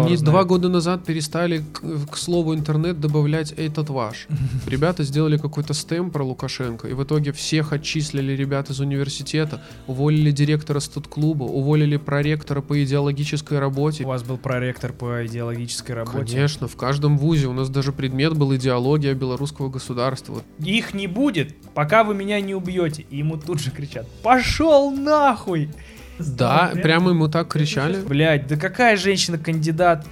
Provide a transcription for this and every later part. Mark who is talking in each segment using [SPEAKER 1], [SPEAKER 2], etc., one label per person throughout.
[SPEAKER 1] Они два года назад перестали к, к слову интернет добавлять этот ваш. Ребята сделали какой-то стем про Лукашенко, и в итоге всех отчислили ребят из университета, уволили директора студ-клуба, уволили проректора по идеологической работе.
[SPEAKER 2] У вас был проректор по идеологической работе.
[SPEAKER 1] Конечно, в каждом вузе у нас даже предмет был идеология белорусского государства.
[SPEAKER 2] Их не будет, пока вы меня не убьете. И ему тут же кричат, пошел нахуй!
[SPEAKER 1] Да, прямо ему так кричали.
[SPEAKER 2] Блять, да какая женщина кандидат?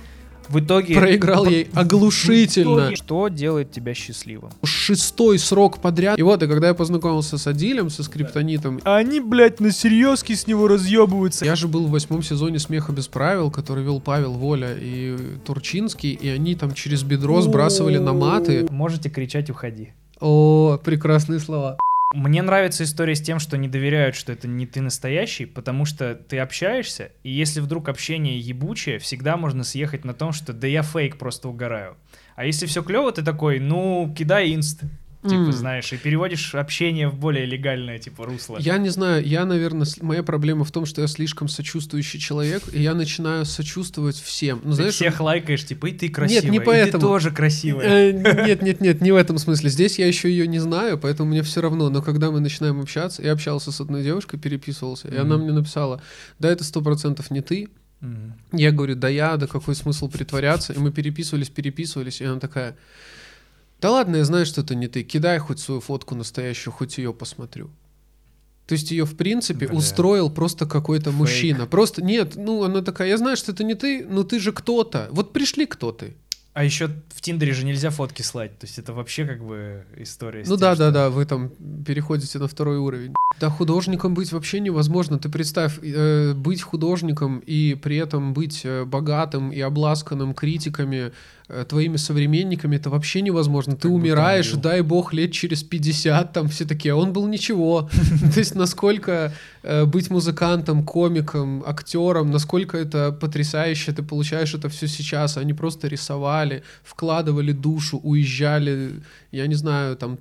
[SPEAKER 2] В итоге...
[SPEAKER 1] Проиграл ей оглушительно.
[SPEAKER 2] итоге Что делает тебя счастливым?
[SPEAKER 1] Шестой срок подряд. И вот, и когда я познакомился с Адилем, со скриптонитом,
[SPEAKER 2] А они, блядь, на серьезки с него разъебываются.
[SPEAKER 1] Я же был в восьмом сезоне «Смеха без правил», который вел Павел Воля и Турчинский, и они там через бедро сбрасывали на маты.
[SPEAKER 2] Можете кричать «Уходи».
[SPEAKER 1] О, прекрасные слова.
[SPEAKER 2] Мне нравится история с тем, что не доверяют, что это не ты настоящий, потому что ты общаешься, и если вдруг общение ебучее, всегда можно съехать на том, что да я фейк, просто угораю. А если все клево, ты такой, ну, кидай инст, типа,
[SPEAKER 1] М.
[SPEAKER 2] знаешь, и переводишь общение в более легальное, типа, русло.
[SPEAKER 1] Я не знаю, я, наверное, с- моя проблема в том, что я слишком сочувствующий человек, и я начинаю сочувствовать всем. Ну,
[SPEAKER 2] Ты
[SPEAKER 1] знаешь,
[SPEAKER 2] всех лайкаешь, типа, и ты красивая,
[SPEAKER 1] не
[SPEAKER 2] и ты
[SPEAKER 1] поэтому.
[SPEAKER 2] тоже красивая.
[SPEAKER 1] Э, Нет, нет, нет, не в этом смысле. Здесь я еще ее не знаю, поэтому мне все равно. Но когда мы начинаем общаться, я общался с одной девушкой, переписывался, и она мне написала, да, это сто процентов не ты. Я говорю, да я, да какой смысл притворяться? И мы переписывались, переписывались, и она такая, да ладно, я знаю, что это не ты, кидай хоть свою фотку настоящую, хоть ее посмотрю. То есть ее, в принципе,
[SPEAKER 2] Бля.
[SPEAKER 1] устроил просто какой-то
[SPEAKER 2] Фейк.
[SPEAKER 1] мужчина. Просто нет, ну она такая, я знаю, что это не ты, но ты же кто-то. Вот пришли кто ты.
[SPEAKER 2] А еще в Тиндере же нельзя фотки слать, то есть это вообще как бы история.
[SPEAKER 1] Ну
[SPEAKER 2] тем,
[SPEAKER 1] да,
[SPEAKER 2] что-
[SPEAKER 1] да, да, вы там переходите на второй уровень. Да, художником быть вообще невозможно. Ты представь, э, быть художником и при этом быть э, богатым и обласканным критиками, твоими современниками, это вообще невозможно. Ты
[SPEAKER 2] Как
[SPEAKER 1] умираешь, дай бог, лет через 50, там все такие, а он был ничего. То есть насколько э, быть музыкантом, комиком, актером, насколько это потрясающе, ты получаешь это все сейчас, они просто рисовали, вкладывали душу, уезжали, я не знаю, там,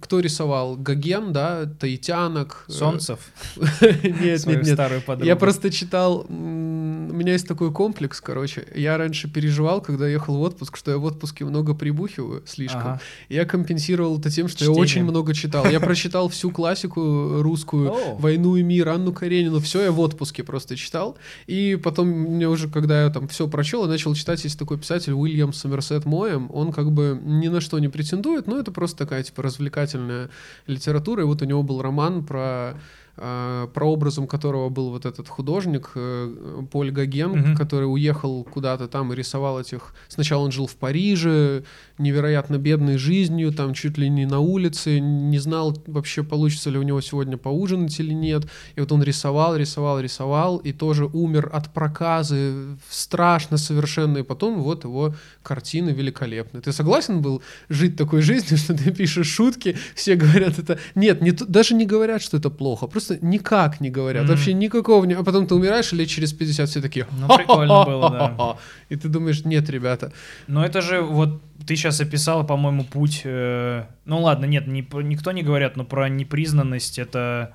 [SPEAKER 1] кто рисовал? Гоген, да, Таитянок. э,
[SPEAKER 2] Солнцев,
[SPEAKER 1] Нет, нет, нет. Я просто читал, у меня есть такой комплекс, короче. Я раньше переживал, когда ехал в отпуск, что я в отпуске много прибухиваю слишком. Я компенсировал это тем, что я очень много читал. Я прочитал всю классику русскую. «Войну и мир», Анну Каренину, все я в отпуске просто читал. И потом мне уже, когда я там все прочел, я начал читать, есть такой писатель Уильям Сомерсет Моэм, он как бы ни на что не претендует, но это просто такая типа развлекательная литература. И вот у него был роман про прообразом которого был вот этот художник э, Поль Гоген,
[SPEAKER 2] Мгм.
[SPEAKER 1] который уехал куда-то там и рисовал этих... Сначала он жил в Париже, невероятно бедной жизнью, там чуть ли не на улице, не знал вообще, получится ли у него сегодня поужинать или нет. И вот он рисовал, рисовал, рисовал, и тоже умер от проказы, страшно совершенно. И потом вот его картины великолепны. Ты согласен был жить такой жизнью, что ты пишешь шутки, все говорят это... Нет, не даже не говорят, что это плохо, просто никак не говорят,
[SPEAKER 2] Мгм.
[SPEAKER 1] вообще никакого... А потом ты умираешь, и лет через 50 все такие...
[SPEAKER 2] Ну, прикольно было, да.
[SPEAKER 1] И ты думаешь, нет, ребята,
[SPEAKER 2] Но это же вот ты сейчас описала, по-моему, путь. э, Ну ладно, нет, не, никто не говорят, но про непризнанность это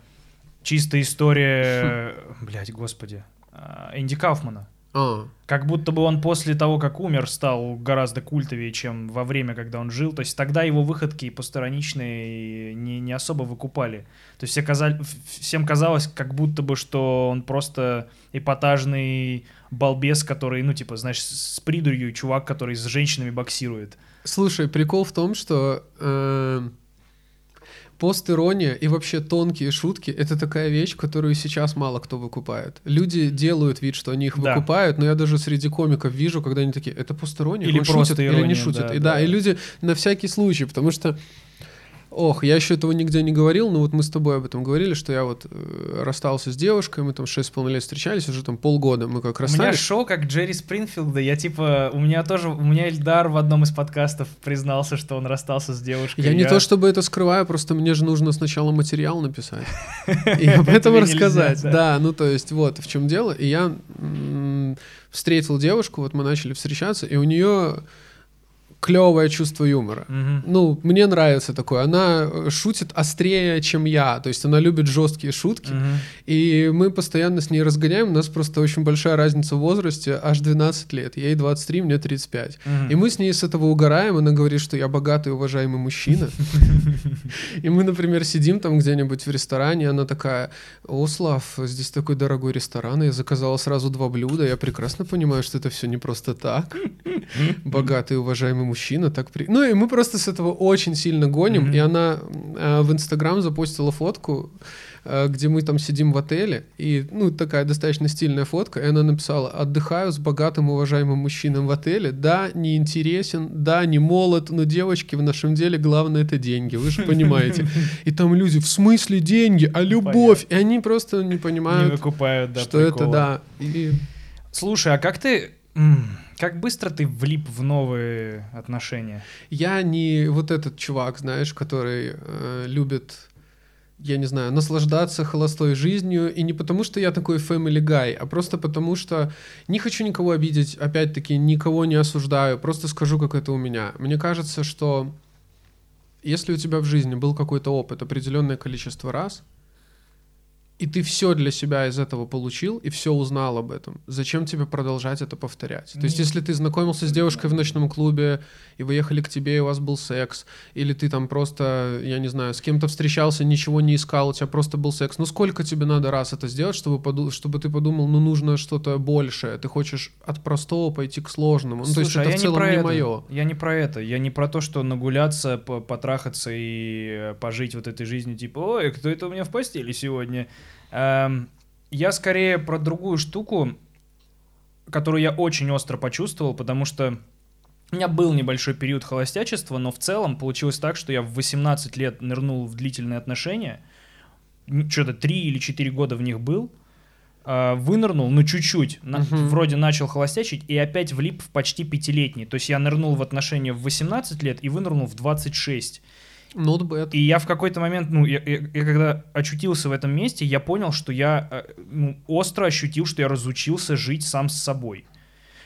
[SPEAKER 2] чисто история, блять, господи, а, Энди Кауфмана.
[SPEAKER 1] А,
[SPEAKER 2] Как будто бы он после того, как умер, стал гораздо культовее, чем во время, когда он жил. То есть тогда его выходки постраничные не, не особо выкупали. То есть все казали, всем казалось, как будто бы, что он просто эпатажный балбес, который, ну, типа, знаешь, с с придурью чувак, который с женщинами боксирует.
[SPEAKER 1] Слушай, прикол в том, что э, пост-ирония и вообще тонкие шутки — это такая вещь, которую сейчас мало кто выкупает. Люди делают вид, что они их
[SPEAKER 2] Да.
[SPEAKER 1] выкупают, но я даже среди комиков вижу, когда они такие, это пост-ирония?
[SPEAKER 2] Или
[SPEAKER 1] Он
[SPEAKER 2] просто
[SPEAKER 1] шутит или не
[SPEAKER 2] ирония,
[SPEAKER 1] шутит?
[SPEAKER 2] да,
[SPEAKER 1] и да,
[SPEAKER 2] да.
[SPEAKER 1] и люди на всякий случай, потому что Ох, я еще этого нигде не говорил, но вот мы с тобой об этом говорили, что я вот э, расстался с девушкой, мы там шесть с половиной лет встречались, уже там полгода мы как
[SPEAKER 2] У меня
[SPEAKER 1] расстались.
[SPEAKER 2] шоу как Джерри Спрингфилда. Я типа, у меня тоже, у меня Эльдар в одном из подкастов признался, что он расстался с девушкой.
[SPEAKER 1] Я не то чтобы это скрываю, просто мне же нужно сначала материал написать и об
[SPEAKER 2] Это
[SPEAKER 1] этом рассказать.
[SPEAKER 2] да.
[SPEAKER 1] Ну то есть вот в чем дело. И я встретил девушку, вот мы начали встречаться, и у нее клевое чувство юмора.
[SPEAKER 2] Мгм.
[SPEAKER 1] Ну, мне нравится такое. Она э, шутит острее, чем я. То есть она любит жесткие шутки.
[SPEAKER 2] Мгм.
[SPEAKER 1] И мы постоянно с ней разгоняем. У нас просто очень большая разница в возрасте. Аж 12 лет. Ей 23, мне 35.
[SPEAKER 2] Мгм.
[SPEAKER 1] И мы с ней с этого угораем. Она говорит, что я богатый, уважаемый мужчина. И мы, например, сидим там где-нибудь в ресторане. Она такая, о, Слав, здесь такой дорогой ресторан. Я заказала сразу два блюда. Я прекрасно понимаю, что это все не просто так. Богатый, уважаемый мужчина. Так при... Ну и мы просто с этого очень сильно гоним.
[SPEAKER 2] Мгм.
[SPEAKER 1] И она э, в Инстаграм запостила фотку, э, где мы там сидим в отеле, и, ну, такая достаточно стильная фотка, и она написала, отдыхаю с богатым, уважаемым мужчиной в отеле, да, не интересен, да, не молод, но, девочки, в нашем деле главное это деньги, вы же понимаете. И там люди, в смысле деньги, а любовь? И они просто не понимают, что это, да.
[SPEAKER 2] Слушай, а как ты... Как быстро ты влип в новые отношения?
[SPEAKER 1] я не вот этот чувак, знаешь, который э, любит я не знаю, наслаждаться холостой жизнью, и не потому, что я такой family guy, а просто потому, что не хочу никого обидеть, опять-таки, никого не осуждаю, просто скажу, как это у меня. Мне кажется, что если у тебя в жизни был какой-то опыт определенное количество раз, и ты все для себя из этого получил, и все узнал об этом, зачем тебе продолжать это повторять? То есть,
[SPEAKER 2] Не-
[SPEAKER 1] если ты знакомился с девушкой в ночном клубе, и вы ехали к тебе, и у вас был секс, или ты там просто, я не знаю, с кем-то встречался, ничего не искал, у тебя просто был секс, ну сколько тебе надо раз это сделать, чтобы, поду- чтобы ты подумал, ну нужно что-то большее, ты хочешь от простого пойти к сложному, ну то есть
[SPEAKER 2] Слушай, а
[SPEAKER 1] это
[SPEAKER 2] я
[SPEAKER 1] в целом
[SPEAKER 2] про
[SPEAKER 1] не
[SPEAKER 2] это.
[SPEAKER 1] мое.
[SPEAKER 2] Я не про это. Я не про то, что нагуляться, по- потрахаться и э, пожить вот этой жизнью, типа, ой, кто это у меня в постели сегодня? Эм, я скорее про другую штуку, которую я очень остро почувствовал, потому что у меня был небольшой период холостячества, но в целом получилось так, что я в 18 лет нырнул в длительные отношения, что-то 3 или 4 года в них был, а, вынырнул, ну чуть-чуть,
[SPEAKER 1] Мгм.
[SPEAKER 2] вроде начал холостячить и опять влип в почти пятилетний. То есть я нырнул в отношения в 18 лет и вынырнул в 26.
[SPEAKER 1] Not.
[SPEAKER 2] И я в какой-то момент, ну, я, я- я когда очутился в этом месте, я понял, что я э, ну, остро ощутил, что я разучился жить сам с собой.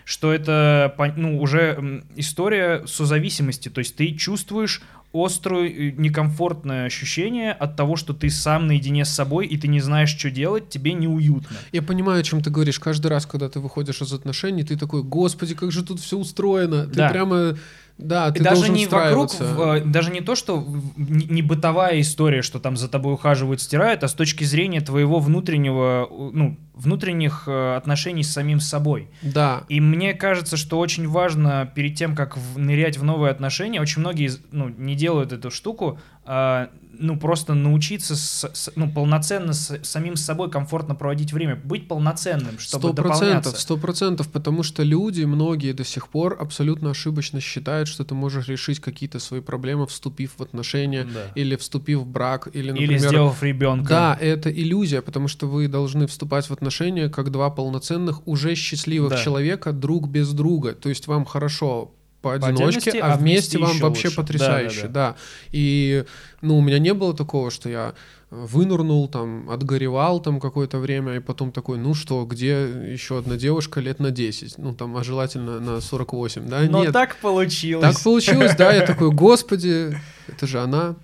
[SPEAKER 2] Что это, ну, уже история созависимости. То есть ты чувствуешь острое, некомфортное ощущение от того, что ты сам наедине с собой, и ты не знаешь, что делать, тебе неуютно.
[SPEAKER 1] Я понимаю, о чем ты говоришь. Каждый раз, когда ты выходишь из отношений, ты такой, господи, как же тут все устроено. Ты
[SPEAKER 2] Да.
[SPEAKER 1] прямо, да, ты
[SPEAKER 2] даже не вокруг, э, даже не то, что не, бытовая история, что там за тобой ухаживают, стирают, а с точки зрения твоего внутреннего, ну, внутренних э, отношений с самим собой.
[SPEAKER 1] Да,
[SPEAKER 2] И мне кажется, что очень важно перед тем, как нырять в новые отношения, очень многие ну, не делают эту штуку, а, ну просто научиться с- с- ну, полноценно с самим собой комфортно проводить время, быть полноценным, чтобы
[SPEAKER 1] Сто
[SPEAKER 2] дополняться.
[SPEAKER 1] процентов, сто процентов, потому что люди, многие до сих пор абсолютно ошибочно считают, что ты можешь решить какие-то свои проблемы, вступив в отношения,
[SPEAKER 2] Да.
[SPEAKER 1] или вступив в брак, или, например...
[SPEAKER 2] Или сделав ребенка.
[SPEAKER 1] Да, это иллюзия, потому что вы должны вступать в отношения как два полноценных, уже счастливых
[SPEAKER 2] Да.
[SPEAKER 1] человека друг без друга. То есть вам хорошо поодиночке,
[SPEAKER 2] отдельности,
[SPEAKER 1] а
[SPEAKER 2] а
[SPEAKER 1] вместе
[SPEAKER 2] вместе
[SPEAKER 1] вам вообще
[SPEAKER 2] лучше.
[SPEAKER 1] потрясающе,
[SPEAKER 2] Да,
[SPEAKER 1] да,
[SPEAKER 2] да,
[SPEAKER 1] И, ну, у меня не было такого, что я э, вынырнул, там, отгоревал там какое-то время, и потом такой, ну что, где еще одна девушка лет на 10? Ну, там, а желательно на 48, да?
[SPEAKER 2] Но
[SPEAKER 1] Нет,
[SPEAKER 2] так получилось.
[SPEAKER 1] так получилось, да, я такой, господи, это же она.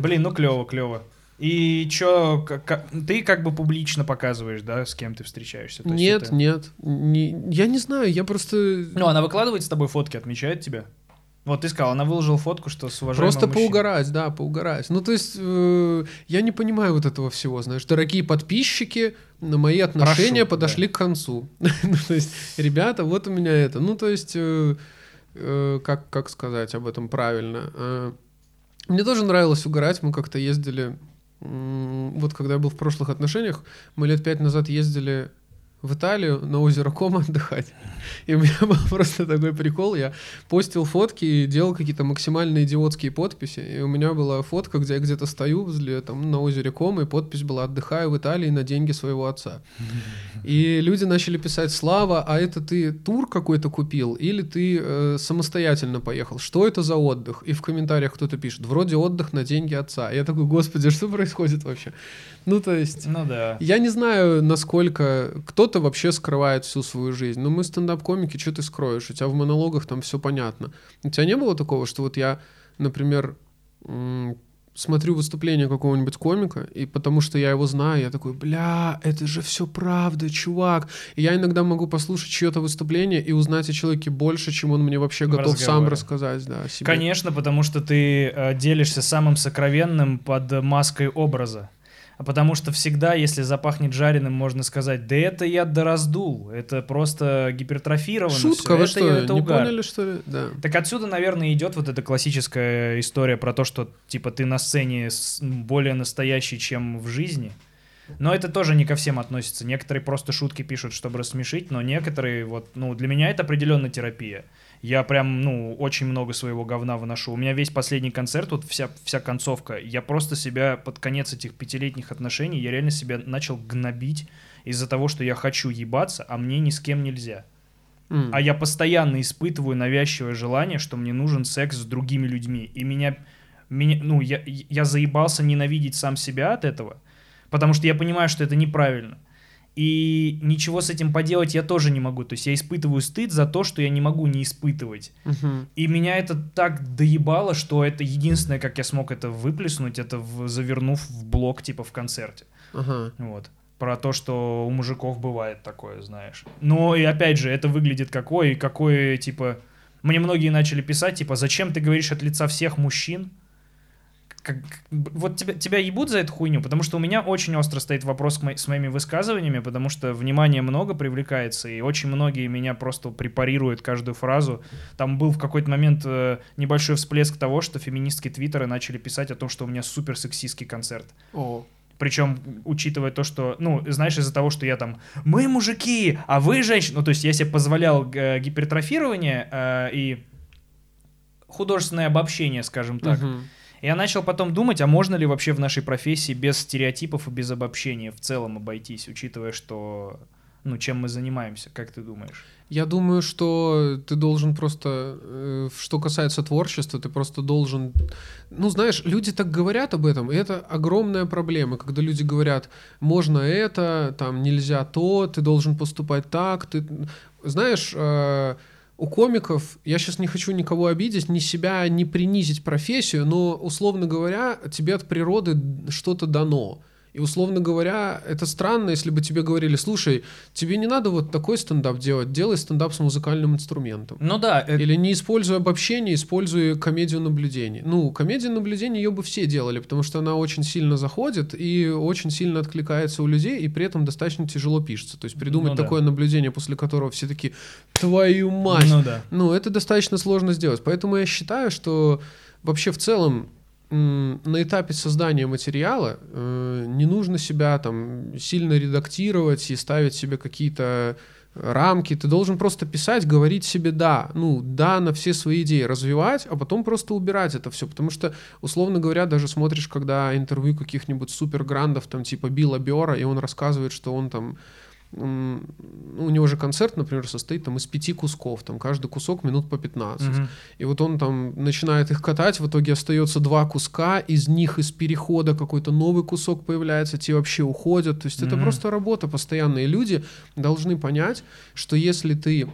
[SPEAKER 2] Блин, ну клево, клево. И чё, как- ты как бы публично показываешь, да, с кем ты встречаешься? То
[SPEAKER 1] Нет,
[SPEAKER 2] это-
[SPEAKER 1] нет, не- я не знаю, я просто...
[SPEAKER 2] Ну, она выкладывает с тобой фотки, отмечает тебя? Вот ты сказал, она выложила фотку, что с уважаемым
[SPEAKER 1] Просто
[SPEAKER 2] мужчиной.
[SPEAKER 1] поугарать, да, поугарать. Ну, то есть, э, я не понимаю вот этого всего, знаешь. Дорогие подписчики, на мои отношения
[SPEAKER 2] Прошу,
[SPEAKER 1] подошли к концу. ну, то есть, ребята, вот у меня это. Ну, то есть, э, э, как, как сказать об этом правильно? Э, мне тоже нравилось угорать. Мы как-то ездили... Вот когда я был в прошлых отношениях, мы лет пять назад ездили в Италию на озеро Кома отдыхать. И у меня был просто такой прикол. Я постил фотки и делал какие-то максимально идиотские подписи. И у меня была фотка, где я где-то стою возле, там, на озере Кома, и подпись была «Отдыхаю в Италии на деньги своего отца». И люди начали писать «Слава, а это ты тур какой-то купил или ты э, самостоятельно поехал? Что это за отдых?» И в комментариях кто-то пишет «Вроде отдых на деньги отца». Я такой «Господи, что происходит вообще?» Ну, то есть...
[SPEAKER 2] Ну да.
[SPEAKER 1] Я не знаю, насколько... Кто-то кто-то вообще скрывает всю свою жизнь. Ну, мы стендап-комики, что ты скроешь? У тебя в монологах там все понятно. У тебя не было такого, что вот я, например, смотрю выступление какого-нибудь комика, и потому что я его знаю, я такой, бля, это же все правда, чувак. И я иногда могу послушать чье-то выступление и узнать о человеке больше, чем он мне вообще готов сам рассказать. Да,
[SPEAKER 2] себе. Конечно, потому что ты э, делишься самым сокровенным под маской образа. А потому что всегда, если запахнет жареным, можно сказать, да это я дораздул, это просто гипертрофировано.
[SPEAKER 1] Шутка,
[SPEAKER 2] все.
[SPEAKER 1] вы
[SPEAKER 2] это,
[SPEAKER 1] что,
[SPEAKER 2] это
[SPEAKER 1] не
[SPEAKER 2] угар.
[SPEAKER 1] поняли, что ли? Да.
[SPEAKER 2] Так отсюда, наверное, идет вот эта классическая история про то, что, типа, ты на сцене более настоящий, чем в жизни. Но это тоже не ко всем относится. Некоторые просто шутки пишут, чтобы рассмешить, но некоторые, вот, ну, для меня это определенно терапия. Я прям, ну, очень много своего говна выношу. У меня весь последний концерт, вот вся, вся концовка, я просто себя под конец этих пятилетних отношений, я реально себя начал гнобить из-за того, что я хочу ебаться, а мне ни с кем нельзя. Mm. А я постоянно испытываю навязчивое желание, что мне нужен секс с другими людьми. И меня, меня ну, я, я заебался ненавидеть сам себя от этого, потому что я понимаю, что это неправильно. И ничего с этим поделать я тоже не могу. То есть я испытываю стыд за то, что я не могу не испытывать.
[SPEAKER 1] Uh-huh.
[SPEAKER 2] И меня это так доебало, что это единственное, как я смог это выплеснуть, это в, завернув в блок типа в концерте.
[SPEAKER 1] Uh-huh.
[SPEAKER 2] Вот. Про то, что у мужиков бывает такое, знаешь. Но и опять же, это выглядит какой, какой, типа... Мне многие начали писать, типа, зачем ты говоришь от лица всех мужчин? Как, вот тебя, тебя ебут за эту хуйню, потому что у меня очень остро стоит вопрос мо- с моими высказываниями, потому что внимания много привлекается, и очень многие меня просто препарируют каждую фразу. Там был в какой-то момент э, небольшой всплеск того, что феминистки Твиттера начали писать о том, что у меня супер сексистский концерт.
[SPEAKER 1] О.
[SPEAKER 2] Причем, учитывая то, что, ну, знаешь, из-за того, что я там, мы мужики, а вы женщины, ну, то есть я себе позволял э, гипертрофирование э, и художественное обобщение, скажем так.
[SPEAKER 1] Угу.
[SPEAKER 2] Я начал потом думать, а можно ли вообще в нашей профессии без стереотипов и без обобщения в целом обойтись, учитывая, что ну, чем мы занимаемся, как ты думаешь?
[SPEAKER 1] Я думаю, что ты должен просто, э, что касается творчества, ты просто должен, ну знаешь, люди так говорят об этом, и это огромная проблема, когда люди говорят, можно это, там нельзя то, ты должен поступать так, ты, знаешь, э, у комиков, я сейчас не хочу никого обидеть, ни себя, не принизить профессию, но, условно говоря, тебе от природы что-то дано. И, условно говоря, это странно, если бы тебе говорили, слушай, тебе не надо вот такой стендап делать, делай стендап с музыкальным инструментом.
[SPEAKER 2] Ну да.
[SPEAKER 1] Это... Или не используй обобщение, используй комедию наблюдений. Ну, комедию наблюдений ее бы все делали, потому что она очень сильно заходит и очень сильно откликается у людей, и при этом достаточно тяжело пишется. То есть придумать ну, такое да. наблюдение, после которого все таки твою мать.
[SPEAKER 2] Ну да.
[SPEAKER 1] Ну, это достаточно сложно сделать. Поэтому я считаю, что вообще в целом на этапе создания материала э, не нужно себя там сильно редактировать и ставить себе какие-то рамки. Ты должен просто писать, говорить себе да, ну да на все свои идеи, развивать, а потом просто убирать это все, потому что условно говоря, даже смотришь, когда интервью каких-нибудь суперграндов там типа Билла Бера, и он рассказывает, что он там у него же концерт, например, состоит там из пяти кусков, там каждый кусок минут по 15.
[SPEAKER 2] Угу.
[SPEAKER 1] И вот он там начинает их катать, в итоге остается два куска, из них из перехода какой-то новый кусок появляется, те вообще уходят. То есть угу. это просто работа постоянная. И люди должны понять, что если ты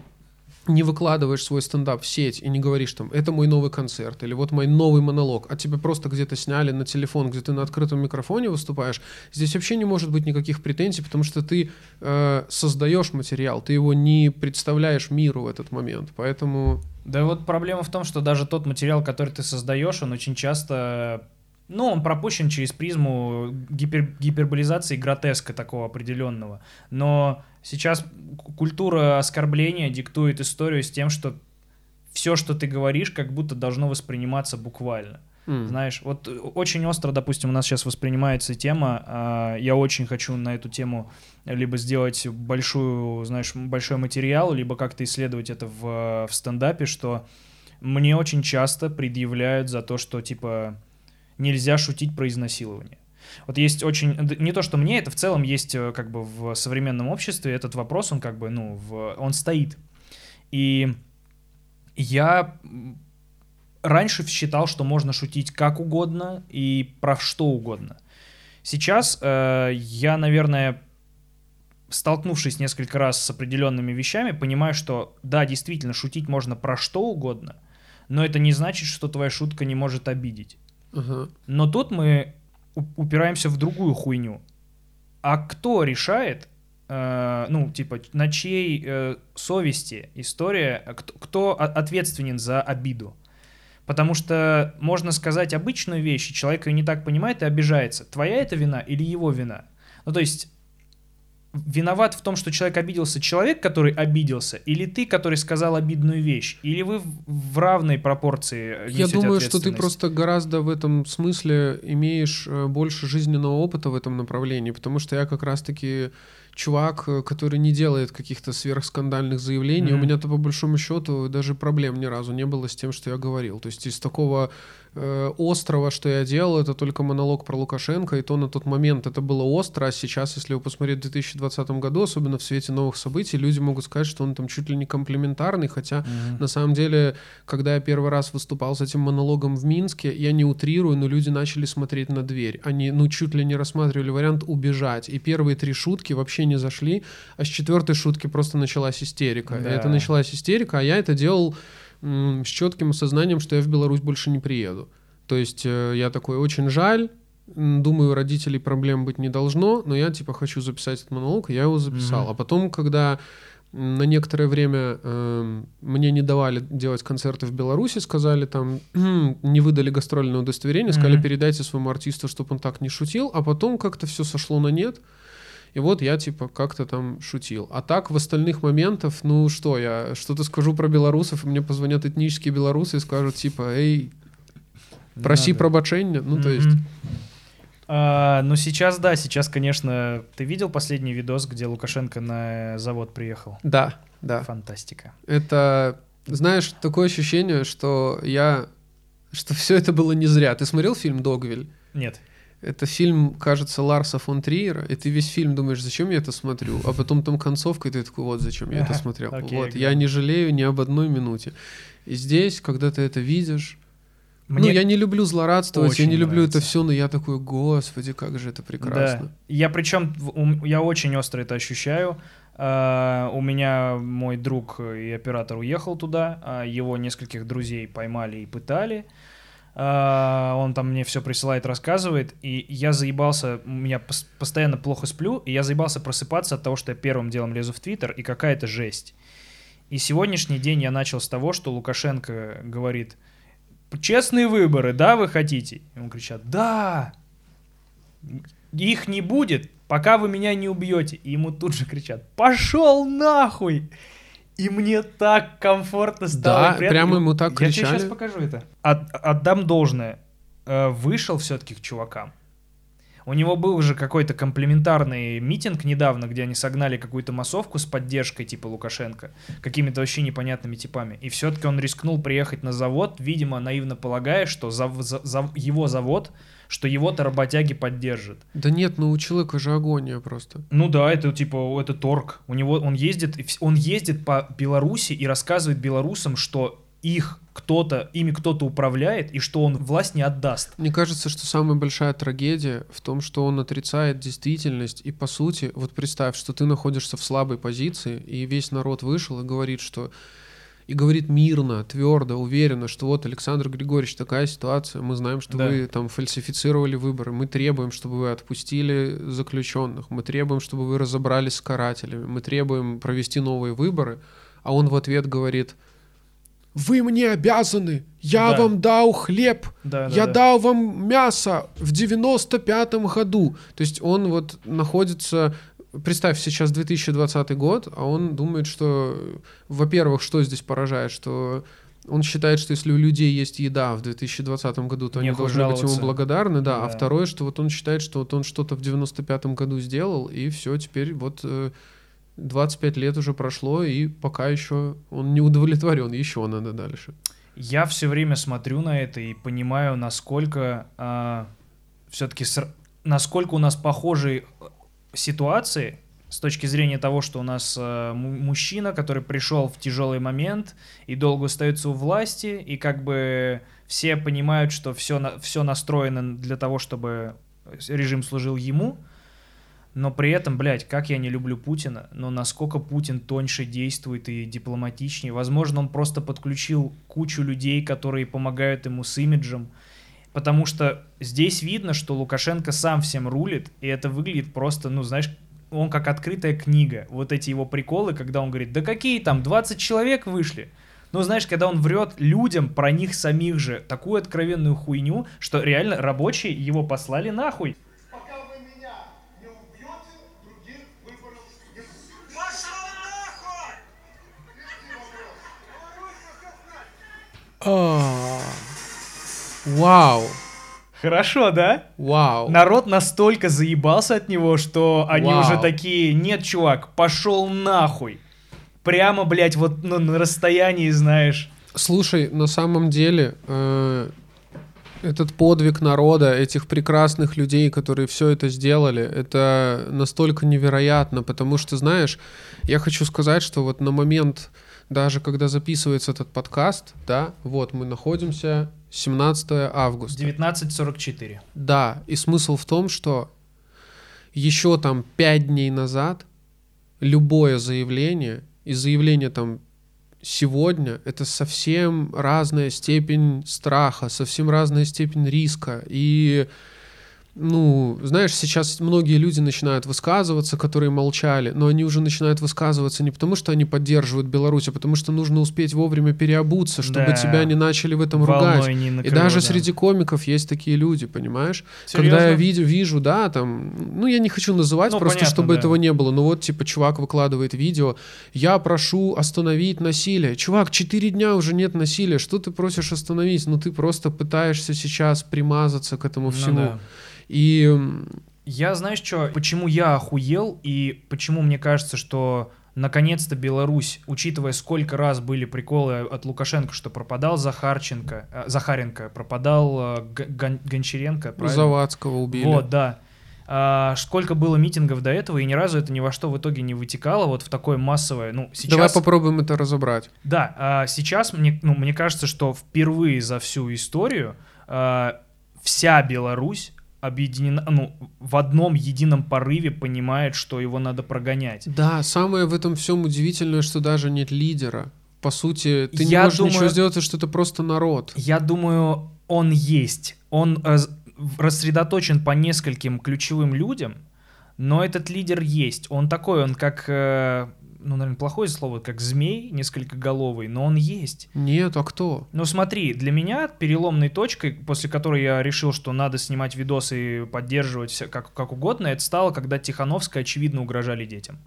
[SPEAKER 1] не выкладываешь свой стендап в сеть и не говоришь там, это мой новый концерт или вот мой новый монолог, а тебя просто где-то сняли на телефон, где ты на открытом микрофоне выступаешь, здесь вообще не может быть никаких претензий, потому что ты э, создаешь материал, ты его не представляешь миру в этот момент, поэтому...
[SPEAKER 2] Да вот проблема в том, что даже тот материал, который ты создаешь, он очень часто ну, он пропущен через призму гипер, гиперболизации гротеска такого определенного. Но сейчас культура оскорбления диктует историю с тем, что все, что ты говоришь, как будто должно восприниматься буквально.
[SPEAKER 1] Mm.
[SPEAKER 2] Знаешь, вот очень остро, допустим, у нас сейчас воспринимается тема, э, я очень хочу на эту тему либо сделать большую, знаешь, большой материал, либо как-то исследовать это в, в стендапе, что мне очень часто предъявляют за то, что, типа, нельзя шутить про изнасилование. Вот есть очень... Не то, что мне, это в целом есть э, как бы в современном обществе этот вопрос, он как бы, ну, в, он стоит. И я раньше считал, что можно шутить как угодно и про что угодно. Сейчас э, я, наверное, столкнувшись несколько раз с определенными вещами, понимаю, что да, действительно, шутить можно про что угодно, но это не значит, что твоя шутка не может обидеть.
[SPEAKER 1] Ага.
[SPEAKER 2] Но тут мы упираемся в другую хуйню. А кто решает, э, ну, типа, на чьей э, совести история, э, кто, кто ответственен за обиду? Потому что можно сказать обычную вещь, и человек ее не так понимает и обижается. Твоя это вина или его вина? Ну, то есть, виноват в том, что человек обиделся человек, который обиделся, или ты, который сказал обидную вещь? Или вы в, равной пропорции
[SPEAKER 1] Я
[SPEAKER 2] несете
[SPEAKER 1] думаю, что ты просто гораздо в этом смысле имеешь э, больше жизненного опыта в этом направлении, потому что я как раз-таки чувак, э, который не делает каких-то сверхскандальных заявлений. У
[SPEAKER 2] Мгм.
[SPEAKER 1] меня-то по большому счету даже проблем ни разу не было с тем, что я говорил. То есть из такого э, острого, что я делал, это только монолог про Лукашенко, и то на тот момент это было остро, а сейчас, если вы посмотреть в 2020 году, особенно в свете новых событий, люди могут сказать, что он там чуть ли не комплиментарный, хотя
[SPEAKER 2] Мгм.
[SPEAKER 1] на самом деле, когда я первый раз выступал с этим монологом в Минске, я не утрирую, но люди начали смотреть на дверь. Они, ну, чуть ли не рассматривали вариант убежать. И первые три шутки вообще не зашли, а с четвертой шутки просто началась истерика. И
[SPEAKER 2] Да.
[SPEAKER 1] это началась истерика, а я это делал с четким осознанием, что я в Беларусь больше не приеду. То есть э, я такой, очень жаль, думаю, родителей проблем быть не должно, но я типа хочу записать этот монолог, и я его записал.
[SPEAKER 2] Мгм.
[SPEAKER 1] А потом, когда на некоторое время эм, мне не давали делать концерты в Беларуси, сказали там, не выдали гастрольное удостоверение, сказали,
[SPEAKER 2] Мгм.
[SPEAKER 1] передайте своему артисту, чтобы он так не шутил, а потом как-то все сошло на нет. И вот я типа как-то там шутил. А так в остальных моментах, ну что, я что-то скажу про белорусов, и мне позвонят этнические белорусы и скажут типа, эй, проси пробачения. Ну то есть.
[SPEAKER 2] А, ну сейчас, да, сейчас, конечно, ты видел последний видос, где Лукашенко на завод приехал?
[SPEAKER 1] да, да.
[SPEAKER 2] Фантастика.
[SPEAKER 1] Это, знаешь, такое ощущение, что я, что все это было не зря. Ты смотрел фильм «Догвиль»?
[SPEAKER 2] Нет.
[SPEAKER 1] Это фильм, кажется, Ларса фон Триера, и ты весь фильм думаешь, зачем я это смотрю, а потом там концовка, и ты такой, вот зачем я это смотрел.
[SPEAKER 2] Окей,
[SPEAKER 1] вот,
[SPEAKER 2] окей.
[SPEAKER 1] я не жалею ни об одной минуте. И здесь, когда ты это видишь,
[SPEAKER 2] Мне
[SPEAKER 1] ну, я не люблю злорадствовать, я не люблю это все, но я такой, господи, как же это прекрасно.
[SPEAKER 2] Да. Я причем, я очень остро это ощущаю. А, у меня мой друг и оператор уехал туда, а его нескольких друзей поймали и пытали. Он там мне все присылает, рассказывает, и я заебался, у меня пос- постоянно плохо сплю, и я заебался просыпаться от того, что я первым делом лезу в Твиттер, и какая-то жесть. И сегодняшний день я начал с того, что Лукашенко говорит, честные выборы, да, вы хотите? Ему кричат, да, их не будет, пока вы меня не убьете. И ему тут же кричат, пошел нахуй! И мне так комфортно стало.
[SPEAKER 1] Да, прямо ему так
[SPEAKER 2] Я тебе
[SPEAKER 1] кричали.
[SPEAKER 2] сейчас покажу это. От- отдам должное. Э, Вышел все-таки к чувакам. У него был же какой-то комплементарный митинг недавно, где они согнали какую-то массовку с поддержкой типа Лукашенко, какими-то вообще непонятными типами. И все-таки он рискнул приехать на завод, видимо, наивно полагая, что зав- за- за- его завод, что его-то работяги поддержат.
[SPEAKER 1] Да нет, ну у человека же агония просто.
[SPEAKER 2] Ну да, это типа это торг. У него он ездит, он ездит по Беларуси и рассказывает белорусам, что их кто-то, ими кто-то управляет и что он власть не отдаст.
[SPEAKER 1] Мне кажется, что самая большая трагедия в том, что он отрицает действительность. И по сути, вот представь, что ты находишься в слабой позиции, и весь народ вышел и говорит, что и говорит мирно, твердо, уверенно, что вот, Александр Григорьевич, такая ситуация, мы знаем, что
[SPEAKER 2] Да.
[SPEAKER 1] вы там фальсифицировали выборы, мы требуем, чтобы вы отпустили заключенных, мы требуем, чтобы вы разобрались с карателями, мы требуем провести новые выборы, а он в ответ говорит, вы мне обязаны, я
[SPEAKER 2] Да.
[SPEAKER 1] вам дал хлеб,
[SPEAKER 2] Да, да,
[SPEAKER 1] я
[SPEAKER 2] да.
[SPEAKER 1] дал вам мясо в 95-м году. То есть он вот находится... Представь, сейчас 2020 год, а он думает, что... Во-первых, что здесь поражает? Что он считает, что если у людей есть еда в 2020 году, то они
[SPEAKER 2] Нехуй
[SPEAKER 1] должны быть ему
[SPEAKER 2] жаловаться.
[SPEAKER 1] благодарны, да. А
[SPEAKER 2] Да.
[SPEAKER 1] второе, что вот он считает, что вот он что-то в 95-м году сделал, и все, теперь вот э, 25 лет уже прошло, и пока еще он не удовлетворен, еще надо дальше.
[SPEAKER 2] Я все время смотрю на это и понимаю, насколько все-таки насколько у нас похожие э, ситуации с точки зрения того, что у нас э, му- мужчина, который пришел в тяжелый момент и долго остается у власти, и как бы все понимают, что все, на, все настроено для того, чтобы режим служил ему. Но при этом, блядь, как я не люблю Путина, но насколько Путин тоньше действует и дипломатичнее. Возможно, он просто подключил кучу людей, которые помогают ему с имиджем. Потому что здесь видно, что Лукашенко сам всем рулит, и это выглядит просто, ну, знаешь, он как открытая книга. Вот эти его приколы, когда он говорит, да какие там, 20 человек вышли. Ну, знаешь, когда он врет людям про них самих же такую откровенную хуйню, что реально рабочие его послали нахуй.
[SPEAKER 3] Пока
[SPEAKER 1] Вау.
[SPEAKER 2] Хорошо, да?
[SPEAKER 1] Вау.
[SPEAKER 2] Народ настолько заебался от него, что они
[SPEAKER 1] Вау.
[SPEAKER 2] уже такие, нет, чувак, пошел нахуй. Прямо, блядь, вот ну, на расстоянии, знаешь.
[SPEAKER 1] Слушай, на самом деле, э, этот подвиг народа, этих прекрасных людей, которые все это сделали, это настолько невероятно, потому что, знаешь, я хочу сказать, что вот на момент, даже когда записывается этот подкаст, да, вот мы находимся 17 августа.
[SPEAKER 2] 1944.
[SPEAKER 1] Да, и смысл в том, что еще там пять дней назад любое заявление, и заявление там сегодня, это совсем разная степень страха, совсем разная степень риска. И, ну, знаешь, сейчас многие люди начинают высказываться, которые молчали, но они уже начинают высказываться не потому, что они поддерживают Беларусь, а потому что нужно успеть вовремя переобуться, чтобы
[SPEAKER 2] Да.
[SPEAKER 1] тебя не начали в этом
[SPEAKER 2] Волной
[SPEAKER 1] ругать.
[SPEAKER 2] не
[SPEAKER 1] И
[SPEAKER 2] накрыло,
[SPEAKER 1] даже
[SPEAKER 2] да.
[SPEAKER 1] среди комиков есть такие люди, понимаешь?
[SPEAKER 2] Серьезно?
[SPEAKER 1] Когда я видю, вижу, да, там, ну, я не хочу называть,
[SPEAKER 2] Ну,
[SPEAKER 1] просто
[SPEAKER 2] понятно,
[SPEAKER 1] чтобы
[SPEAKER 2] да.
[SPEAKER 1] этого не было. Но вот, типа, чувак выкладывает видео, я прошу остановить насилие. Чувак, четыре дня уже нет насилия, что ты просишь остановить? Ну, ты просто пытаешься сейчас примазаться к этому
[SPEAKER 2] Ну
[SPEAKER 1] всему.
[SPEAKER 2] да.
[SPEAKER 1] И
[SPEAKER 2] Я, знаешь что, почему я охуел и почему мне кажется, что наконец-то Беларусь, учитывая, сколько раз были приколы от Лукашенко, что пропадал Захарченко, э, Захаренко, пропадал э, Гон- Гончаренко, правильно?
[SPEAKER 1] Завадского убили.
[SPEAKER 2] Вот, да. А, сколько было миттингов до этого, и ни разу это ни во что в итоге не вытекало вот в такое массовое, ну, сейчас...
[SPEAKER 1] Давай попробуем это разобрать.
[SPEAKER 2] Да, а, сейчас мне, ну, мне кажется, что впервые за всю историю а, вся Беларусь объединена, ну, в одном едином порыве понимает, что его надо прогонять.
[SPEAKER 1] Да, самое в этом всем удивительное, что даже нет лидера. По сути, ты не
[SPEAKER 2] Я
[SPEAKER 1] можешь ничего
[SPEAKER 2] думаю-
[SPEAKER 1] сделать, что это просто народ.
[SPEAKER 2] Я думаю, он есть. Он з- в- рассредоточен по нескольким ключевым людям, но этот лидер есть. Он такой, он как, э, ну, наверное, плохое слово, как змей, несколькоголовый, но он есть.
[SPEAKER 1] Нет, а кто?
[SPEAKER 2] Ну смотри, для меня переломной точкой, после которой я решил, что надо снимать видосы и поддерживать все как, как угодно, это стало, когда Тихановская очевидно угрожали детям.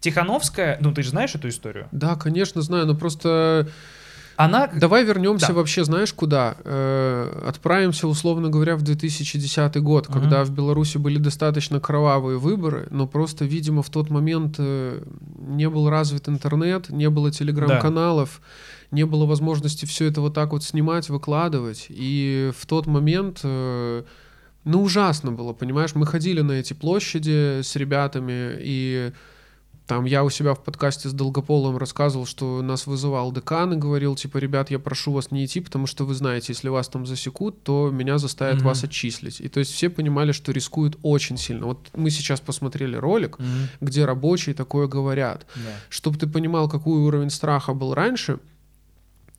[SPEAKER 2] Тихановская, ну ты же знаешь эту историю?
[SPEAKER 1] Да, конечно, знаю, но просто
[SPEAKER 2] Она...
[SPEAKER 1] Давай вернемся
[SPEAKER 2] Да.
[SPEAKER 1] вообще, знаешь, куда? Э, отправимся, условно говоря, в 2010 год,
[SPEAKER 2] Мгм.
[SPEAKER 1] когда в Беларуси были достаточно кровавые выборы, но просто, видимо, в тот момент э, не был развит интернет, не было телеграм-каналов, не было возможности все это вот так вот снимать, выкладывать. И в тот момент, э, ну, ужасно было, понимаешь? Мы ходили на эти площади с ребятами, и там я у себя в подкасте с Долгополом рассказывал, что нас вызывал декан и говорил, типа, ребят, я прошу вас не идти, потому что вы знаете, если вас там засекут, то меня заставят
[SPEAKER 2] Мгм.
[SPEAKER 1] вас отчислить. И то есть все понимали, что рискуют очень сильно. Вот мы сейчас посмотрели ролик,
[SPEAKER 2] Мгм.
[SPEAKER 1] где рабочие такое говорят.
[SPEAKER 2] Да.
[SPEAKER 1] Чтобы ты понимал, какой уровень страха был раньше,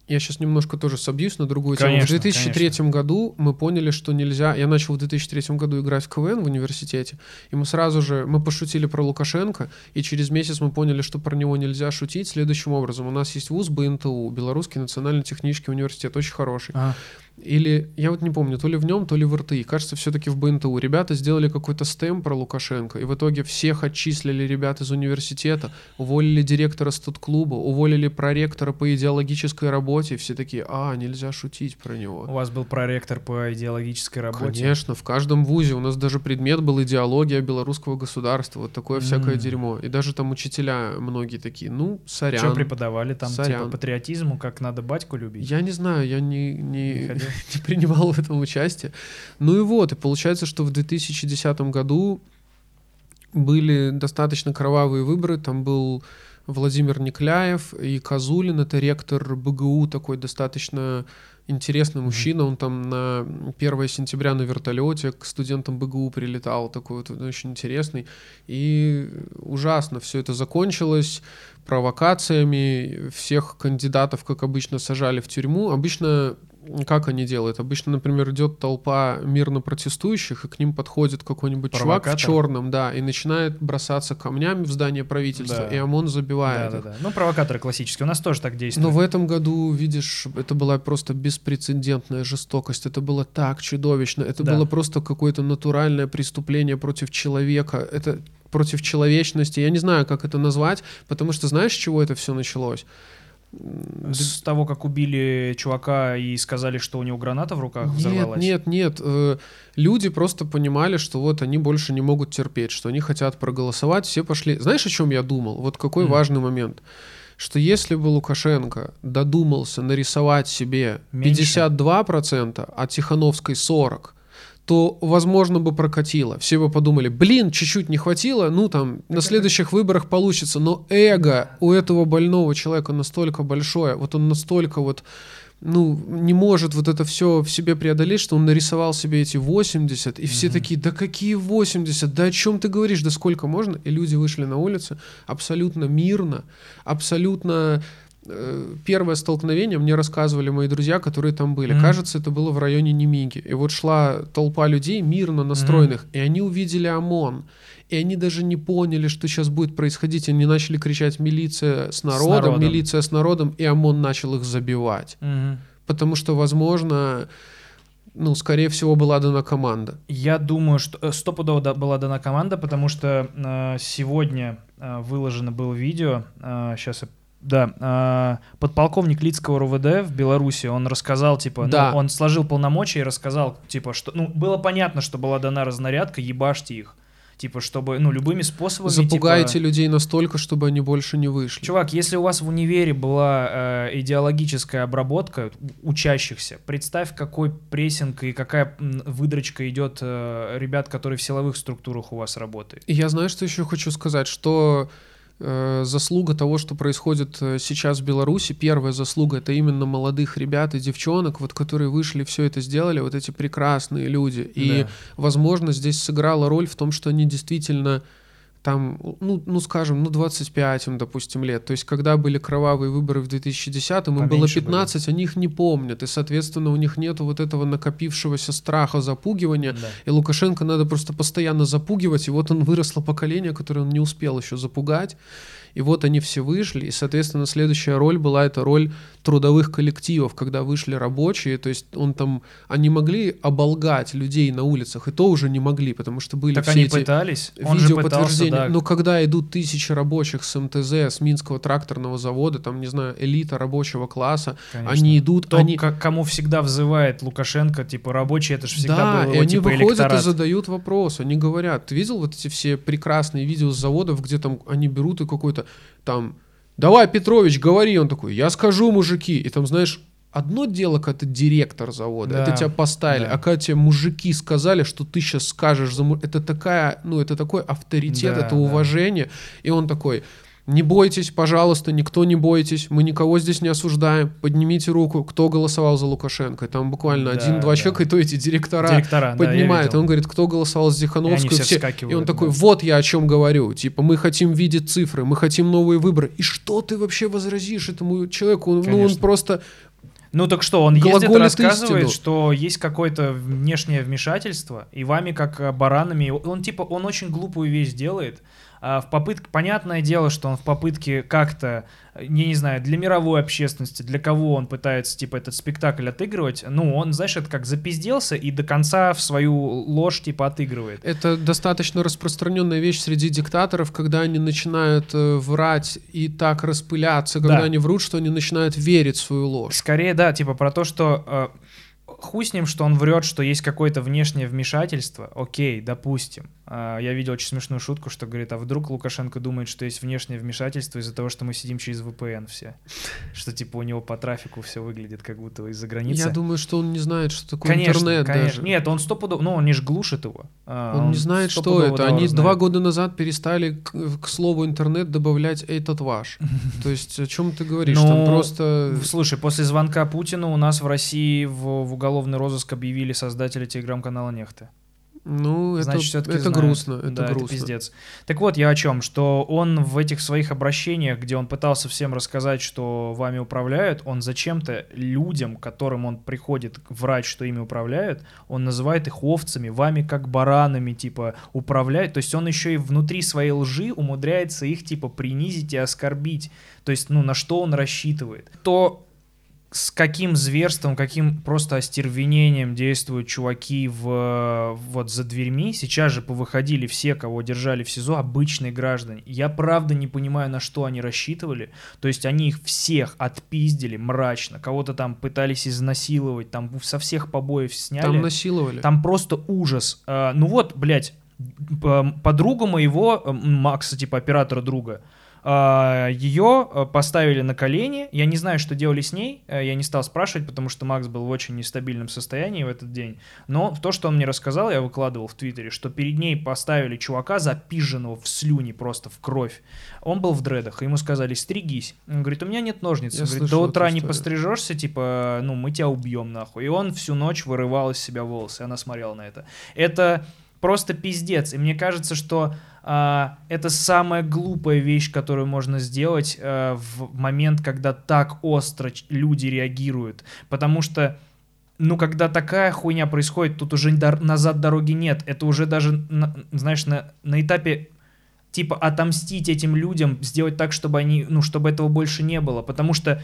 [SPEAKER 1] я сейчас немножко тоже собьюсь на другую тему. В
[SPEAKER 2] Конечно,
[SPEAKER 1] 2003 году мы поняли, что нельзя... Я начал в 2003 году играть в КВН в университете, и мы сразу же... Мы пошутили про Лукашенко, и через месяц мы поняли, что про него нельзя шутить следующим образом. У нас есть вуз БНТУ, Белорусский национальный технический университет, очень хороший.
[SPEAKER 2] А,
[SPEAKER 1] Или, я вот не помню, то ли в нем, то ли в РТИ. Кажется, все-таки в БНТУ. Ребята сделали какой-то стем про Лукашенко, и в итоге всех отчислили ребят из университета, уволили директора студ-клуба, уволили проректора по идеологической работе, все такие, а, нельзя шутить про
[SPEAKER 2] у
[SPEAKER 1] него.
[SPEAKER 2] вас был проректор по идеологической работе.
[SPEAKER 1] Конечно, в каждом вузе у нас даже предмет был идеология белорусского государства, вот такое всякое
[SPEAKER 2] М.
[SPEAKER 1] дерьмо. И даже там учителя многие такие, ну, сорян.
[SPEAKER 2] Что преподавали там?
[SPEAKER 1] Сорян.
[SPEAKER 2] Типа патриотизму, как надо батьку любить?
[SPEAKER 1] Я не знаю, я не, не,
[SPEAKER 2] Не?
[SPEAKER 1] не принимал в этом участие. Ну и вот, и получается, что в 2010 году были достаточно кровавые выборы. Там был Владимир Никляев и Козулин, это ректор БГУ, такой достаточно интересный мужчина, он там на 1 сентября на вертолете к студентам БГУ прилетал, такой вот очень интересный. И ужасно все это закончилось провокациями, всех кандидатов, как обычно, сажали в тюрьму. Обычно как они делают? Обычно, например, идет толпа мирно протестующих, и к ним подходит какой-нибудь чувак в черном, да, и начинает бросаться камнями в здание правительства,
[SPEAKER 2] Да.
[SPEAKER 1] и ОМОН забивает
[SPEAKER 2] Да,
[SPEAKER 1] их.
[SPEAKER 2] да, да. Ну, провокаторы классические. У нас тоже так
[SPEAKER 1] Но
[SPEAKER 2] действует.
[SPEAKER 1] в этом году, видишь, это была просто беспрецедентная жестокость. Это было так чудовищно. Это
[SPEAKER 2] Да.
[SPEAKER 1] было просто какое-то натуральное преступление против человека. Это против человечности. Я не знаю, как это назвать, потому что знаешь, с чего это все началось?
[SPEAKER 2] С того, как убили чувака и сказали, что у него граната в руках
[SPEAKER 1] Нет,
[SPEAKER 2] взорвалась.
[SPEAKER 1] нет, нет. э, Люди просто понимали, что вот они больше не могут терпеть, что они хотят проголосовать, все пошли. Знаешь, о чем я думал? Вот какой
[SPEAKER 2] М.
[SPEAKER 1] важный момент. Что если бы Лукашенко додумался нарисовать себе
[SPEAKER 2] Меньше.
[SPEAKER 1] 52%, а Тихановской 40%, то, возможно, бы прокатило. Все бы подумали, блин, чуть-чуть не хватило, ну там, на следующих выборах получится. Но эго у этого больного человека настолько большое, вот он настолько вот ну, не может вот это все в себе преодолеть, что он нарисовал себе эти 80, и все
[SPEAKER 2] Мгм.
[SPEAKER 1] такие, да какие 80, да о чем ты говоришь, да сколько можно? И люди вышли на улицы абсолютно мирно, абсолютно... э, Первое столкновение мне рассказывали мои друзья, которые там были.
[SPEAKER 2] Мгм.
[SPEAKER 1] Кажется, это было в районе Немиги. И вот шла толпа людей мирно настроенных, и они увидели ОМОН. И они даже не поняли, что сейчас будет происходить. Они начали кричать «милиция с народом»,
[SPEAKER 2] народом.
[SPEAKER 1] «милиция с народом», и ОМОН начал их забивать.
[SPEAKER 2] Мгм.
[SPEAKER 1] Потому что, возможно, ну, скорее всего, была дана команда.
[SPEAKER 2] Я думаю, что э, стопудово да- была дана команда, потому что э, сегодня э, выложено было видео. сейчас да, э, подполковник Лицкого РУВД в Беларуси, он рассказал, типа, ну,
[SPEAKER 1] Да.
[SPEAKER 2] он сложил полномочия и рассказал, типа, что, ну, было понятно, что была дана разнарядка, ебашьте их, типа, чтобы, ну, любыми способами,
[SPEAKER 1] Запугайте
[SPEAKER 2] типа,
[SPEAKER 1] людей настолько, чтобы они больше не вышли.
[SPEAKER 2] Чувак, если у вас в универе была э, идеологическая обработка учащихся, представь, какой прессинг и какая выдрочка идет э, ребят, которые в силовых структурах у вас работают.
[SPEAKER 1] И я знаю, что еще хочу сказать, что заслуга того, что происходит э, сейчас в Беларуси, первая заслуга это именно молодых ребят и девчонок, вот которые вышли, все это сделали, вот эти прекрасные люди. И,
[SPEAKER 2] Да.
[SPEAKER 1] возможно, здесь сыграла роль в том, что они действительно там, ну, ну скажем, ну 25 им, допустим, лет. То есть, когда были кровавые выборы в 2010-м, им было
[SPEAKER 2] Поменьше
[SPEAKER 1] 15, они их не помнят. И, соответственно, у них нету вот этого накопившегося страха, запугивания.
[SPEAKER 2] Да.
[SPEAKER 1] И Лукашенко надо просто постоянно запугивать, и вот он выросло поколение, которое он не успел еще запугать. И вот они все вышли, и, соответственно, следующая роль была это роль трудовых коллективов, когда вышли рабочие, то есть он там, они могли оболгать людей на улицах, и то уже не могли, потому что были
[SPEAKER 2] Так
[SPEAKER 1] все
[SPEAKER 2] они
[SPEAKER 1] эти
[SPEAKER 2] пытались. Он же пытался, да.
[SPEAKER 1] Но когда идут тысячи рабочих с МТЗ, с Минского тракторного завода, там, не знаю, элита рабочего класса,
[SPEAKER 2] конечно.
[SPEAKER 1] они идут,
[SPEAKER 2] То,
[SPEAKER 1] они...
[SPEAKER 2] к кому всегда взывает Лукашенко, типа, рабочий, это же всегда
[SPEAKER 1] да,
[SPEAKER 2] был
[SPEAKER 1] и
[SPEAKER 2] его,
[SPEAKER 1] они
[SPEAKER 2] типа,
[SPEAKER 1] выходят
[SPEAKER 2] электорат.
[SPEAKER 1] и задают вопрос. Они говорят, ты видел вот эти все прекрасные видео с заводов, где там они берут и какой-то там, давай, Петрович, говори. Он такой, я скажу, мужики. И там, знаешь, одно дело, когда ты директор завода,
[SPEAKER 2] Да,
[SPEAKER 1] это тебя поставили,
[SPEAKER 2] да.
[SPEAKER 1] а когда тебе мужики сказали, что ты сейчас скажешь, это такая, ну, это такой авторитет,
[SPEAKER 2] Да,
[SPEAKER 1] это
[SPEAKER 2] да.
[SPEAKER 1] уважение. И он такой, не бойтесь, пожалуйста, никто не бойтесь, мы никого здесь не осуждаем, поднимите руку, кто голосовал за Лукашенко. И там буквально
[SPEAKER 2] Да,
[SPEAKER 1] один-два
[SPEAKER 2] да.
[SPEAKER 1] человека, и то эти директора,
[SPEAKER 2] Директора, да, я
[SPEAKER 1] поднимает.
[SPEAKER 2] видел.
[SPEAKER 1] он говорит, кто голосовал за
[SPEAKER 2] И
[SPEAKER 1] Зихановскую.
[SPEAKER 2] все
[SPEAKER 1] все- И он такой,
[SPEAKER 2] да.
[SPEAKER 1] вот я о чем говорю. Типа, мы хотим видеть цифры, мы хотим новые выборы. И что ты вообще возразишь этому человеку? Он- Ну, он
[SPEAKER 2] Конечно.
[SPEAKER 1] просто...
[SPEAKER 2] Ну так что, он ездит, рассказывает,
[SPEAKER 1] истину.
[SPEAKER 2] что есть какое-то внешнее вмешательство, и вами, как баранами, он типа, он очень глупую вещь делает. А в попытке, понятное дело, что он в попытке как-то, я не знаю, для мировой общественности, для кого он пытается, типа, этот спектакль отыгрывать, ну, он, знаешь, это как запизделся и до конца в свою ложь, типа, отыгрывает.
[SPEAKER 1] Это достаточно распространенная вещь среди диктаторов, когда они начинают э, врать и так распыляться, когда
[SPEAKER 2] Да.
[SPEAKER 1] они врут, что они начинают верить в свою ложь.
[SPEAKER 2] Скорее, да, типа про то, что э, хуй с ним, что он врет, что есть какое-то внешнее вмешательство. Окей, допустим. А, Я видел очень смешную шутку, что говорит, а вдруг Лукашенко думает, что есть внешнее вмешательство из-за того, что мы сидим через VPN все. Что типа у него по трафику все выглядит как будто из-за границы.
[SPEAKER 1] Я думаю, что он не знает, что такое
[SPEAKER 2] Конечно,
[SPEAKER 1] интернет
[SPEAKER 2] конечно.
[SPEAKER 1] даже.
[SPEAKER 2] Нет, он стопудово, ну он не ж глушит его. А,
[SPEAKER 1] Он, не знает, что это. Они
[SPEAKER 2] знает.
[SPEAKER 1] два года назад перестали к, к слову интернет добавлять этот ваш. То есть о чем ты говоришь? Там
[SPEAKER 2] Ну,
[SPEAKER 1] просто
[SPEAKER 2] Слушай, после звонка Путину у нас в России в уголовный розыск объявили создателя телеграм-канала Нехты.
[SPEAKER 1] ну это,
[SPEAKER 2] Значит, все-таки
[SPEAKER 1] это грустно, это
[SPEAKER 2] да,
[SPEAKER 1] грустно.
[SPEAKER 2] это пиздец. Так вот, я о чем, что он в этих своих обращениях, где он пытался всем рассказать, что вами управляют, он зачем-то людям, которым он приходит врать, что ими управляют, он называет их овцами, вами как баранами, типа, управляют. То есть он еще и внутри своей лжи умудряется их, типа, принизить и оскорбить. То есть, ну, на что он рассчитывает. То с каким зверством, каким просто остервенением действуют чуваки в, вот за дверьми. Сейчас же повыходили все, кого держали в СИЗО, обычные граждане. Я правда не понимаю, на что они рассчитывали. То есть они их всех отпиздили мрачно, кого-то там пытались изнасиловать, там со всех побоев сняли.
[SPEAKER 1] Там насиловали.
[SPEAKER 2] Там просто ужас. А, ну вот, блядь, подруга моего, Макса, типа оператора друга, ее поставили на колени. Я не знаю, что делали с ней. э, Я не стал спрашивать, потому что Макс был в очень нестабильном состоянии в этот день. Но то, что он мне рассказал, я выкладывал в Твиттере, что перед ней поставили чувака, запиженного в слюни, просто в кровь. Он был в дредах, ему сказали, стригись. Он говорит, у меня нет ножниц.
[SPEAKER 1] Я
[SPEAKER 2] Он говорит, до утра не
[SPEAKER 1] историю.
[SPEAKER 2] пострижешься, типа, ну, мы тебя убьем, нахуй. И он всю ночь вырывал из себя волосы. Она смотрела на это. Это просто пиздец. И мне кажется, что а, это самая глупая вещь, которую можно сделать а, в момент, когда так остро люди реагируют. Потому что, ну, когда такая хуйня происходит, тут уже назад дороги нет. Это уже даже, на- знаешь, на, на этапе типа отомстить этим людям, сделать так, чтобы они, ну, чтобы этого больше не было. Потому что,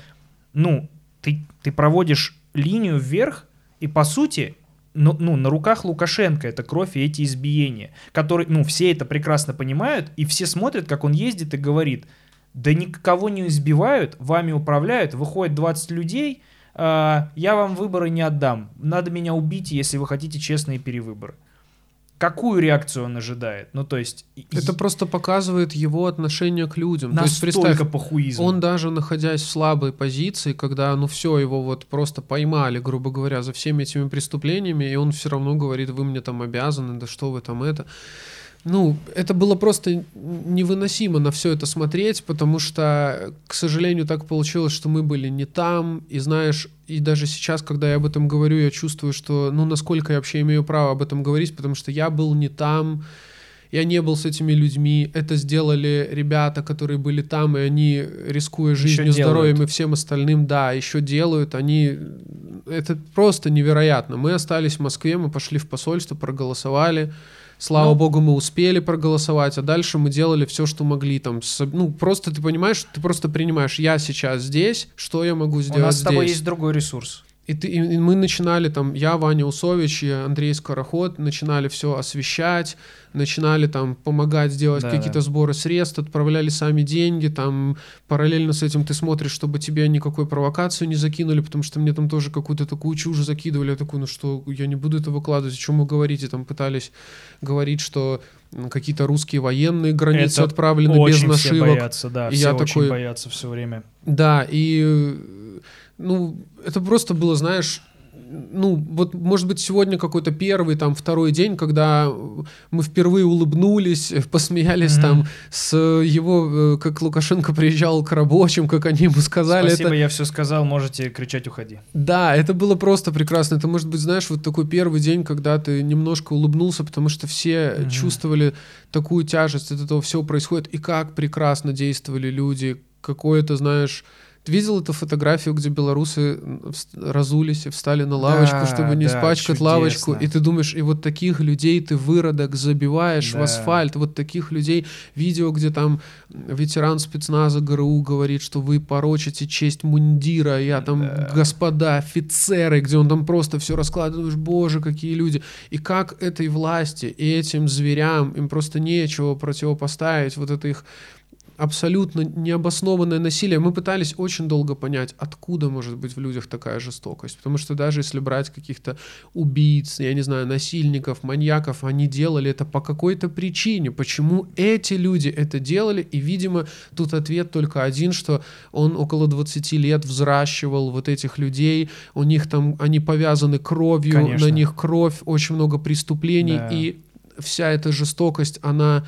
[SPEAKER 2] ну, ты, ты проводишь линию вверх, и по сути, ну, ну, на руках Лукашенко это кровь и эти избиения, которые, ну, все это прекрасно понимают, и все смотрят, как он ездит и говорит, да никого не избивают, вами управляют, выходит 20 людей, а, я вам выборы не отдам, надо меня убить, если вы хотите честные перевыборы. Какую реакцию он ожидает? Ну, то есть... и-
[SPEAKER 1] Это просто показывает его отношение к людям. То есть представь,
[SPEAKER 2] настолько похуизм.
[SPEAKER 1] он даже находясь в слабой позиции, когда, ну все, его вот просто поймали, грубо говоря, за всеми этими преступлениями, и он все равно говорит, вы мне там обязаны, да что вы там это. Ну, это было просто невыносимо на все это смотреть, потому что, к сожалению, так получилось, что мы были не там, и знаешь, и даже сейчас, когда я об этом говорю, я чувствую, что, ну, насколько я вообще имею право об этом говорить, потому что я был не там, я не был с этими людьми, это сделали ребята, которые были там, и они, рискуя жизнью, здоровьем и всем остальным, да, еще делают, они... Это просто невероятно. Мы остались в Москве, мы пошли в посольство, проголосовали, Слава
[SPEAKER 2] Ну.
[SPEAKER 1] богу, мы успели проголосовать, а дальше мы делали все, что могли. Там, ну, просто ты понимаешь, ты просто принимаешь, я сейчас здесь, что я могу
[SPEAKER 2] У
[SPEAKER 1] сделать
[SPEAKER 2] нас с тобой
[SPEAKER 1] здесь?
[SPEAKER 2] есть другой ресурс.
[SPEAKER 1] И, ты, и мы начинали там, я, Ваня Усович и Андрей Скороход, начинали все освещать, начинали там помогать сделать
[SPEAKER 2] Да,
[SPEAKER 1] какие-то
[SPEAKER 2] да.
[SPEAKER 1] сборы средств, отправляли сами деньги, там параллельно с этим ты смотришь, чтобы тебе никакой провокацию не закинули, потому что мне там тоже какую-то такую чушь закидывали, я такой, ну что, я не буду это выкладывать, о чем вы говорите, там пытались говорить, что какие-то русские военные границы
[SPEAKER 2] Это
[SPEAKER 1] отправлены
[SPEAKER 2] очень
[SPEAKER 1] без
[SPEAKER 2] все
[SPEAKER 1] нашивок.
[SPEAKER 2] боятся, да,
[SPEAKER 1] И
[SPEAKER 2] все
[SPEAKER 1] я
[SPEAKER 2] очень
[SPEAKER 1] такой-
[SPEAKER 2] боятся все время.
[SPEAKER 1] Да, и э, ну, это просто было, знаешь, ну, вот, может быть, сегодня какой-то первый, там, второй день, когда мы впервые улыбнулись, посмеялись
[SPEAKER 2] Мгм.
[SPEAKER 1] там с его, э, как Лукашенко приезжал к рабочим, как они ему сказали.
[SPEAKER 2] Спасибо,
[SPEAKER 1] это,
[SPEAKER 2] я все сказал, можете кричать «Уходи».
[SPEAKER 1] да, это было просто прекрасно. Это, может быть, знаешь, вот такой первый день, когда ты немножко улыбнулся, потому что все
[SPEAKER 2] Мгм.
[SPEAKER 1] чувствовали такую тяжесть от этого всего происходит, и как прекрасно действовали люди, какое-то, знаешь... Ты видел эту фотографию, где белорусы разулись и встали на лавочку,
[SPEAKER 2] Да,
[SPEAKER 1] чтобы не
[SPEAKER 2] да,
[SPEAKER 1] испачкать
[SPEAKER 2] чудесно.
[SPEAKER 1] лавочку, и ты думаешь, и вот таких людей ты выродок забиваешь в
[SPEAKER 2] Да.
[SPEAKER 1] асфальт, вот таких людей, видео, где там ветеран спецназа ГРУ говорит, что вы порочите честь мундира, я там,
[SPEAKER 2] Да.
[SPEAKER 1] господа офицеры, где он там просто все раскладываешь, боже, какие люди. И как этой власти и этим зверям, им просто нечего противопоставить, вот это их абсолютно необоснованное насилие. Мы пытались очень долго понять, откуда может быть в людях такая жестокость. Потому что даже если брать каких-то убийц, я не знаю, насильников, маньяков, они делали это по какой-то причине. Почему эти люди это делали? И, видимо, тут ответ только один, что он около 20 лет взращивал вот этих людей, у них там, они повязаны кровью,
[SPEAKER 2] Конечно.
[SPEAKER 1] на них кровь, очень много преступлений,
[SPEAKER 2] Да.
[SPEAKER 1] и вся эта жестокость, она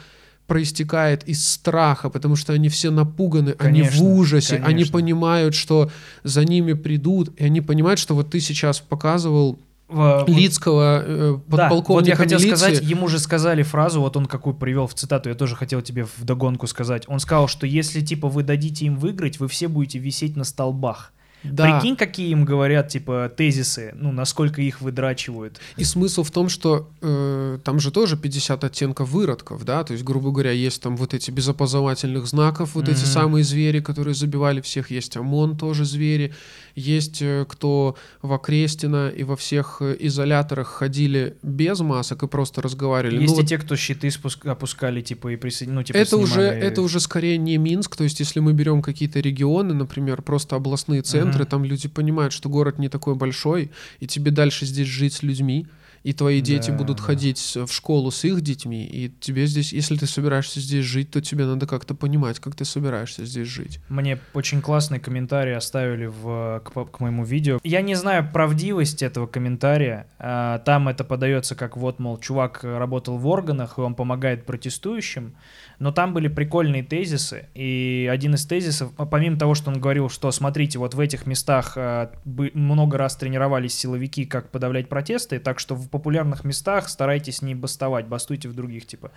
[SPEAKER 1] проистекает из страха, потому что они все напуганы, они в
[SPEAKER 2] Конечно,
[SPEAKER 1] ужасе, они
[SPEAKER 2] конечно.
[SPEAKER 1] понимают, что за ними придут, и они понимают, что вот ты сейчас показывал
[SPEAKER 2] В- вот-
[SPEAKER 1] Лицкого, э,
[SPEAKER 2] Да,
[SPEAKER 1] подполковника
[SPEAKER 2] вот я хотел
[SPEAKER 1] милиции.
[SPEAKER 2] сказать, ему же сказали фразу, вот он какую привел в цитату, я тоже хотел тебе в догонку сказать. Он сказал, что если типа вы дадите им выиграть, вы все будете висеть на столбах.
[SPEAKER 1] Да.
[SPEAKER 2] Прикинь, какие им говорят, типа, тезисы, ну, насколько их выдрачивают.
[SPEAKER 1] И смысл в том, что э, там же тоже 50 оттенков выродков, да, то есть, грубо говоря, есть там вот эти без опознавательных знаков, вот эти
[SPEAKER 2] Мгм.
[SPEAKER 1] самые звери, которые забивали всех, есть ОМОН тоже звери, есть э, кто в Окрестино и во всех э, изоляторах ходили без масок и просто разговаривали.
[SPEAKER 2] Есть
[SPEAKER 1] Ну,
[SPEAKER 2] и
[SPEAKER 1] вот
[SPEAKER 2] те, кто щиты спуск- опускали, типа, и присоединили, ну, типа,
[SPEAKER 1] это уже,
[SPEAKER 2] снимали-
[SPEAKER 1] это уже скорее не Минск, то есть если мы берем какие-то регионы, например, просто областные центры,
[SPEAKER 2] Мгм.
[SPEAKER 1] там люди понимают, что город не такой большой, и тебе дальше здесь жить с людьми, и твои дети
[SPEAKER 2] Да,
[SPEAKER 1] будут ходить в школу с их детьми, и тебе здесь, если ты собираешься здесь жить, то тебе надо как-то понимать, как ты собираешься здесь жить.
[SPEAKER 2] Мне очень классный комментарий оставили в, к, к моему видео. Я не знаю правдивость этого комментария. А, Там это подается как вот, мол, чувак работал в органах, и он помогает протестующим. Но там были прикольные тезисы. И один из тезисов, а, помимо того, что он говорил, что смотрите, вот в этих местах бы- много раз тренировались силовики, как подавлять протесты, так что в популярных местах старайтесь не бастовать, бастуйте в других, типа.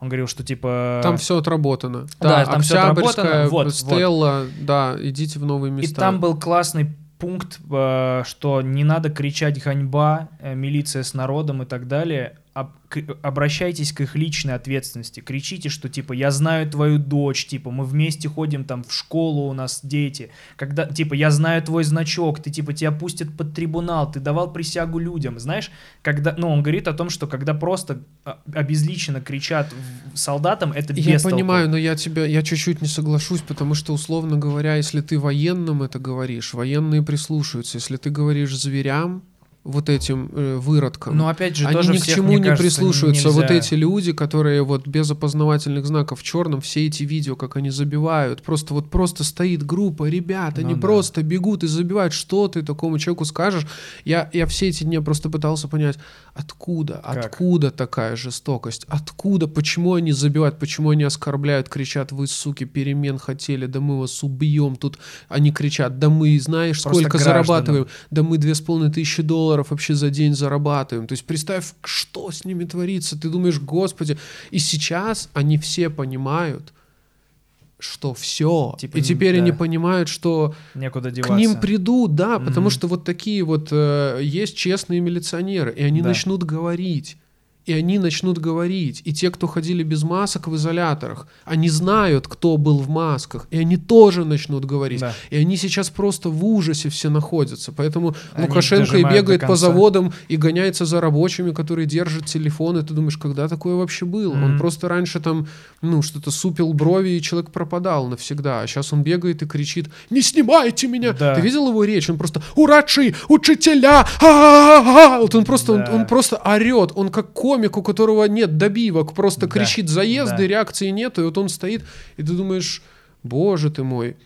[SPEAKER 2] Он говорил, что типа...
[SPEAKER 1] Там все отработано.
[SPEAKER 2] да, там всё
[SPEAKER 1] Октябрьская,
[SPEAKER 2] отработано. Вот, вот.
[SPEAKER 1] Стелла, да, идите в новые
[SPEAKER 2] И
[SPEAKER 1] места.
[SPEAKER 2] там был классный пункт, э, что не надо кричать ганьба, э, милиция с народом и так далее. Об- к- обращайтесь к их личной ответственности. Кричите, что типа я знаю твою дочь, типа мы вместе ходим там в школу, у нас дети. Когда типа я знаю твой значок, ты типа тебя пустят под трибунал, ты давал присягу людям. Знаешь, когда, ну он говорит о том, что когда просто а, обезличенно кричат солдатам, это
[SPEAKER 1] Я
[SPEAKER 2] толку.
[SPEAKER 1] понимаю, но я тебя, я чуть-чуть не соглашусь, потому что, условно говоря, если ты военным это говоришь, военные прислушаются. Если ты говоришь зверям, вот этим э, выродкам,
[SPEAKER 2] Но опять же,
[SPEAKER 1] они
[SPEAKER 2] тоже
[SPEAKER 1] ни к
[SPEAKER 2] всех,
[SPEAKER 1] чему
[SPEAKER 2] мне
[SPEAKER 1] не
[SPEAKER 2] кажется,
[SPEAKER 1] прислушиваются. Вот
[SPEAKER 2] нельзя.
[SPEAKER 1] эти люди, которые вот без опознавательных знаков в черном, все эти видео, как они забивают, просто вот просто стоит группа ребят, они
[SPEAKER 2] Ну да.
[SPEAKER 1] просто бегут и забивают. Что ты такому человеку скажешь? Я, я все эти дни просто пытался понять, откуда,
[SPEAKER 2] Как?
[SPEAKER 1] откуда такая жестокость, откуда, почему они забивают, почему они оскорбляют, кричат, вы, суки, перемен хотели, да мы вас убьем. Тут они кричат, да мы, знаешь,
[SPEAKER 2] Просто
[SPEAKER 1] сколько
[SPEAKER 2] гражданам.
[SPEAKER 1] зарабатываем, да мы две с половиной тысячи долларов вообще за день зарабатываем. То есть представь, что с ними творится. Ты думаешь, господи. И сейчас они все понимают, что все.
[SPEAKER 2] Типа,
[SPEAKER 1] и теперь они
[SPEAKER 2] да.
[SPEAKER 1] понимают, что
[SPEAKER 2] Некуда
[SPEAKER 1] к
[SPEAKER 2] деваться.
[SPEAKER 1] ним придут, да, потому
[SPEAKER 2] Мгм.
[SPEAKER 1] что вот такие вот э, есть честные милиционеры, и они
[SPEAKER 2] Да.
[SPEAKER 1] начнут говорить. И они начнут говорить. И те, кто ходили без масок в изоляторах, они знают, кто был в масках, и они тоже начнут говорить.
[SPEAKER 2] Да.
[SPEAKER 1] И они сейчас просто в ужасе все находятся. Поэтому
[SPEAKER 2] Они
[SPEAKER 1] Лукашенко и бегает по заводам и гоняется за рабочими, которые держат телефон. И ты думаешь, когда такое вообще было? Он
[SPEAKER 2] Мгм.
[SPEAKER 1] просто раньше там, ну, что-то супил брови, и человек пропадал навсегда. А сейчас он бегает и кричит, не снимайте меня!
[SPEAKER 2] Да.
[SPEAKER 1] Ты видел его речь? Он просто, урачи, учителя! а-а-а-а!» Вот он просто, он,
[SPEAKER 2] Да.
[SPEAKER 1] он просто орет. Он как комик, у которого нет добивок, просто
[SPEAKER 2] Да.
[SPEAKER 1] кричит заезды,
[SPEAKER 2] Да.
[SPEAKER 1] реакции нет. И вот он стоит, и ты думаешь, боже ты мой,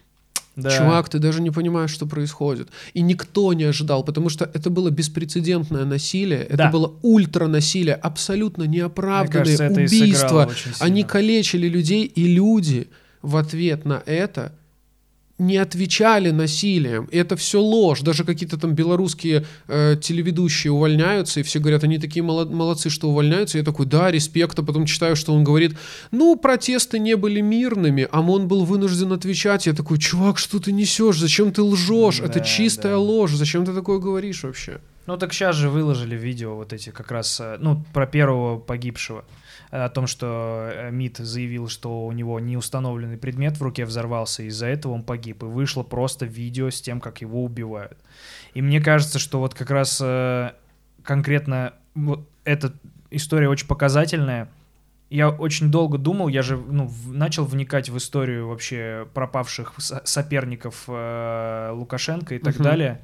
[SPEAKER 2] Да.
[SPEAKER 1] Чувак, ты даже не понимаешь, что происходит. И никто не ожидал, потому что это было беспрецедентное насилие, это
[SPEAKER 2] Да.
[SPEAKER 1] было абсолютно
[SPEAKER 2] это и
[SPEAKER 1] убийства.
[SPEAKER 2] сыграло очень сильно.
[SPEAKER 1] Они калечили людей, и люди в ответ на это не отвечали насилием. Это все ложь. Даже какие-то там белорусские э, телеведущие увольняются, и все говорят, они такие молод- молодцы, что увольняются. Я такой, да, респект. А потом читаю, что он говорит, ну, протесты не были мирными, а он был вынужден отвечать. Я такой, чувак, что ты несешь? Зачем ты лжешь? это
[SPEAKER 2] Да,
[SPEAKER 1] чистая
[SPEAKER 2] да.
[SPEAKER 1] ложь. Зачем ты такое говоришь вообще?
[SPEAKER 2] Ну так сейчас же выложили видео вот эти как раз, э, ну, про первого погибшего. Э, О том, что э, МИД заявил, что у него неустановленный предмет в руке взорвался, из-за этого он погиб. И вышло просто видео с тем, как его убивают. И мне кажется, что вот как раз э, конкретно вот эта история очень показательная. Я очень долго думал, я же ну, начал вникать в историю вообще пропавших со- соперников э, Лукашенко и так
[SPEAKER 1] Мгм.
[SPEAKER 2] далее.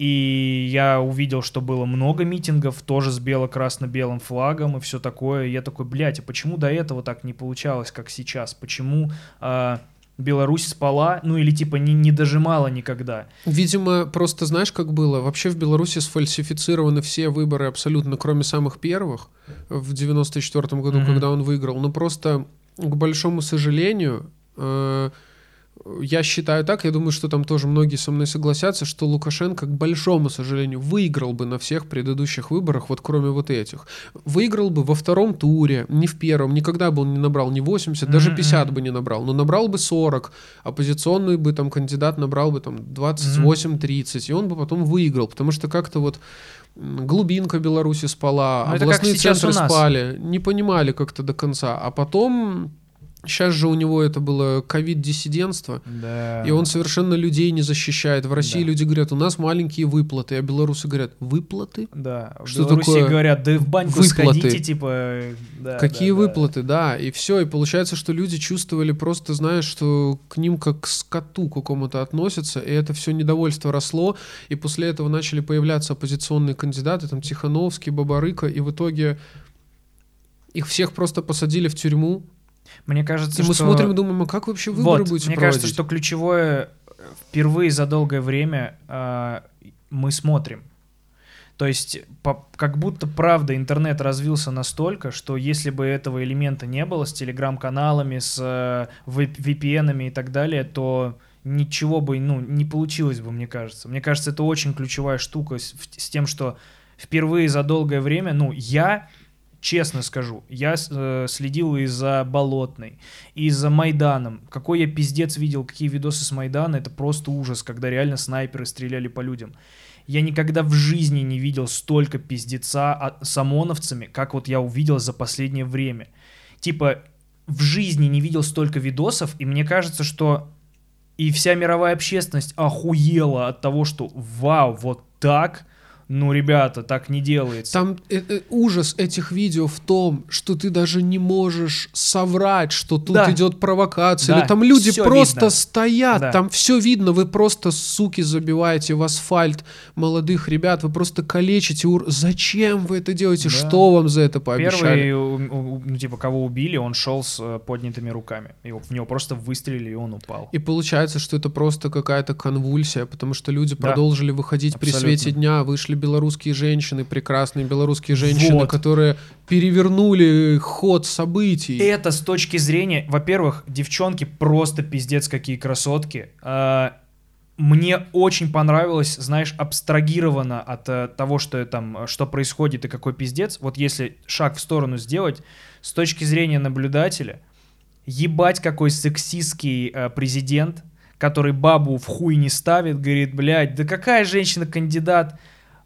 [SPEAKER 2] И я увидел, что было много митингов, тоже с бело-красно-белым флагом и все такое. И я такой, блядь, а почему до этого так не получалось, как сейчас? Почему э, Беларусь спала, ну или типа не, не дожимала никогда?
[SPEAKER 1] Видимо, просто знаешь, как было? Вообще в Беларуси сфальсифицированы все выборы абсолютно, кроме самых первых в 94 году,
[SPEAKER 2] Мгм.
[SPEAKER 1] когда он выиграл. Но просто, к большому сожалению, э, я считаю так, я думаю, что там тоже многие со мной согласятся, что Лукашенко, к большому сожалению, выиграл бы на всех предыдущих выборах, вот кроме вот этих. Выиграл бы во втором туре, не в первом, никогда бы он не набрал ни 80, даже
[SPEAKER 2] Мгм,
[SPEAKER 1] 50
[SPEAKER 2] мгм.
[SPEAKER 1] бы не набрал, но набрал бы 40, оппозиционный бы там кандидат набрал бы там 28-30, и он бы потом выиграл, потому что как-то вот глубинка Беларуси спала,
[SPEAKER 2] Ну, это как
[SPEAKER 1] областные центры спали, не понимали как-то до конца, а потом... Сейчас же у него это было ковид-диссидентство,
[SPEAKER 2] Да.
[SPEAKER 1] и он совершенно людей не защищает. В России
[SPEAKER 2] Да.
[SPEAKER 1] люди говорят, у нас маленькие выплаты, а белорусы говорят, выплаты?
[SPEAKER 2] Да, в
[SPEAKER 1] Что
[SPEAKER 2] Беларуси
[SPEAKER 1] такое
[SPEAKER 2] говорят, да в баньку
[SPEAKER 1] выплаты?
[SPEAKER 2] сходите, типа... да,
[SPEAKER 1] Какие
[SPEAKER 2] да, да.
[SPEAKER 1] выплаты, да, и все, и получается, что люди чувствовали просто, знаешь, что к ним как к скоту какому-то относятся, и это все недовольство росло, и после этого начали появляться оппозиционные кандидаты, там Тихановский, Бабарыка, и в итоге их всех просто посадили в тюрьму,
[SPEAKER 2] Мне кажется,
[SPEAKER 1] и мы
[SPEAKER 2] что...
[SPEAKER 1] смотрим думаем, а как вообще выборы
[SPEAKER 2] вот,
[SPEAKER 1] будете
[SPEAKER 2] мне
[SPEAKER 1] проводить?
[SPEAKER 2] кажется, что ключевое э, впервые за долгое время э, мы смотрим. То есть, по- как будто правда интернет развился настолько, что если бы этого элемента не было с телеграм-каналами, с э, V- VPN-ами и так далее, то ничего бы ну, не получилось бы, мне кажется. Мне кажется, это очень ключевая штука с, с тем, что впервые за долгое время, ну, я, честно скажу, я э, следил и за Болотной, и за Майданом. Какой я пиздец видел, какие видосы с Майдана, это просто ужас, когда реально снайперы стреляли по людям. Я никогда в жизни не видел столько пиздеца от- с ОМОНовцами, как вот я увидел за последнее время. Типа, в жизни не видел столько видосов, и мне кажется, что и вся мировая общественность охуела от того, что вау, вот так, ну, ребята, так не делается.
[SPEAKER 1] Там э, э, ужас этих видео в том, что ты даже не можешь соврать, что тут
[SPEAKER 2] Да.
[SPEAKER 1] идет провокация.
[SPEAKER 2] Да,
[SPEAKER 1] Или там люди
[SPEAKER 2] всё
[SPEAKER 1] просто
[SPEAKER 2] видно.
[SPEAKER 1] стоят,
[SPEAKER 2] Да.
[SPEAKER 1] там все видно, вы просто, суки, забиваете в асфальт молодых ребят, вы просто калечите. ур- Зачем вы это делаете?
[SPEAKER 2] Да.
[SPEAKER 1] Что вам за это пообещали?
[SPEAKER 2] Первый, ну, типа, кого убили, он шел с э, поднятыми руками. Его, в него просто выстрелили, и он упал.
[SPEAKER 1] И получается, что это просто какая-то конвульсия, потому что люди
[SPEAKER 2] Да.
[SPEAKER 1] продолжили выходить при
[SPEAKER 2] Абсолютно.
[SPEAKER 1] свете дня, вышли белорусские женщины, прекрасные белорусские женщины,
[SPEAKER 2] Вот.
[SPEAKER 1] которые перевернули ход событий.
[SPEAKER 2] Это с точки зрения, во-первых, девчонки просто пиздец какие красотки. А, Мне очень понравилось, знаешь, абстрагировано от э, того, что там, э, что происходит и какой пиздец. Вот если шаг в сторону сделать, с точки зрения наблюдателя, ебать какой сексистский э, президент, который бабу в хуй не ставит, говорит, блядь, да какая женщина кандидат?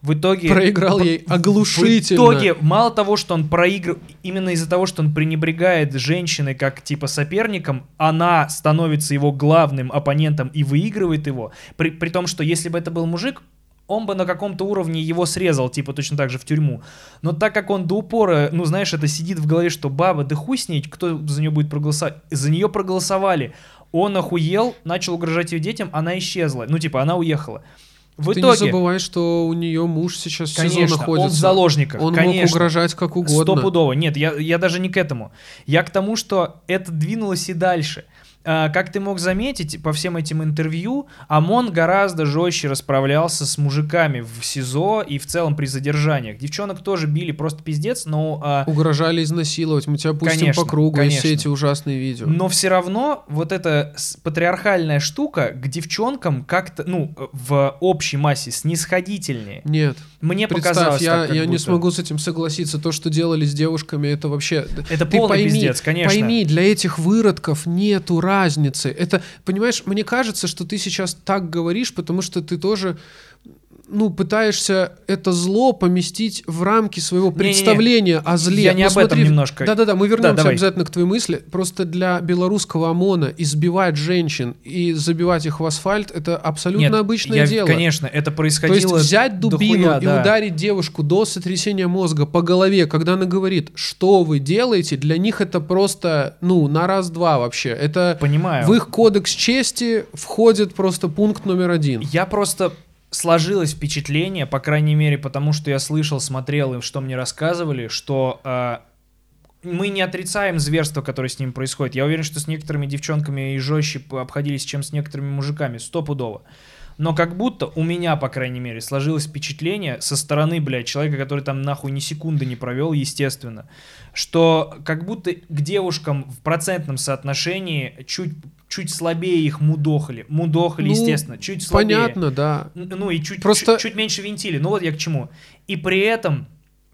[SPEAKER 2] В итоге...
[SPEAKER 1] Проиграл ей оглушительно.
[SPEAKER 2] В итоге, мало того, что он проигрывает, именно из-за того, что он пренебрегает женщиной как типа соперником, она становится его главным оппонентом и выигрывает его. При, при том, что если бы это был мужик, он бы на каком-то уровне его срезал, типа точно так же в тюрьму. Но так как он до упора, ну знаешь, это сидит в голове, что баба, да хуй с ней, кто за нее будет проголосовать. За нее проголосовали. Он охуел, начал угрожать ее детям, она исчезла. Ну типа она уехала. В
[SPEAKER 1] Ты
[SPEAKER 2] итоге,
[SPEAKER 1] не забывай, что у нее муж сейчас в
[SPEAKER 2] конечно,
[SPEAKER 1] находится.
[SPEAKER 2] он в заложниках.
[SPEAKER 1] Он
[SPEAKER 2] конечно.
[SPEAKER 1] мог угрожать как угодно.
[SPEAKER 2] Стопудово. Нет, я, я даже не к этому. Я к тому, что это двинулось и дальше. А, как ты мог заметить по всем этим интервью, ОМОН гораздо жестче расправлялся с мужиками в СИЗО и в целом при задержаниях. Девчонок тоже били просто пиздец, но... а,
[SPEAKER 1] Угрожали изнасиловать. Мы тебя пустим
[SPEAKER 2] Конечно,
[SPEAKER 1] по кругу, и все
[SPEAKER 2] конечно.
[SPEAKER 1] эти ужасные видео.
[SPEAKER 2] Но все равно вот эта патриархальная штука к девчонкам как-то, ну, в общей массе снисходительнее.
[SPEAKER 1] Нет.
[SPEAKER 2] Мне
[SPEAKER 1] Представь,
[SPEAKER 2] показалось
[SPEAKER 1] я,
[SPEAKER 2] так,
[SPEAKER 1] я не
[SPEAKER 2] будто.
[SPEAKER 1] смогу с этим согласиться. То, что делали с девушками, это вообще...
[SPEAKER 2] Это
[SPEAKER 1] Ты
[SPEAKER 2] полный
[SPEAKER 1] пойми,
[SPEAKER 2] пиздец, конечно.
[SPEAKER 1] Пойми, для этих выродков нету разницы. Это, понимаешь, мне кажется, что ты сейчас так говоришь, потому что ты тоже ну, пытаешься это зло поместить в рамки своего представления о зле.
[SPEAKER 2] Я не
[SPEAKER 1] Ну,
[SPEAKER 2] об этом
[SPEAKER 1] смотри,
[SPEAKER 2] немножко.
[SPEAKER 1] Да-да-да, мы вернемся
[SPEAKER 2] давай.
[SPEAKER 1] обязательно к твоей мысли. Просто для белорусского ОМОНа избивать женщин и забивать их в асфальт — это абсолютно
[SPEAKER 2] Нет,
[SPEAKER 1] обычное
[SPEAKER 2] я-
[SPEAKER 1] дело.
[SPEAKER 2] Конечно, это
[SPEAKER 1] То есть
[SPEAKER 2] происходило
[SPEAKER 1] взять дубину
[SPEAKER 2] дохуя,
[SPEAKER 1] и
[SPEAKER 2] да.
[SPEAKER 1] ударить девушку до сотрясения мозга по голове, когда она говорит, что вы делаете, для них это просто, ну, на раз-два вообще. Это
[SPEAKER 2] Понимаю.
[SPEAKER 1] в их кодекс чести входит просто пункт номер один.
[SPEAKER 2] Я просто сложилось впечатление, по крайней мере, потому что я слышал, смотрел и что мне рассказывали, что э, мы не отрицаем зверство, которое с ним происходит. Я уверен, что с некоторыми девчонками и жестче обходились, чем с некоторыми мужиками, стопудово. Но как будто у меня, по крайней мере, сложилось впечатление со стороны, блядь, человека, который там нахуй ни секунды не провел, естественно, что как будто к девушкам в процентном соотношении чуть, чуть слабее их мудохали. Мудохали,
[SPEAKER 1] Ну,
[SPEAKER 2] естественно, чуть слабее.
[SPEAKER 1] Понятно, да.
[SPEAKER 2] Ну и чуть,
[SPEAKER 1] Просто-
[SPEAKER 2] чуть, чуть меньше винтили. Ну вот я к чему. И при этом,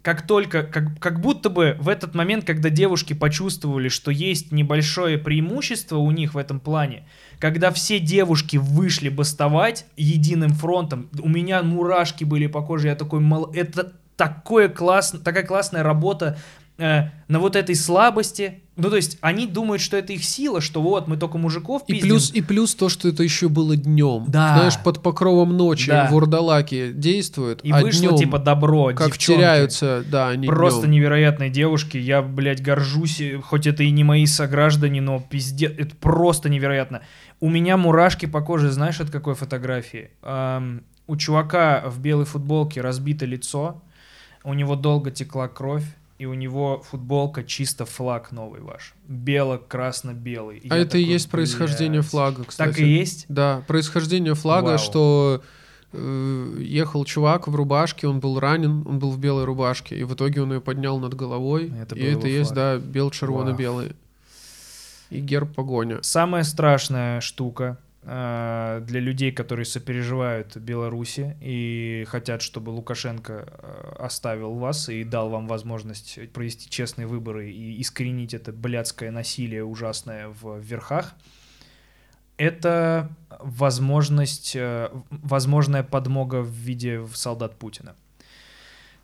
[SPEAKER 2] как только, как, как будто бы в этот момент, когда девушки почувствовали, что есть небольшое преимущество у них в этом плане, когда все девушки вышли бастовать единым фронтом, у меня мурашки были по коже, я такой, мол, это такое класс, такая классная работа э, на вот этой слабости. Ну, то есть, они думают, что это их сила, что вот, мы только мужиков
[SPEAKER 1] И
[SPEAKER 2] пиздим.
[SPEAKER 1] плюс, и плюс то, что это еще было днем.
[SPEAKER 2] Да.
[SPEAKER 1] Знаешь, под покровом ночи
[SPEAKER 2] Да.
[SPEAKER 1] вурдалаки действуют,
[SPEAKER 2] И
[SPEAKER 1] а
[SPEAKER 2] вышло
[SPEAKER 1] днем,
[SPEAKER 2] типа добро,
[SPEAKER 1] как
[SPEAKER 2] девчонки.
[SPEAKER 1] теряются, да, они
[SPEAKER 2] Просто
[SPEAKER 1] днем.
[SPEAKER 2] невероятные девушки. Я, блядь, горжусь. э, Хоть это и не мои сограждане, но пиздец. Это просто невероятно. У меня мурашки по коже, знаешь, от какой фотографии? Ам, у чувака в белой футболке разбито лицо, у него долго текла кровь, и у него футболка чисто флаг новый ваш. Бело-красно-белый.
[SPEAKER 1] А
[SPEAKER 2] Я
[SPEAKER 1] это и
[SPEAKER 2] такой,
[SPEAKER 1] есть происхождение
[SPEAKER 2] блядь.
[SPEAKER 1] флага, кстати.
[SPEAKER 2] Так и есть?
[SPEAKER 1] Да, происхождение флага,
[SPEAKER 2] Вау.
[SPEAKER 1] что э, ехал чувак в рубашке, он был ранен, он был в белой рубашке, и в итоге он ее поднял над головой,
[SPEAKER 2] Это
[SPEAKER 1] и это
[SPEAKER 2] его
[SPEAKER 1] есть,
[SPEAKER 2] флаг.
[SPEAKER 1] да, бел-червоно-белый. И герб погоня.
[SPEAKER 2] Самая страшная штука для людей, которые сопереживают Беларуси и хотят, чтобы Лукашенко э, оставил вас и дал вам возможность провести честные выборы и искоренить это блядское насилие ужасное в верхах, это возможность, э, возможная подмога в виде солдат Путина.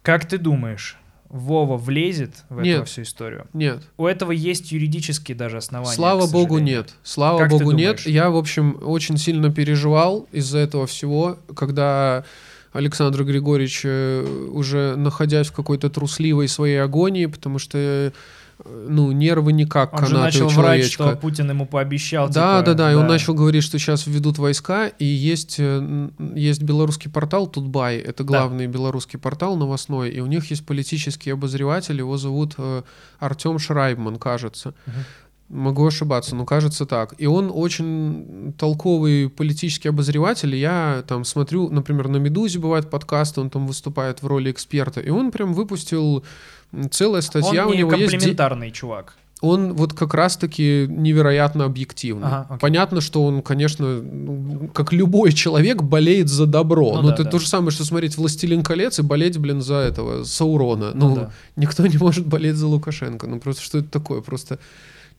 [SPEAKER 2] Как ты думаешь, Вова влезет в эту
[SPEAKER 1] Нет.
[SPEAKER 2] всю историю?
[SPEAKER 1] Нет.
[SPEAKER 2] У этого есть юридические даже основания.
[SPEAKER 1] Слава богу, нет. Слава
[SPEAKER 2] Как
[SPEAKER 1] богу, нет. Я, в общем, очень сильно переживал из-за этого всего, когда Александр Григорьевич, э, уже находясь в какой-то трусливой своей агонии, потому что, ну, нервы никак
[SPEAKER 2] Он же начал врать, что Путин ему пообещал.
[SPEAKER 1] Да,
[SPEAKER 2] типа,
[SPEAKER 1] да, да, и он начал говорить, что сейчас введут войска, и есть, э, есть белорусский портал Тутбай, это главный белорусский портал новостной, и у них есть политический обозреватель, его зовут э, Артем Шрайбман, кажется.
[SPEAKER 2] Мгм.
[SPEAKER 1] Могу ошибаться, но кажется так. И он очень толковый политический обозреватель. Я там смотрю, например, на «Медузе» бывает подкасты, он там выступает в роли эксперта. И он прям выпустил целая статья,
[SPEAKER 2] Он
[SPEAKER 1] у
[SPEAKER 2] не
[SPEAKER 1] него есть... де-
[SPEAKER 2] комплементарный чувак.
[SPEAKER 1] он вот как раз-таки невероятно объективный.
[SPEAKER 2] Ага, окей.
[SPEAKER 1] Понятно, что он, конечно, ну, как любой человек, болеет за добро.
[SPEAKER 2] Ну
[SPEAKER 1] Но
[SPEAKER 2] да,
[SPEAKER 1] это
[SPEAKER 2] да.
[SPEAKER 1] то же самое, что смотреть «Властелин колец» и болеть, блин, за этого, Саурона.
[SPEAKER 2] Ну
[SPEAKER 1] Ну,
[SPEAKER 2] да.
[SPEAKER 1] никто не может болеть за Лукашенко. Ну, просто что это такое? Просто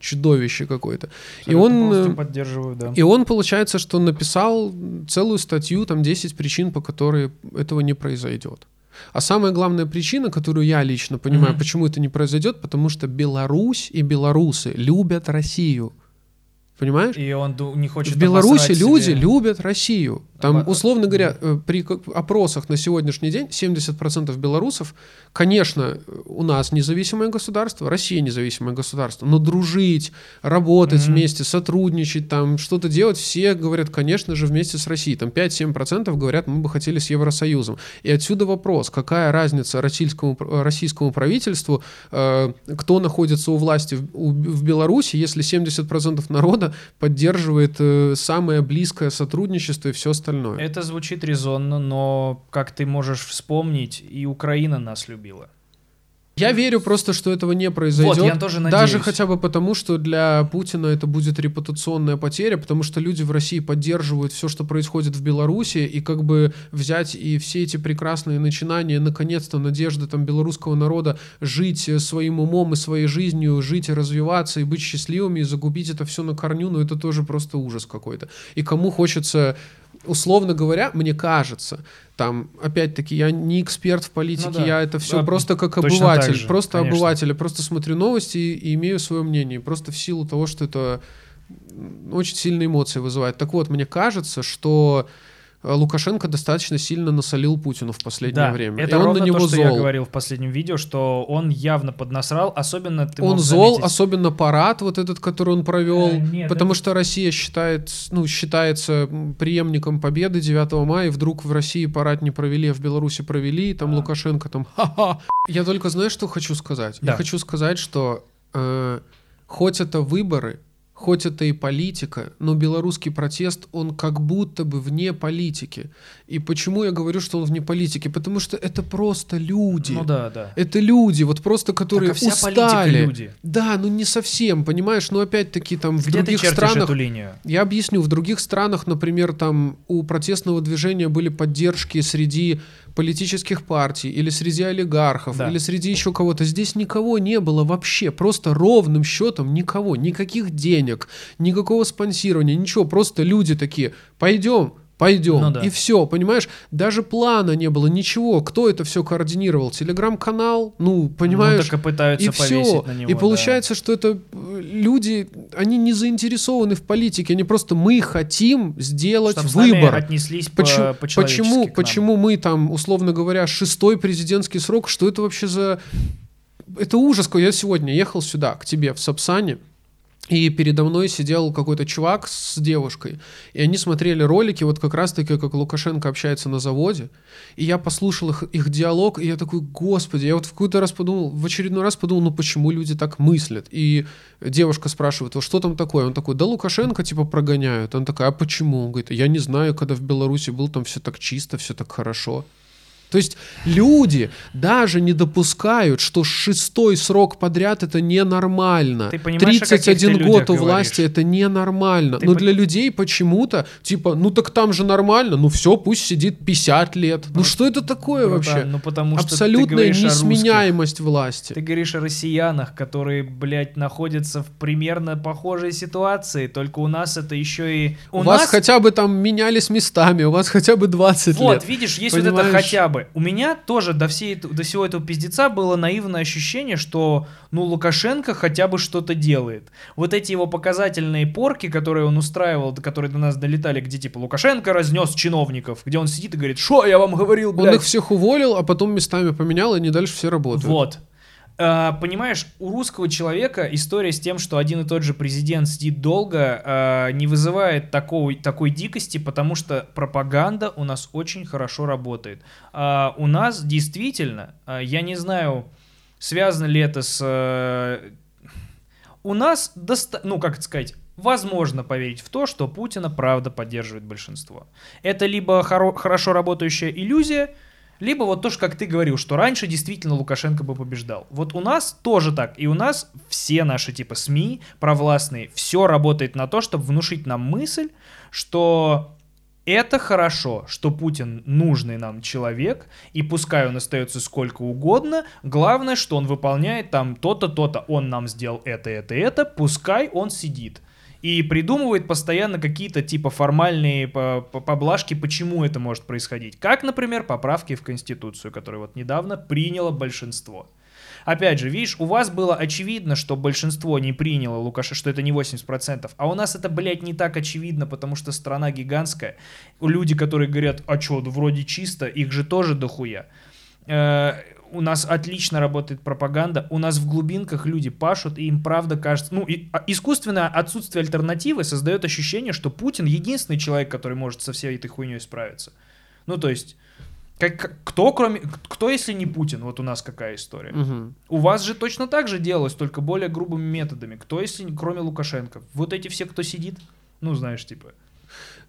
[SPEAKER 1] чудовище какое-то. И он... э,
[SPEAKER 2] поддерживаю, да.
[SPEAKER 1] И он, получается, что написал целую статью, там 10 причин, по которой этого не произойдет. А самая главная причина, которую я лично понимаю,
[SPEAKER 2] Мгм.
[SPEAKER 1] почему это не произойдет, потому что Беларусь и белорусы любят Россию. Понимаешь?
[SPEAKER 2] И он не хочет
[SPEAKER 1] в Беларуси люди
[SPEAKER 2] себе-
[SPEAKER 1] любят Россию. Там, условно говоря, э, при опросах на сегодняшний день 70% белорусов, конечно, у нас независимое государство, Россия независимое государство, но дружить, работать
[SPEAKER 2] Мгм.
[SPEAKER 1] вместе, сотрудничать, там что-то делать, все говорят, конечно же, вместе с Россией. Там 5-7% говорят, мы бы хотели с Евросоюзом. И отсюда вопрос, какая разница российскому, российскому правительству, э, кто находится у власти в, у- в Беларуси, если 70% народа поддерживает э, самое близкое сотрудничество и все остальное.
[SPEAKER 2] Это звучит резонно, но, как ты можешь вспомнить, и Украина нас любила.
[SPEAKER 1] Я верю просто, что этого не произойдет.
[SPEAKER 2] Вот, я тоже
[SPEAKER 1] Даже
[SPEAKER 2] надеюсь.
[SPEAKER 1] хотя бы потому, что для Путина это будет репутационная потеря, потому что люди в России поддерживают все, что происходит в Беларуси, и как бы взять и все эти прекрасные начинания, наконец-то надежды там белорусского народа жить своим умом и своей жизнью, жить и развиваться, и быть счастливыми, и загубить это все на корню, ну это тоже просто ужас какой-то. И кому хочется условно говоря, мне кажется, там, опять-таки, я не эксперт в политике,
[SPEAKER 2] Ну да.
[SPEAKER 1] я это все
[SPEAKER 2] А,
[SPEAKER 1] просто как обыватель,
[SPEAKER 2] же,
[SPEAKER 1] просто
[SPEAKER 2] конечно.
[SPEAKER 1] обыватель, я просто смотрю новости и, и имею свое мнение, просто в силу того, что это очень сильные эмоции вызывает. Так вот, мне кажется, что Лукашенко достаточно сильно насолил Путину в последнее
[SPEAKER 2] Да,
[SPEAKER 1] время.
[SPEAKER 2] это
[SPEAKER 1] и он
[SPEAKER 2] ровно
[SPEAKER 1] на него
[SPEAKER 2] то, что
[SPEAKER 1] зол.
[SPEAKER 2] я говорил в последнем видео, что он явно поднасрал, особенно ты
[SPEAKER 1] он зол,
[SPEAKER 2] заметить-
[SPEAKER 1] особенно парад вот этот, который он провел,
[SPEAKER 2] Э, нет,
[SPEAKER 1] потому
[SPEAKER 2] это-
[SPEAKER 1] что Россия считает, ну, считается преемником победы 9 мая, и вдруг в России парад не провели, а в Беларуси провели, и там
[SPEAKER 2] А.
[SPEAKER 1] Лукашенко там ха-ха. Я только знаю, что хочу сказать.
[SPEAKER 2] Да.
[SPEAKER 1] Я хочу сказать, что э, хоть это выборы, хоть это и политика, но белорусский протест, он как будто бы вне политики. И почему я говорю, что он вне политики? Потому что это просто люди.
[SPEAKER 2] Ну да, да.
[SPEAKER 1] Это люди, вот просто которые
[SPEAKER 2] Так, а вся
[SPEAKER 1] устали.
[SPEAKER 2] люди.
[SPEAKER 1] Да, ну не совсем, понимаешь, но опять-таки там в
[SPEAKER 2] Где ты
[SPEAKER 1] других
[SPEAKER 2] чертишь
[SPEAKER 1] странах...
[SPEAKER 2] эту линию?
[SPEAKER 1] Я объясню, в других странах, например, там у протестного движения были поддержки среди политических партий или среди олигархов
[SPEAKER 2] Да.
[SPEAKER 1] или среди еще кого-то. Здесь никого не было вообще, просто ровным счетом никого, никаких денег, никакого спонсирования, ничего, просто люди такие, пойдем, пойдем,
[SPEAKER 2] Ну да.
[SPEAKER 1] и все, понимаешь? Даже плана не было, ничего. Кто это все координировал? Телеграм-канал? Ну, понимаешь?
[SPEAKER 2] Ну, так и пытаются
[SPEAKER 1] и все.
[SPEAKER 2] на него.
[SPEAKER 1] и
[SPEAKER 2] да.
[SPEAKER 1] получается, что это э, люди, они не заинтересованы в политике, они просто мы хотим сделать
[SPEAKER 2] Чтоб с нами
[SPEAKER 1] выбор.
[SPEAKER 2] отнеслись
[SPEAKER 1] Почему,
[SPEAKER 2] по,
[SPEAKER 1] почему, почему мы там, условно говоря, шестой президентский срок, что это вообще за... Это ужас. Я сегодня ехал сюда, к тебе, в Сапсане, и передо мной сидел какой-то чувак с девушкой, и они смотрели ролики, вот как раз-таки, как Лукашенко общается на заводе, и я послушал их, их диалог, и я такой, господи, я вот в какой-то раз подумал, в очередной раз подумал, ну почему люди так мыслят? И девушка спрашивает, вот что там такое? Он такой, да Лукашенко типа прогоняют. Он такой, а почему? Он говорит, я не знаю, когда в Беларуси был, там все так чисто, все так хорошо. То есть люди даже не допускают, что шестой срок подряд это ненормально.
[SPEAKER 2] Ты понимаешь, о каких ты
[SPEAKER 1] 31
[SPEAKER 2] людях
[SPEAKER 1] год у
[SPEAKER 2] говоришь?
[SPEAKER 1] власти это ненормально.
[SPEAKER 2] Ты
[SPEAKER 1] Но
[SPEAKER 2] по-
[SPEAKER 1] для людей почему-то, типа, ну так там же нормально, ну все, пусть сидит 50 лет. Ну что это такое
[SPEAKER 2] Братан,
[SPEAKER 1] вообще?
[SPEAKER 2] Ну потому что
[SPEAKER 1] Абсолютная
[SPEAKER 2] говоришь
[SPEAKER 1] несменяемость власти.
[SPEAKER 2] Ты говоришь о россиянах, которые, блядь, находятся в примерно похожей ситуации, только у нас это еще и...
[SPEAKER 1] У, вас хотя бы там менялись местами, у вас хотя бы 20
[SPEAKER 2] Вот,
[SPEAKER 1] лет.
[SPEAKER 2] видишь, есть вот это
[SPEAKER 1] Понимаешь?
[SPEAKER 2] хотя бы. У меня тоже до, всей, до всего этого пиздеца было наивное ощущение, что, ну, Лукашенко хотя бы что-то делает. Вот эти его показательные порки, которые он устраивал, которые до нас долетали, где типа Лукашенко разнес чиновников, где он сидит и говорит, что я вам говорил,
[SPEAKER 1] Он
[SPEAKER 2] блядь.
[SPEAKER 1] их всех уволил, а потом местами поменял, и они дальше все работают.
[SPEAKER 2] Вот. А, понимаешь, у русского человека история с тем, что один и тот же президент сидит долго, а, не вызывает такой, такой дикости, потому что пропаганда у нас очень хорошо работает. А, у нас действительно, я не знаю, связано ли это с... э, у нас, доста- ну как это сказать, возможно поверить в то, что Путина правда поддерживает большинство. Это либо хоро- хорошо работающая иллюзия, либо вот то, как ты говорил, что раньше действительно Лукашенко бы побеждал. Вот у нас тоже так. И у нас все наши типа СМИ провластные, все работает на то, чтобы внушить нам мысль, что это хорошо, что Путин нужный нам человек, и пускай он остается сколько угодно, главное, что он выполняет там то-то, то-то, он нам сделал это, это, это, пускай он сидит. И придумывает постоянно какие-то типа формальные по- по- поблажки, почему это может происходить. Как, например, поправки в Конституцию, которую вот недавно приняло большинство. Опять же, видишь, у вас было очевидно, что большинство не приняло Лукаша, что это не 80%, а у нас это, блядь, не так очевидно, потому что страна гигантская. Люди, которые говорят, а чё, вроде чисто, их же тоже дохуя. У нас отлично работает пропаганда, у нас в глубинках люди пашут, и им правда кажется... Ну, и, а, искусственное отсутствие альтернативы создает ощущение, что Путин единственный человек, который может со всей этой хуйней справиться. Ну, то есть, как, кто, кроме... Кто, если не Путин? Вот у нас какая история.
[SPEAKER 1] Мгм.
[SPEAKER 2] У вас же точно так же делалось, только более грубыми методами. Кто, если кроме Лукашенко? Вот эти все, кто сидит, ну, знаешь, типа...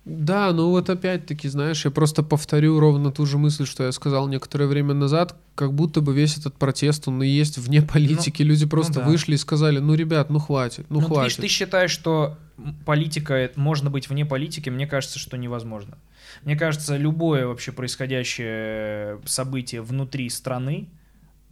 [SPEAKER 1] Да, ну вот опять-таки, знаешь, я просто повторю ровно ту же мысль, что я сказал некоторое время назад, как будто бы весь этот протест, он и есть вне политики. Люди просто
[SPEAKER 2] да.
[SPEAKER 1] вышли и сказали, ну, ребят, ну хватит, ну,
[SPEAKER 2] Ну, ты,
[SPEAKER 1] хватит.
[SPEAKER 2] ж- ты считаешь, что политика, можно быть вне политики? Мне кажется, что невозможно. Мне кажется, любое вообще происходящее событие внутри страны, э,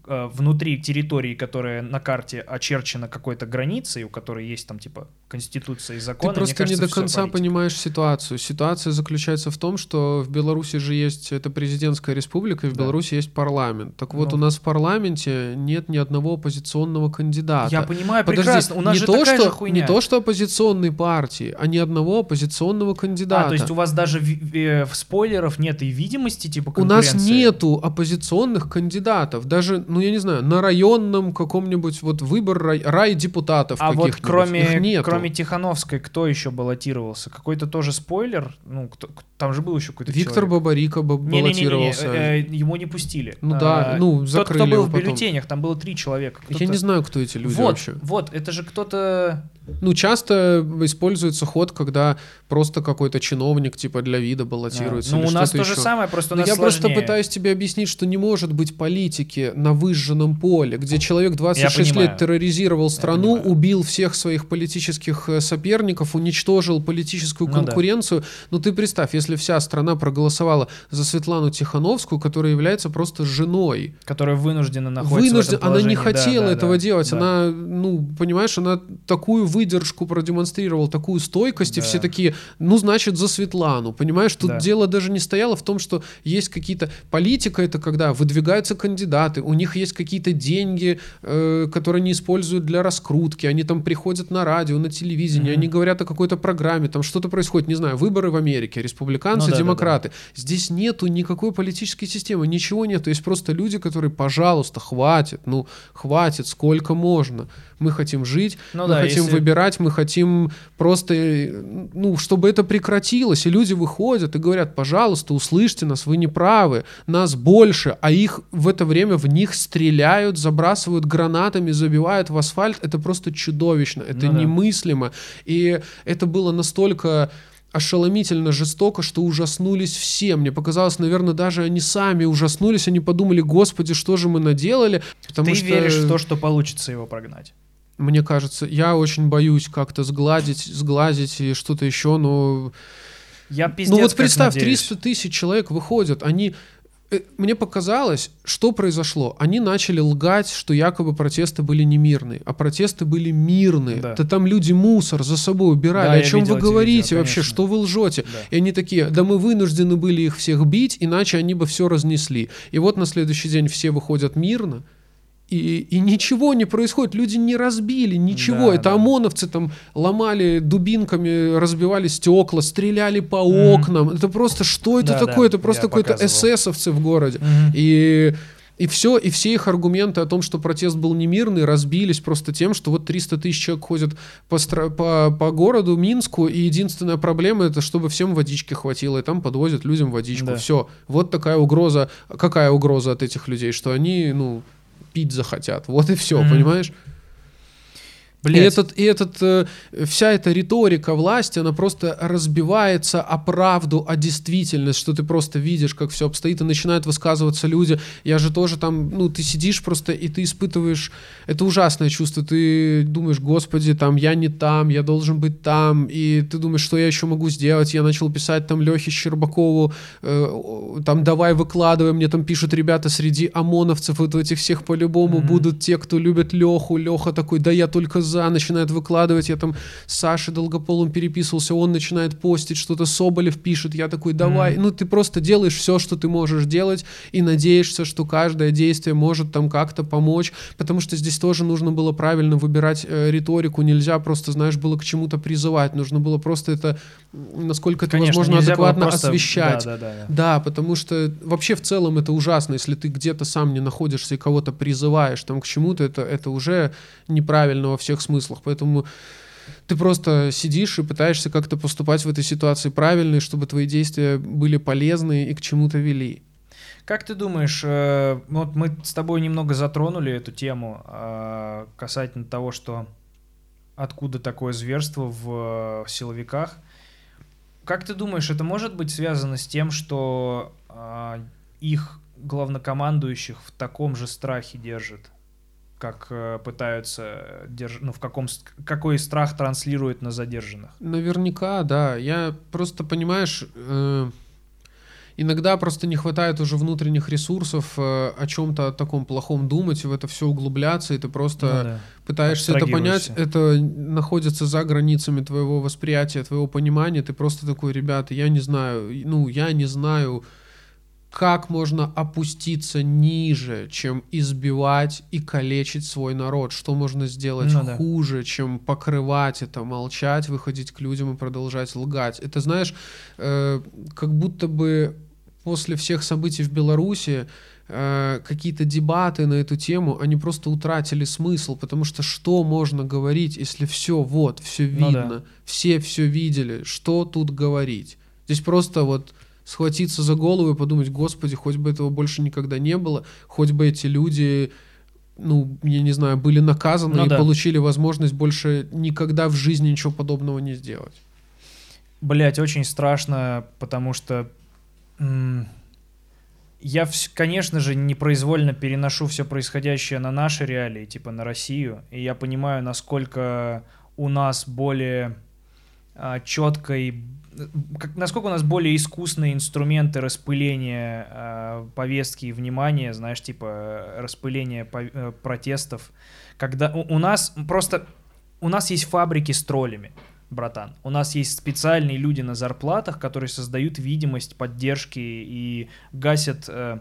[SPEAKER 2] внутри территории, которая на карте очерчена какой-то границей, у которой есть там типа конституция и законы.
[SPEAKER 1] Ты просто
[SPEAKER 2] кажется,
[SPEAKER 1] не до конца
[SPEAKER 2] политика.
[SPEAKER 1] понимаешь ситуацию. Ситуация заключается в том, что в Беларуси же есть это президентская республика, и в
[SPEAKER 2] Да.
[SPEAKER 1] Беларуси есть парламент. Так вот,
[SPEAKER 2] Ну.
[SPEAKER 1] у нас в парламенте нет ни одного оппозиционного кандидата.
[SPEAKER 2] Я понимаю
[SPEAKER 1] Подожди,
[SPEAKER 2] прекрасно, у нас
[SPEAKER 1] не
[SPEAKER 2] же
[SPEAKER 1] то,
[SPEAKER 2] такая
[SPEAKER 1] что,
[SPEAKER 2] же хуйня.
[SPEAKER 1] Не то, что оппозиционной партии, а ни одного оппозиционного кандидата.
[SPEAKER 2] А, то есть у вас даже ви- ви- в спойлеров нет и видимости типа
[SPEAKER 1] У нас
[SPEAKER 2] конкуренции?
[SPEAKER 1] нету оппозиционных кандидатов. Даже, ну я не знаю, на районном каком-нибудь вот выбор рай, рай депутатов
[SPEAKER 2] А вот кроме, кроме Тихановской, кто еще баллотировался? Какой-то тоже спойлер? Ну, кто- там же был еще какой-то
[SPEAKER 1] Виктор
[SPEAKER 2] человек.
[SPEAKER 1] Бабарика ба-
[SPEAKER 2] Не-не-не-не,
[SPEAKER 1] баллотировался.
[SPEAKER 2] э, э, его не пустили.
[SPEAKER 1] Ну да,
[SPEAKER 2] А,
[SPEAKER 1] ну,
[SPEAKER 2] Тот,
[SPEAKER 1] закрыли
[SPEAKER 2] кто был в бюллетенях, там было три человека.
[SPEAKER 1] Я не знаю, кто эти люди
[SPEAKER 2] вот,
[SPEAKER 1] вообще.
[SPEAKER 2] вот, это же кто-то...
[SPEAKER 1] Ну, часто используется ход, когда просто какой-то чиновник, типа, для вида баллотируется.
[SPEAKER 2] ну,
[SPEAKER 1] или
[SPEAKER 2] у нас то же
[SPEAKER 1] еще.
[SPEAKER 2] самое, просто у нас
[SPEAKER 1] я просто
[SPEAKER 2] сложнее.
[SPEAKER 1] пытаюсь тебе объяснить, что не может быть политики на выжженном поле, где человек 26
[SPEAKER 2] понимаю.
[SPEAKER 1] лет терроризировал страну, убил всех своих политических э, соперников, уничтожил политическую
[SPEAKER 2] Ну да.
[SPEAKER 1] конкуренцию. Ну ты представь, если вся страна проголосовала за Светлану Тихановскую, которая является просто женой.
[SPEAKER 2] Которая вынуждена находиться
[SPEAKER 1] Вынужден,
[SPEAKER 2] в этом
[SPEAKER 1] она не
[SPEAKER 2] положении. Да,
[SPEAKER 1] хотела
[SPEAKER 2] да,
[SPEAKER 1] этого
[SPEAKER 2] да,
[SPEAKER 1] делать.
[SPEAKER 2] да.
[SPEAKER 1] Она, ну, понимаешь, она такую выдержку продемонстрировала, такую стойкость, и
[SPEAKER 2] Да.
[SPEAKER 1] все такие, ну, значит, за Светлану. Понимаешь, тут
[SPEAKER 2] Да.
[SPEAKER 1] дело даже не стояло в том, что есть какие-то... Политика это когда выдвигаются кандидаты, у них есть какие-то деньги, э, которые они используют для раскрутки, они там приходят на радио, на телевидение,
[SPEAKER 2] Мгм.
[SPEAKER 1] они говорят о какой-то программе, там что-то происходит, не знаю, выборы в Америке, республиканцы,
[SPEAKER 2] Ну да, да, да.
[SPEAKER 1] демократы. Здесь нету никакой политической системы, ничего нету. Есть просто люди, которые, пожалуйста, хватит, ну, хватит, сколько можно. Мы хотим жить,
[SPEAKER 2] Ну
[SPEAKER 1] мы
[SPEAKER 2] да,
[SPEAKER 1] хотим
[SPEAKER 2] если-
[SPEAKER 1] выбирать, мы хотим просто, ну, чтобы это прекратилось. И люди выходят и говорят, пожалуйста, услышьте нас, вы не правы, нас больше, а их в это время в них стреляют, забрасывают гранатами, забивают в асфальт. Это просто чудовищно, это
[SPEAKER 2] Ну да.
[SPEAKER 1] немыслимо. И это было настолько ошеломительно жестоко, что ужаснулись все. Мне показалось, наверное, даже они сами ужаснулись, они подумали, господи, что же мы наделали? Потому
[SPEAKER 2] Ты
[SPEAKER 1] что...
[SPEAKER 2] веришь в то, что получится его прогнать?
[SPEAKER 1] Мне кажется, я очень боюсь как-то сгладить, сглазить и что-то еще, но...
[SPEAKER 2] Я пиздец
[SPEAKER 1] ну вот представь,
[SPEAKER 2] надеюсь.
[SPEAKER 1] 300 тысяч человек выходят, они... э, Мне показалось, что произошло. Они начали лгать, что якобы протесты были не мирные, а протесты были мирные.
[SPEAKER 2] Да.
[SPEAKER 1] Да, там люди мусор за собой убирали.
[SPEAKER 2] Да,
[SPEAKER 1] О чем вы говорите
[SPEAKER 2] видео,
[SPEAKER 1] вообще?
[SPEAKER 2] конечно.
[SPEAKER 1] Что вы лжете?
[SPEAKER 2] Да.
[SPEAKER 1] И они такие, да мы вынуждены были их всех бить, иначе они бы все разнесли. И вот на следующий день все выходят мирно, и, и ничего не происходит, люди не разбили, ничего.
[SPEAKER 2] Да,
[SPEAKER 1] Это
[SPEAKER 2] да.
[SPEAKER 1] ОМОНовцы там ломали дубинками, разбивали стекла, стреляли по
[SPEAKER 2] Мгм.
[SPEAKER 1] окнам. Это просто что это
[SPEAKER 2] Да,
[SPEAKER 1] такое?
[SPEAKER 2] да,
[SPEAKER 1] это просто какой-то эсэсовцы в городе.
[SPEAKER 2] Мгм.
[SPEAKER 1] И, и все, и все их аргументы о том, что протест был немирный, разбились просто тем, что вот 300 тысяч человек ходят по, стра- по, по городу Минску, и единственная проблема это, чтобы всем водички хватило, и там подвозят людям водичку.
[SPEAKER 2] Да.
[SPEAKER 1] Все. Вот такая угроза. Какая угроза от этих людей? Что они, ну, пить захотят. Вот и все,
[SPEAKER 2] Мгм.
[SPEAKER 1] понимаешь? И,
[SPEAKER 2] Блядь.
[SPEAKER 1] этот, и этот, э, вся эта риторика власти, она просто разбивается о правду, о действительность, что ты просто видишь, как все обстоит, и начинают высказываться люди. Я же тоже там, ну, ты сидишь просто, и ты испытываешь, это ужасное чувство, ты думаешь, господи, там, я не там, я должен быть там, и ты думаешь, что я еще могу сделать, я начал писать там Лехе Щербакову, э, там, давай выкладывай, мне там пишут ребята среди ОМОНовцев, вот этих всех по-любому
[SPEAKER 2] Мгм.
[SPEAKER 1] будут те, кто любит Леху, Леха такой, да я только за, начинает выкладывать, я там с Сашей Долгополом переписывался, он начинает постить что-то, Соболев пишет, я такой, давай,
[SPEAKER 2] Мгм.
[SPEAKER 1] ну ты просто делаешь все, что ты можешь делать, и надеешься, что каждое действие может там как-то помочь, потому что здесь тоже нужно было правильно выбирать э, риторику, нельзя просто, знаешь, было к чему-то призывать, нужно было просто это, насколько это
[SPEAKER 2] Конечно,
[SPEAKER 1] возможно, адекватно
[SPEAKER 2] просто-
[SPEAKER 1] освещать.
[SPEAKER 2] Да, да, да, да.
[SPEAKER 1] Да, потому что вообще в целом это ужасно, если ты где-то сам не находишься и кого-то призываешь там к чему-то, это, это уже неправильно во всех смыслах. Поэтому ты просто сидишь и пытаешься как-то поступать в этой ситуации правильно, чтобы твои действия были полезны и к чему-то вели.
[SPEAKER 2] Как ты думаешь, э, вот мы с тобой немного затронули эту тему э, касательно того, что откуда такое зверство в э, силовиках. Как ты думаешь, это может быть связано с тем, что их главнокомандующих в таком же страхе держат, как э, пытаются держ... ну в каком какой страх транслирует на задержанных?
[SPEAKER 1] Наверняка, да. Я просто, понимаешь, э, иногда просто не хватает уже внутренних ресурсов э, о чем-то таком плохом думать, в это все углубляться, и ты просто
[SPEAKER 2] Ну да.
[SPEAKER 1] пытаешься это понять, это находится за границами твоего восприятия, твоего понимания, ты просто такой, ребята, я не знаю, ну, я не знаю, как можно опуститься ниже, чем избивать и калечить свой народ, что можно сделать
[SPEAKER 2] Ну да.
[SPEAKER 1] хуже, чем покрывать это, молчать, выходить к людям и продолжать лгать. Это, знаешь, э, как будто бы после всех событий в Беларуси э, какие-то дебаты на эту тему, они просто утратили смысл, потому что что можно говорить, если все вот, все
[SPEAKER 2] Ну да.
[SPEAKER 1] видно, все все видели, что тут говорить? Здесь просто вот схватиться за голову и подумать, господи, хоть бы этого больше никогда не было, хоть бы эти люди, ну, я не знаю, были наказаны
[SPEAKER 2] Ну
[SPEAKER 1] и
[SPEAKER 2] да.
[SPEAKER 1] получили возможность больше никогда в жизни ничего подобного не сделать.
[SPEAKER 2] Блять, очень страшно, потому что я, конечно же, непроизвольно переношу все происходящее на наши реалии, типа на Россию, и я понимаю, насколько у нас более четко и как, насколько у нас более искусные инструменты распыления а, повестки и внимания, знаешь, типа э, распыления по- э, протестов, когда у, у нас просто у нас есть фабрики с троллями, братан. У нас есть специальные люди на зарплатах, которые создают видимость поддержки и гасят э,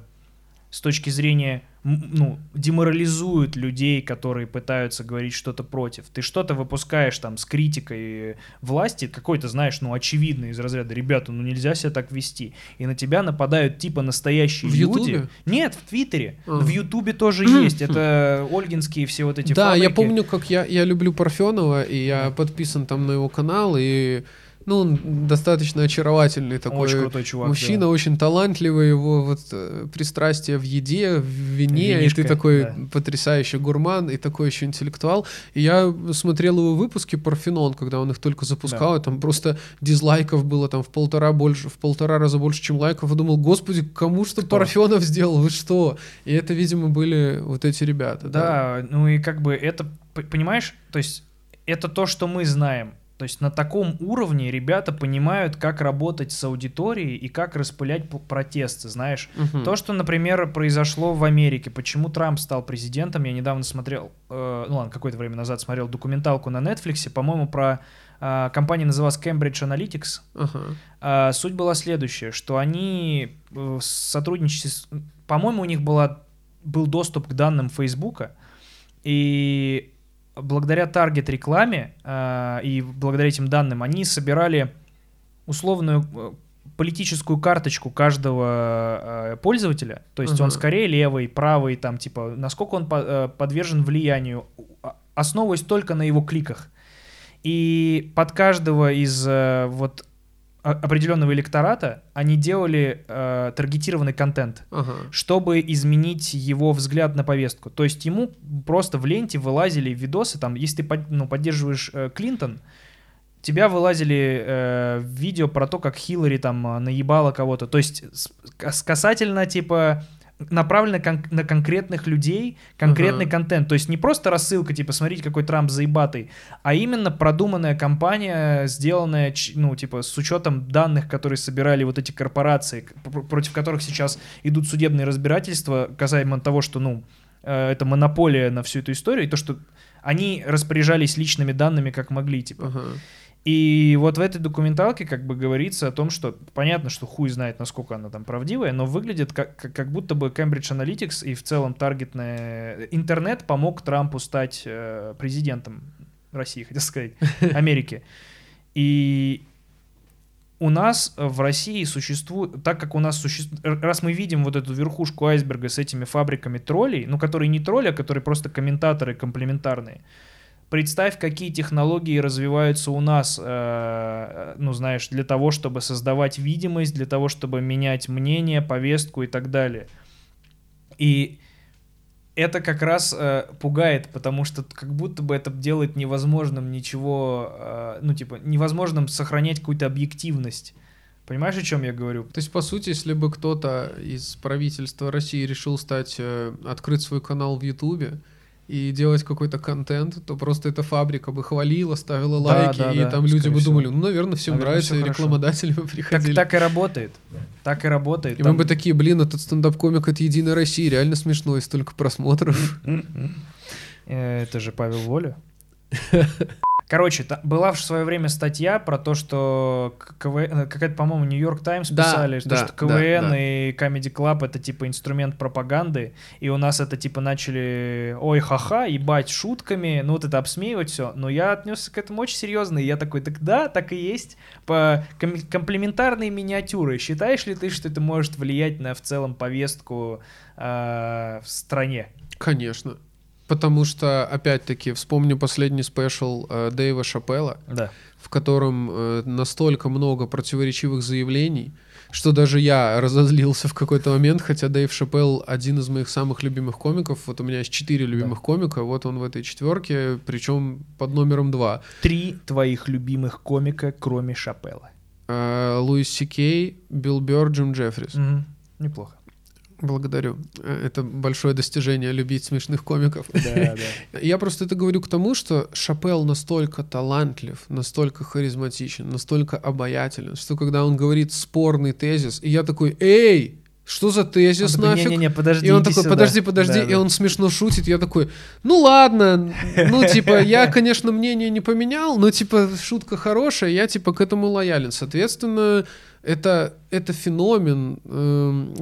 [SPEAKER 2] с точки зрения, ну, деморализуют людей, которые пытаются говорить что-то против. Ты что-то выпускаешь там с критикой власти, какой-то, знаешь, ну, очевидный из разряда, ребята, ну, нельзя себя так вести. И на тебя нападают типа настоящие
[SPEAKER 1] В
[SPEAKER 2] люди.
[SPEAKER 1] Ютубе?
[SPEAKER 2] Нет, в Твиттере.
[SPEAKER 1] А.
[SPEAKER 2] В Ютубе тоже есть. Это ольгинские все вот эти
[SPEAKER 1] да, я
[SPEAKER 2] фабрики.
[SPEAKER 1] помню, как я, я люблю Парфенова, и я подписан там на его канал, и ну, он достаточно очаровательный такой
[SPEAKER 2] Очень крутой чувак.
[SPEAKER 1] мужчина,
[SPEAKER 2] да.
[SPEAKER 1] очень талантливый, его вот э, пристрастие в еде, в вине, и
[SPEAKER 2] Винишко,
[SPEAKER 1] ты такой
[SPEAKER 2] да.
[SPEAKER 1] потрясающий гурман, и такой еще интеллектуал. И я смотрел его выпуски Парфенон, когда он их только запускал, и там просто дизлайков было там в полтора больше, в полтора раза больше, чем лайков, и думал, господи, кому что
[SPEAKER 2] Кто?
[SPEAKER 1] Парфенов сделал, вы что? И это, видимо, были вот эти ребята.
[SPEAKER 2] Да, ну и как бы это, понимаешь, то есть это то, что мы знаем. То есть на таком уровне ребята понимают, как работать с аудиторией и как распылять протесты, знаешь.
[SPEAKER 1] Мгм.
[SPEAKER 2] То, что, например, произошло в Америке, почему Трамп стал президентом, я недавно смотрел, э, ну ладно, какое-то время назад смотрел документалку на Netflix, по-моему, про э, компания называлась Cambridge Analytics,
[SPEAKER 1] Ага.
[SPEAKER 2] а, суть была следующая, что они э, в сотрудничестве, с- по-моему, у них была, был доступ к данным Фейсбука, и благодаря таргет-рекламе а, и благодаря этим данным они собирали условную э, политическую карточку каждого э, пользователя, то есть он
[SPEAKER 1] Ага.
[SPEAKER 2] скорее левый, правый, там типа, насколько он по- э, подвержен влиянию, а- основываясь только на его кликах. И под каждого из э, вот определенного электората они делали э, таргетированный контент,
[SPEAKER 1] Ага.
[SPEAKER 2] чтобы изменить его взгляд на повестку. То есть ему просто в ленте вылазили видосы, там, если ты ну, поддерживаешь э, Клинтон, тебя вылазили э, видео про то, как Хиллари там наебала кого-то. То есть с, кас- касательно типа направлено кон- на конкретных людей, конкретный
[SPEAKER 1] Ага.
[SPEAKER 2] контент. То есть не просто рассылка, типа, смотрите, какой Трамп заебатый, а именно продуманная кампания, сделанная, ну, типа, с учетом данных, которые собирали вот эти корпорации, против которых сейчас идут судебные разбирательства, касаемо того, что, ну, э, это монополия на всю эту историю, и то, что они распоряжались личными данными как могли, типа.
[SPEAKER 1] Ага.
[SPEAKER 2] И вот в этой документалке как бы говорится о том, что понятно, что хуй знает, насколько она там правдивая, но выглядит как, как, будто бы Cambridge Analytics и в целом таргетная... Интернет помог Трампу стать э, президентом России, хотел сказать, Америки. И у нас в России существует, так как у нас существует, раз мы видим вот эту верхушку айсберга с этими фабриками троллей, ну, которые не тролли, а которые просто комментаторы комплементарные, Представь, какие технологии развиваются у нас, э, ну, знаешь, для того, чтобы создавать видимость, для того, чтобы менять мнение, повестку и так далее. И это как раз э, пугает, потому что как будто бы это делает невозможным ничего, э, ну, типа, невозможным сохранять какую-то объективность. Понимаешь, о чем я говорю?
[SPEAKER 1] То есть, по сути, если бы кто-то из правительства России решил стать, э, открыть свой канал в Ютубе и делать какой-то контент, то просто эта фабрика бы хвалила, ставила
[SPEAKER 2] Да,
[SPEAKER 1] лайки,
[SPEAKER 2] да,
[SPEAKER 1] и
[SPEAKER 2] да,
[SPEAKER 1] там люди бы думали, ну, наверное, всем
[SPEAKER 2] Наверное,
[SPEAKER 1] нравится,
[SPEAKER 2] всё
[SPEAKER 1] и рекламодатели бы
[SPEAKER 2] Так,
[SPEAKER 1] приходили.
[SPEAKER 2] так и работает. Так и работает.
[SPEAKER 1] И
[SPEAKER 2] Там-
[SPEAKER 1] мы бы такие, блин, этот стендап-комик от Единой России, реально смешно, и столько просмотров.
[SPEAKER 2] Э, Это же Павел Воля. Короче, была в свое время статья про то, что КВН, э, какая-то, по-моему, Нью-Йорк Таймс
[SPEAKER 1] Да,
[SPEAKER 2] писали, что,
[SPEAKER 1] да,
[SPEAKER 2] что
[SPEAKER 1] да,
[SPEAKER 2] КВН
[SPEAKER 1] да.
[SPEAKER 2] и Comedy Club это типа инструмент пропаганды, и у нас это типа начали, ой, ха-ха, ебать шутками, ну вот это обсмеивать все, но я отнесся к этому очень серьезно, и я такой, так да, так и есть, по ком- комплементарные миниатюры, считаешь ли ты, что это может влиять на в целом повестку э, в стране?
[SPEAKER 1] Конечно. Потому что, опять-таки, вспомню последний спешл э, Дэйва Шапелла,
[SPEAKER 2] Да.
[SPEAKER 1] в котором э, настолько много противоречивых заявлений, что даже я разозлился в какой-то момент, хотя Дэйв Шапелл один из моих самых любимых комиков. Вот у меня есть четыре любимых комика, вот он в этой четверке, причем под номером два.
[SPEAKER 2] Три твоих любимых комика, кроме Шапелла.
[SPEAKER 1] Э, Луис Сикей, Билл Бёрр, Джим Джеффрис.
[SPEAKER 2] Неплохо.
[SPEAKER 1] Благодарю. Э, Это большое достижение любить смешных комиков.
[SPEAKER 2] Да, да.
[SPEAKER 1] Я просто это говорю к тому, что Шапел настолько талантлив, настолько харизматичен, настолько обаятелен, что когда он говорит спорный тезис, и я такой, эй, что за тезис
[SPEAKER 2] Он такой,
[SPEAKER 1] нафиг?
[SPEAKER 2] Не-не-не, подожди,
[SPEAKER 1] И он такой,
[SPEAKER 2] сюда».
[SPEAKER 1] подожди, подожди,
[SPEAKER 2] Да,
[SPEAKER 1] и
[SPEAKER 2] да.
[SPEAKER 1] он смешно шутит, я такой, ну ладно, ну типа, я, конечно, мнение не поменял, но типа, шутка хорошая, я типа к этому лоялен. Соответственно, это, это феномен,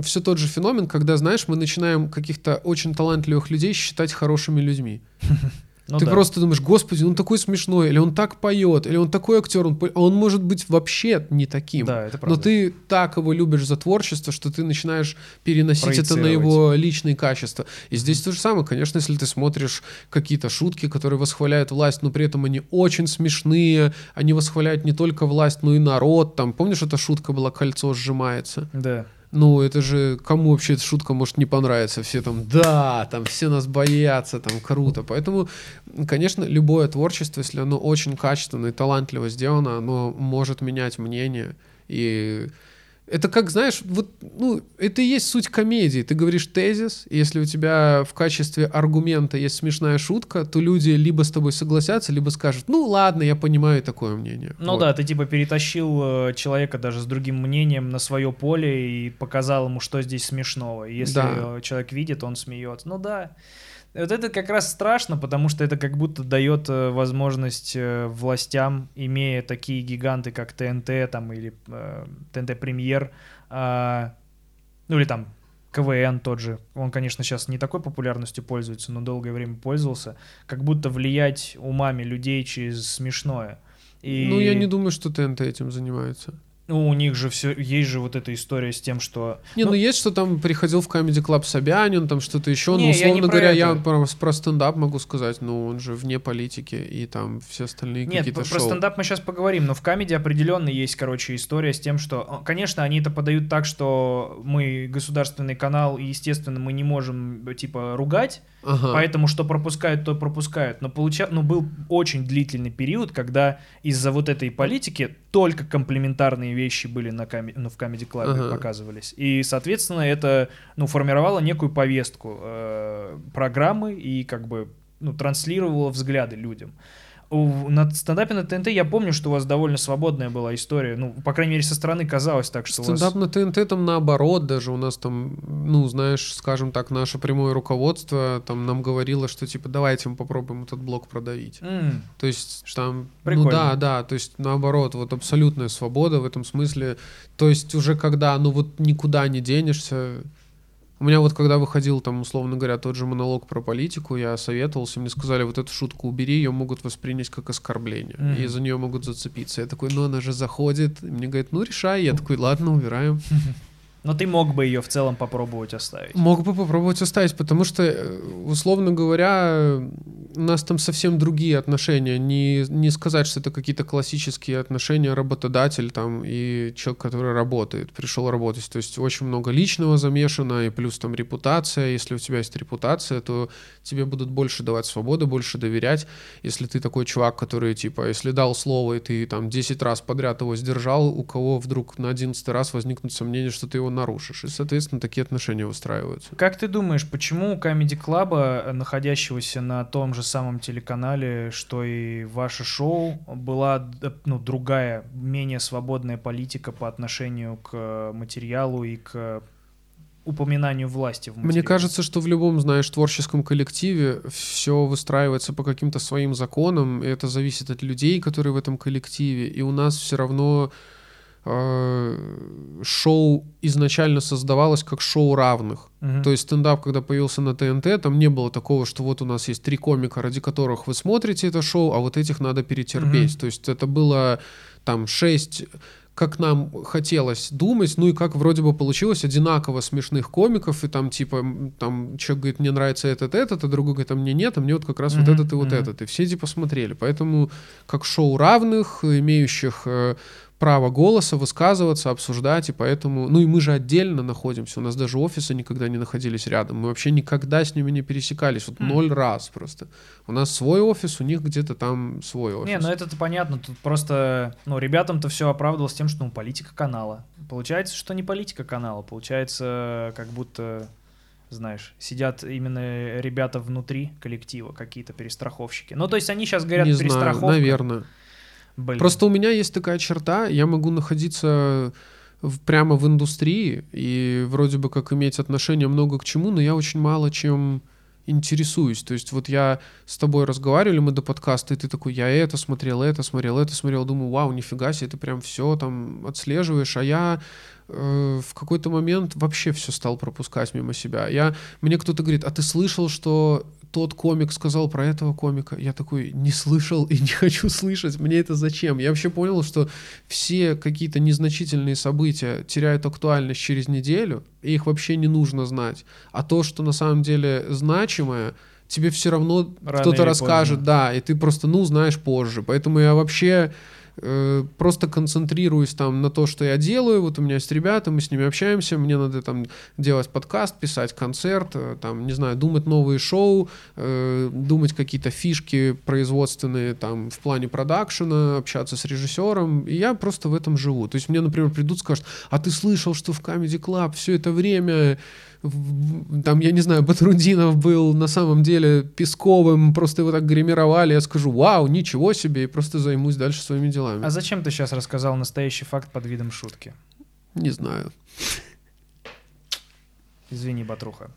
[SPEAKER 1] все тот же феномен, когда, знаешь, мы начинаем каких-то очень талантливых людей считать хорошими людьми.
[SPEAKER 2] Ну
[SPEAKER 1] Ты
[SPEAKER 2] да.
[SPEAKER 1] просто думаешь, господи, он такой смешной, или он так поет, или он такой актер, он, а он может быть вообще не таким.
[SPEAKER 2] Да, это
[SPEAKER 1] Но
[SPEAKER 2] правда.
[SPEAKER 1] ты так его любишь за творчество, что ты начинаешь переносить это на его личные качества. И здесь то же самое, конечно, если ты смотришь какие-то шутки, которые восхваляют власть, но при этом они очень смешные, они восхваляют не только власть, но и народ. Там, помнишь, эта шутка была «Кольцо сжимается»?
[SPEAKER 2] Да.
[SPEAKER 1] Ну, это же кому вообще эта шутка может не понравиться? Все там, да, там все нас боятся, там круто. Поэтому, конечно, любое творчество, если оно очень качественно и талантливо сделано, оно может менять мнение. И это как, знаешь, вот, ну, это и есть суть комедии. Ты говоришь тезис, и если у тебя в качестве аргумента есть смешная шутка, то люди либо с тобой согласятся, либо скажут, ну ладно, я понимаю такое мнение.
[SPEAKER 2] Ну
[SPEAKER 1] Вот.
[SPEAKER 2] да, ты типа перетащил э, человека даже с другим мнением на свое поле и показал ему, что здесь смешного. И если
[SPEAKER 1] Да.
[SPEAKER 2] э, человек видит, он смеется. Ну да. Вот это как раз страшно, потому что это как будто дает э, возможность э, властям, имея такие гиганты, как ТНТ там, или э, ТНТ Премьер, а, ну или там КВН тот же. Он, конечно, сейчас не такой популярностью пользуется, но долгое время пользовался. Как будто влиять умами людей через смешное. И...
[SPEAKER 1] Ну, я не думаю, что ТНТ этим занимается.
[SPEAKER 2] Ну, у них же все, есть же вот эта история с тем, что...
[SPEAKER 1] Не, ну, есть, что там приходил в Comedy Club Собянин, там что-то еще.
[SPEAKER 2] Не,
[SPEAKER 1] ну,
[SPEAKER 2] я не
[SPEAKER 1] условно
[SPEAKER 2] про
[SPEAKER 1] говоря,
[SPEAKER 2] это.
[SPEAKER 1] я про, про стендап могу сказать, ну, он же вне политики, и там все остальные
[SPEAKER 2] Нет,
[SPEAKER 1] какие-то
[SPEAKER 2] про
[SPEAKER 1] шоу.
[SPEAKER 2] стендап мы сейчас поговорим, но в комедии определенно есть, короче, история с тем, что, э, конечно, они это подают так, что мы государственный канал, и, естественно, мы не можем, типа, ругать,
[SPEAKER 1] Ага.
[SPEAKER 2] поэтому что пропускают, то пропускают. Но, получа... ну, был очень длительный период, когда из-за вот этой политики только комплементарные вещи были на коме... ну, в Comedy Club
[SPEAKER 1] Ага.
[SPEAKER 2] показывались. И, соответственно, это ну, формировало некую повестку э, программы и как бы ну, транслировало взгляды людям. На стендапе на ТНТ я помню, что у вас довольно свободная была история. Ну, по крайней мере, со стороны казалось так, что у вас...
[SPEAKER 1] Стендап на ТНТ там наоборот, даже у нас там, ну, знаешь, скажем так, наше прямое руководство там нам говорило, что типа давайте мы попробуем этот блок продавить.
[SPEAKER 2] М,
[SPEAKER 1] То есть там,
[SPEAKER 2] Прикольно.
[SPEAKER 1] ну да, да, то есть наоборот, вот абсолютная свобода в этом смысле. То есть уже когда, ну вот никуда не денешься. У меня вот когда выходил там, условно говоря, тот же монолог про политику, я советовался, мне сказали, вот эту шутку убери, ее могут воспринять как оскорбление,
[SPEAKER 2] Мгм.
[SPEAKER 1] и за нее могут зацепиться. Я такой, ну она же заходит, и мне говорят, ну решай, я такой, ладно, убираем.
[SPEAKER 2] Но ты мог бы ее в целом попробовать оставить.
[SPEAKER 1] Мог бы попробовать оставить, потому что, э, условно говоря, у нас там совсем другие отношения. Не, не сказать, что это какие-то классические отношения работодатель там и человек, который работает, пришел работать. То есть очень много личного замешано, и плюс там репутация. Если у тебя есть репутация, то тебе будут больше давать свободы, больше доверять. Если ты такой чувак, который, типа, если дал слово, и ты там 10 раз подряд его сдержал, у кого вдруг на 11 раз возникнут сомнения, что ты его нарушишь. И, соответственно, такие отношения выстраиваются.
[SPEAKER 2] Как ты думаешь, почему у Comedy Club, находящегося на том же самом телеканале, что и ваше шоу, была ну, другая, менее свободная политика по отношению к материалу и к упоминанию власти в
[SPEAKER 1] Мне
[SPEAKER 2] материале?
[SPEAKER 1] кажется, что в любом, знаешь, творческом коллективе все выстраивается по каким-то своим законам, и это зависит от людей, которые в этом коллективе, и у нас все равно э, шоу изначально создавалось как шоу равных.
[SPEAKER 2] Мгм.
[SPEAKER 1] То есть стендап, когда появился на ТНТ, там не было такого, что вот у нас есть три комика, ради которых вы смотрите это шоу, а вот этих надо перетерпеть.
[SPEAKER 2] Мгм.
[SPEAKER 1] То есть это было там шесть как нам хотелось думать, ну и как вроде бы получилось одинаково смешных комиков, и там типа, там человек говорит, мне нравится этот, этот, а другой говорит, а мне нет, а мне вот как раз вот
[SPEAKER 2] Мгм,
[SPEAKER 1] этот и вот
[SPEAKER 2] мгм.
[SPEAKER 1] этот. И все типа смотрели. Поэтому как шоу равных, имеющих э, право голоса, высказываться, обсуждать, и поэтому... Ну и мы же отдельно находимся, у нас даже офисы никогда не находились рядом, мы вообще никогда с ними не пересекались, вот
[SPEAKER 2] Мгм.
[SPEAKER 1] ноль раз просто. У нас свой офис, у них где-то там свой офис.
[SPEAKER 2] Не, ну это-то понятно, тут просто, ну, ребятам-то все оправдывалось тем, что, ну, политика канала. Получается, что не политика канала, получается, как будто, знаешь, сидят именно ребята внутри коллектива, какие-то перестраховщики. Ну, то есть они сейчас говорят
[SPEAKER 1] не знаю,
[SPEAKER 2] перестраховка.
[SPEAKER 1] наверное.
[SPEAKER 2] Блин.
[SPEAKER 1] Просто у меня есть такая черта, я могу находиться в- прямо в индустрии и вроде бы как иметь отношение много к чему, но я очень мало чем интересуюсь. То есть вот я с тобой разговаривали, мы до подкаста, и ты такой, я это смотрел, это смотрел, это смотрел, думаю, вау, нифига себе, ты прям все там отслеживаешь, а я э, в какой-то момент вообще все стал пропускать мимо себя. Я, мне кто-то говорит, а ты слышал, что тот комик сказал про этого комика? Я такой, не слышал и не хочу слышать, мне это зачем? Я вообще понял, что все какие-то незначительные события теряют актуальность через неделю, и их вообще не нужно знать. А то, что на самом деле значимое, тебе все равно кто-то расскажет,
[SPEAKER 2] поздно.
[SPEAKER 1] да, и ты просто, ну, знаешь позже. Поэтому я вообще э, просто концентрируюсь там на то, что я делаю. Вот у меня есть ребята, мы с ними общаемся, мне надо там делать подкаст, писать концерт, э, там, не знаю, думать новые шоу, э, думать какие-то фишки производственные там в плане продакшена, общаться с режиссером. И я просто в этом живу. То есть мне, например, придут, скажут, а ты слышал, что в Comedy Club все это время там, я не знаю, Батрудинов был на самом деле Песковым, просто его так гримировали, я скажу, вау, ничего себе, и просто займусь дальше своими делами.
[SPEAKER 2] А зачем ты сейчас рассказал настоящий факт под видом шутки?
[SPEAKER 1] Не знаю.
[SPEAKER 2] Извини, Батруха.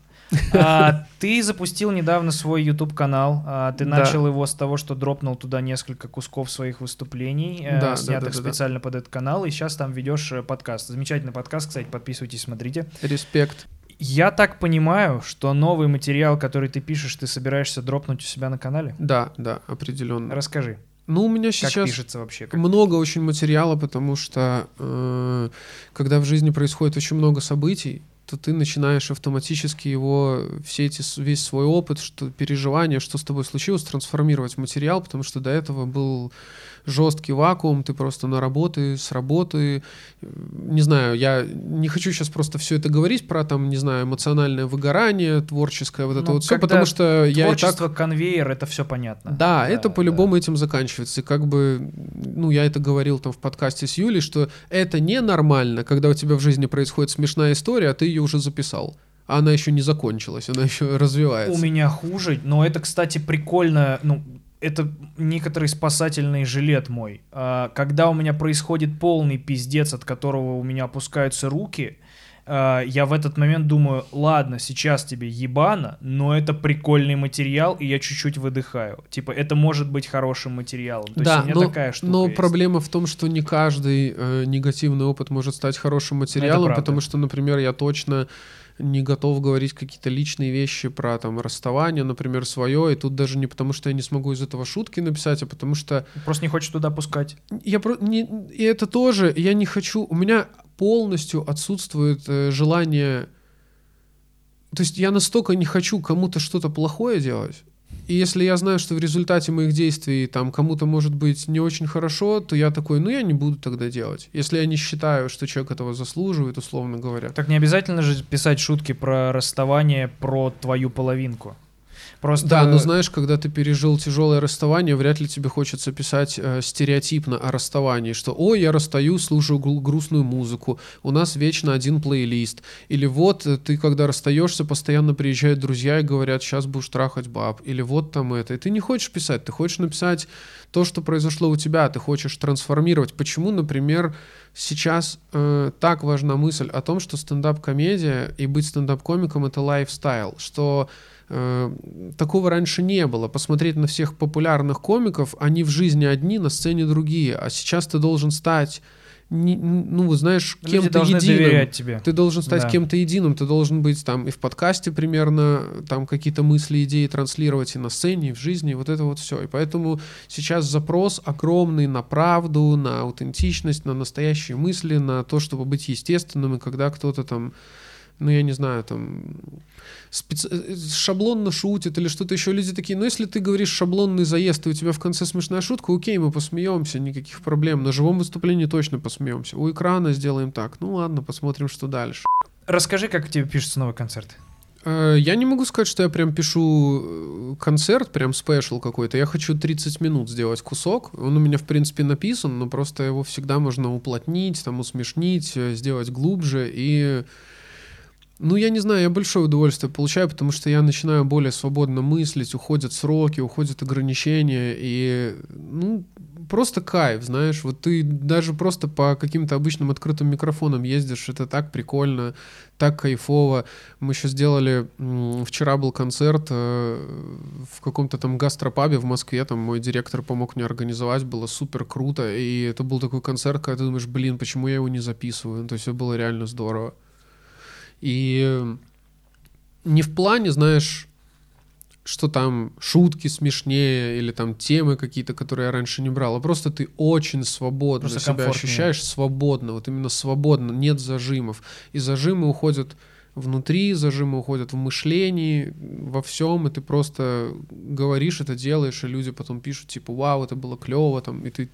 [SPEAKER 2] А, ты запустил недавно свой YouTube канал. А, ты
[SPEAKER 1] Да.
[SPEAKER 2] начал его с того, что дропнул туда несколько кусков своих выступлений, э,
[SPEAKER 1] Да, да,
[SPEAKER 2] снятых
[SPEAKER 1] да, да, да.
[SPEAKER 2] специально под этот канал, и сейчас там ведешь э, подкаст. Замечательный подкаст, кстати, подписывайтесь, смотрите.
[SPEAKER 1] Респект.
[SPEAKER 2] Я так понимаю, что новый материал, который ты пишешь, ты собираешься дропнуть у себя на канале?
[SPEAKER 1] Да, да, определенно.
[SPEAKER 2] Расскажи,
[SPEAKER 1] Ну, у меня
[SPEAKER 2] как
[SPEAKER 1] сейчас
[SPEAKER 2] пишется вообще? как-
[SPEAKER 1] много очень материала, потому что э, когда в жизни происходит очень много событий, то ты начинаешь автоматически его, все эти, весь свой опыт, что, переживания, что с тобой случилось, трансформировать в материал, потому что до этого был жесткий вакуум, ты просто на работы, с работы, не знаю, я не хочу сейчас просто все это говорить про там, не знаю, эмоциональное выгорание, творческое, вот это
[SPEAKER 2] Ну,
[SPEAKER 1] вот все, потому что я и так
[SPEAKER 2] конвейер, это все понятно.
[SPEAKER 1] да, это
[SPEAKER 2] да.
[SPEAKER 1] по-любому этим заканчивается. И как бы, ну, я это говорил там в подкасте с Юлей, что это ненормально, когда у тебя в жизни происходит смешная история, а ты ее уже записал. А она еще не закончилась, она еще развивается.
[SPEAKER 2] У меня хуже, но это, кстати, прикольно, ну, это некоторый спасательный жилет мой. А, Когда у меня происходит полный пиздец, от которого у меня опускаются руки, а, я в этот момент думаю, ладно, сейчас тебе ебано, но это прикольный материал, и я чуть-чуть выдыхаю. Типа, это может быть хорошим материалом. То
[SPEAKER 1] да,
[SPEAKER 2] есть у меня
[SPEAKER 1] но,
[SPEAKER 2] такая штука
[SPEAKER 1] но
[SPEAKER 2] есть.
[SPEAKER 1] проблема в том, что не каждый э, негативный опыт может стать хорошим материалом, потому что, например, я точно не готов говорить какие-то личные вещи про там расставание, например, свое, и тут даже не потому, что я не смогу из этого шутки написать, а потому что
[SPEAKER 2] Просто не хочешь туда пускать.
[SPEAKER 1] Я про... не... И это тоже, я не хочу... У меня полностью отсутствует э, желание... То есть я настолько не хочу кому-то что-то плохое делать, И если я знаю, что в результате моих действий там кому-то может быть не очень хорошо, то я такой, ну я не буду тогда делать. Если я не считаю, что человек этого заслуживает, условно говоря.
[SPEAKER 2] Так не обязательно же писать шутки про расставание, про твою половинку. Просто...
[SPEAKER 1] Да, но знаешь, когда ты пережил тяжелое расставание, вряд ли тебе хочется писать э, стереотипно о расставании, что «Ой, я расстаюсь, слушаю гру- грустную музыку, у нас вечно один плейлист». Или вот э, ты, когда расстаешься, постоянно приезжают друзья и говорят «Сейчас будешь трахать баб». Или вот там это. И ты не хочешь писать, ты хочешь написать то, что произошло у тебя, ты хочешь трансформировать. Почему, например, сейчас э, так важна мысль о том, что стендап-комедия и быть стендап-комиком — это лайфстайл, что Э, такого раньше не было. Посмотреть на всех популярных комиков, они в жизни одни, на сцене другие. А сейчас ты должен стать не, ну, знаешь,
[SPEAKER 2] Люди
[SPEAKER 1] кем-то
[SPEAKER 2] должны
[SPEAKER 1] единым.
[SPEAKER 2] тебе.
[SPEAKER 1] Ты должен стать
[SPEAKER 2] Да.
[SPEAKER 1] кем-то единым, ты должен быть там и в подкасте примерно, там какие-то мысли, идеи транслировать и на сцене, и в жизни, и вот это вот все. И поэтому сейчас запрос огромный на правду, на аутентичность, на настоящие мысли, на то, чтобы быть естественным, и когда кто-то там ну, я не знаю, там, специ- шаблонно шутит или что-то еще. Люди такие, ну, если ты говоришь шаблонный заезд, и у тебя в конце смешная шутка, окей, мы посмеемся, никаких проблем. На живом выступлении точно посмеемся. У экрана сделаем так. Ну, ладно, посмотрим, что дальше.
[SPEAKER 2] Расскажи, как тебе пишется новый концерт.
[SPEAKER 1] Э, Я не могу сказать, что я прям пишу э, концерт, прям спешл какой-то. Я хочу 30 минут сделать кусок. Он у меня, в принципе, написан, но просто его всегда можно уплотнить, там, усмешнить, э, сделать глубже. И, ну, я не знаю, я большое удовольствие получаю, потому что я начинаю более свободно мыслить, уходят сроки, уходят ограничения, и, ну, просто кайф, знаешь, вот ты даже просто по каким-то обычным открытым микрофонам ездишь, это так прикольно, так кайфово. Мы еще сделали, вчера был концерт э, в каком-то там гастропабе в Москве, там мой директор помог мне организовать, было супер круто, и это был такой концерт, когда ты думаешь, блин, почему я его не записываю? То есть это было реально здорово. И э, не в плане, знаешь, что там шутки смешнее или там темы какие-то, которые я раньше не брал, а просто ты очень свободно
[SPEAKER 2] Просто
[SPEAKER 1] себя ощущаешь свободно, вот именно свободно, нет зажимов. И зажимы уходят внутри, зажимы уходят в мышлении, во всем, и ты просто говоришь это, делаешь, и люди потом пишут, типа, вау, это было клево, там, и ты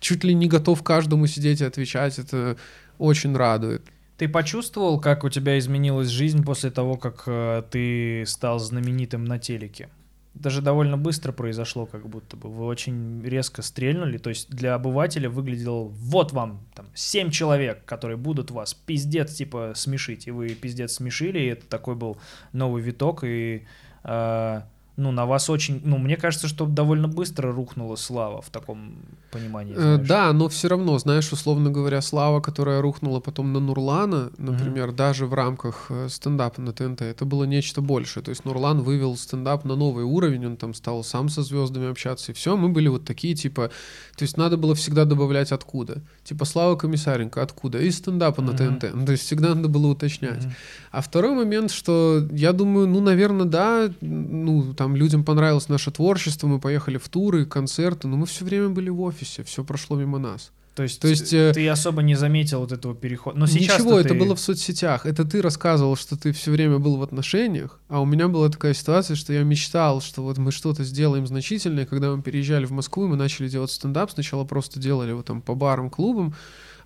[SPEAKER 1] чуть ли не готов каждому сидеть и отвечать, это очень радует.
[SPEAKER 2] Ты почувствовал, как у тебя изменилась жизнь после того, как э, ты стал знаменитым на телеке? Даже довольно быстро произошло, как будто бы. Вы очень резко стрельнули. То есть для обывателя выглядело, вот вам там семь человек, которые будут вас пиздец типа смешить. И вы пиздец смешили, и это такой был новый виток. И э, ну, на вас очень... Ну, мне кажется, что довольно быстро рухнула слава в таком понимании.
[SPEAKER 1] Э,
[SPEAKER 2] знаешь.
[SPEAKER 1] Да, но все равно, знаешь, условно говоря, слава, которая рухнула потом на Нурлана, например, даже в рамках э, стендапа на ТНТ, это было нечто большее. То есть Нурлан вывел стендап на новый уровень, он там стал сам со звездами общаться, и все. Мы были вот такие, типа... То есть надо было всегда добавлять откуда. Типа Слава Комиссаренко, откуда? Из стендапа на
[SPEAKER 2] Мгм.
[SPEAKER 1] ТНТ. Ну, то есть всегда надо было уточнять.
[SPEAKER 2] Мгм.
[SPEAKER 1] А второй момент, что я думаю, ну, наверное, да, ну, там людям понравилось наше творчество, мы поехали в туры, концерты, но мы все время были в офисе, все прошло мимо нас.
[SPEAKER 2] То есть,
[SPEAKER 1] То есть, э,
[SPEAKER 2] ты особо не заметил вот этого перехода. Но сейчас
[SPEAKER 1] Ничего, это
[SPEAKER 2] ты...
[SPEAKER 1] было в соцсетях. Это ты рассказывал, что ты все время был в отношениях, а у меня была такая ситуация, что я мечтал, что вот мы что-то сделаем значительное. Когда мы переезжали в Москву, мы начали делать стендап. Сначала просто делали его там по барам, клубам,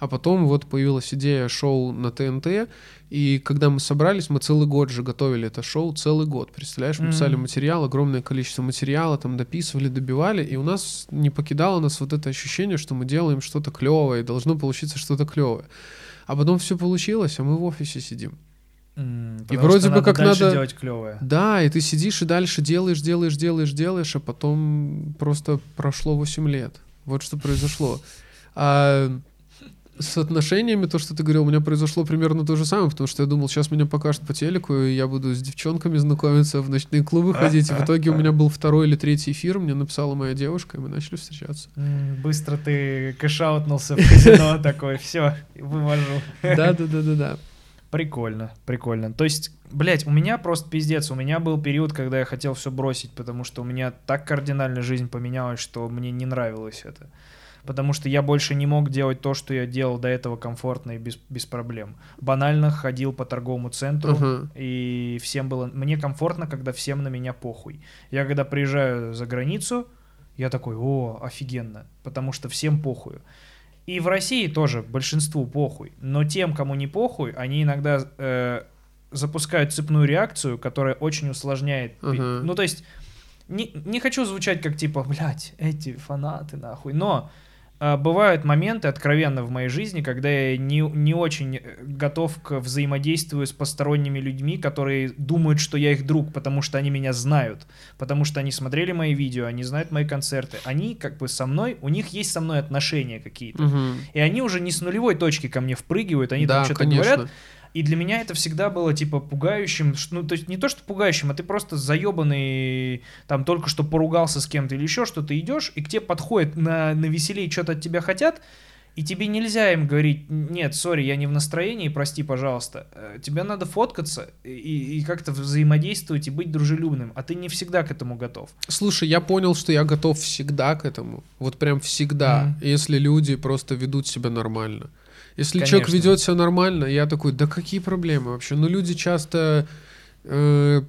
[SPEAKER 1] а потом вот появилась идея шоу на ТНТ, и когда мы собрались, мы целый год же готовили это шоу, целый год, представляешь, мы
[SPEAKER 2] Мгм.
[SPEAKER 1] писали материал, огромное количество материала, там дописывали, добивали, и у нас не покидало нас вот это ощущение, что мы делаем что-то клевое, и должно получиться что-то клевое. А потом все получилось, а мы в офисе сидим.
[SPEAKER 2] М,
[SPEAKER 1] И вроде бы
[SPEAKER 2] надо
[SPEAKER 1] как надо-
[SPEAKER 2] делать клевое.
[SPEAKER 1] Да, и ты сидишь и дальше делаешь, делаешь, делаешь, делаешь, а потом просто прошло 8 лет. Вот что произошло. А с отношениями, то, что ты говорил, у меня произошло примерно то же самое, потому что я думал, сейчас меня покажут по телеку, и я буду с девчонками знакомиться, в ночные клубы ходить. И в итоге у меня был второй или третий эфир, мне написала моя девушка, и мы начали встречаться.
[SPEAKER 2] Быстро ты кэшаутнулся в казино такой, все, вывожу.
[SPEAKER 1] Да-да-да-да-да.
[SPEAKER 2] Прикольно, прикольно. То есть, блядь, у меня просто пиздец. У меня был период, когда я хотел все бросить, потому что у меня так кардинально жизнь поменялась, что мне не нравилось это. Потому что я больше не мог делать то, что я делал до этого комфортно и без, без проблем. Банально ходил по торговому центру,
[SPEAKER 1] Ага.
[SPEAKER 2] и всем было... Мне комфортно, когда всем на меня похуй. Я когда приезжаю за границу, я такой, о, офигенно, потому что всем похуй. И в России тоже большинству похуй, но тем, кому не похуй, они иногда э, запускают цепную реакцию, которая очень усложняет.
[SPEAKER 1] Ага.
[SPEAKER 2] Ну, то есть, не, не хочу звучать как типа, блядь, эти фанаты нахуй, но бывают моменты откровенно в моей жизни, когда я не, не очень э, готов к взаимодействию с посторонними людьми, которые думают, что я их друг, потому что они меня знают, потому что они смотрели мои видео, они знают мои концерты, они как бы со мной, у них есть со мной отношения какие-то.
[SPEAKER 1] Мгм.
[SPEAKER 2] И они уже не с нулевой точки ко мне впрыгивают, они
[SPEAKER 1] да,
[SPEAKER 2] там что-то говорят. И для меня это всегда было типа пугающим. Ну, то есть не то, что пугающим, а ты просто заебанный, там только что поругался с кем-то или еще что-то идешь, и к тебе подходят на, на веселее что-то от тебя хотят, и тебе нельзя им говорить, нет, сори, я не в настроении, прости, пожалуйста. Э, Тебе надо фоткаться и, и как-то взаимодействовать и быть дружелюбным, а ты не всегда к этому готов.
[SPEAKER 1] Слушай, я понял, что я готов всегда к этому. Вот прям всегда.
[SPEAKER 2] Мгм.
[SPEAKER 1] Если люди просто ведут себя нормально. Если человек
[SPEAKER 2] Конечно.
[SPEAKER 1] ведет себя нормально, я такой, да какие проблемы вообще? Ну, люди часто э,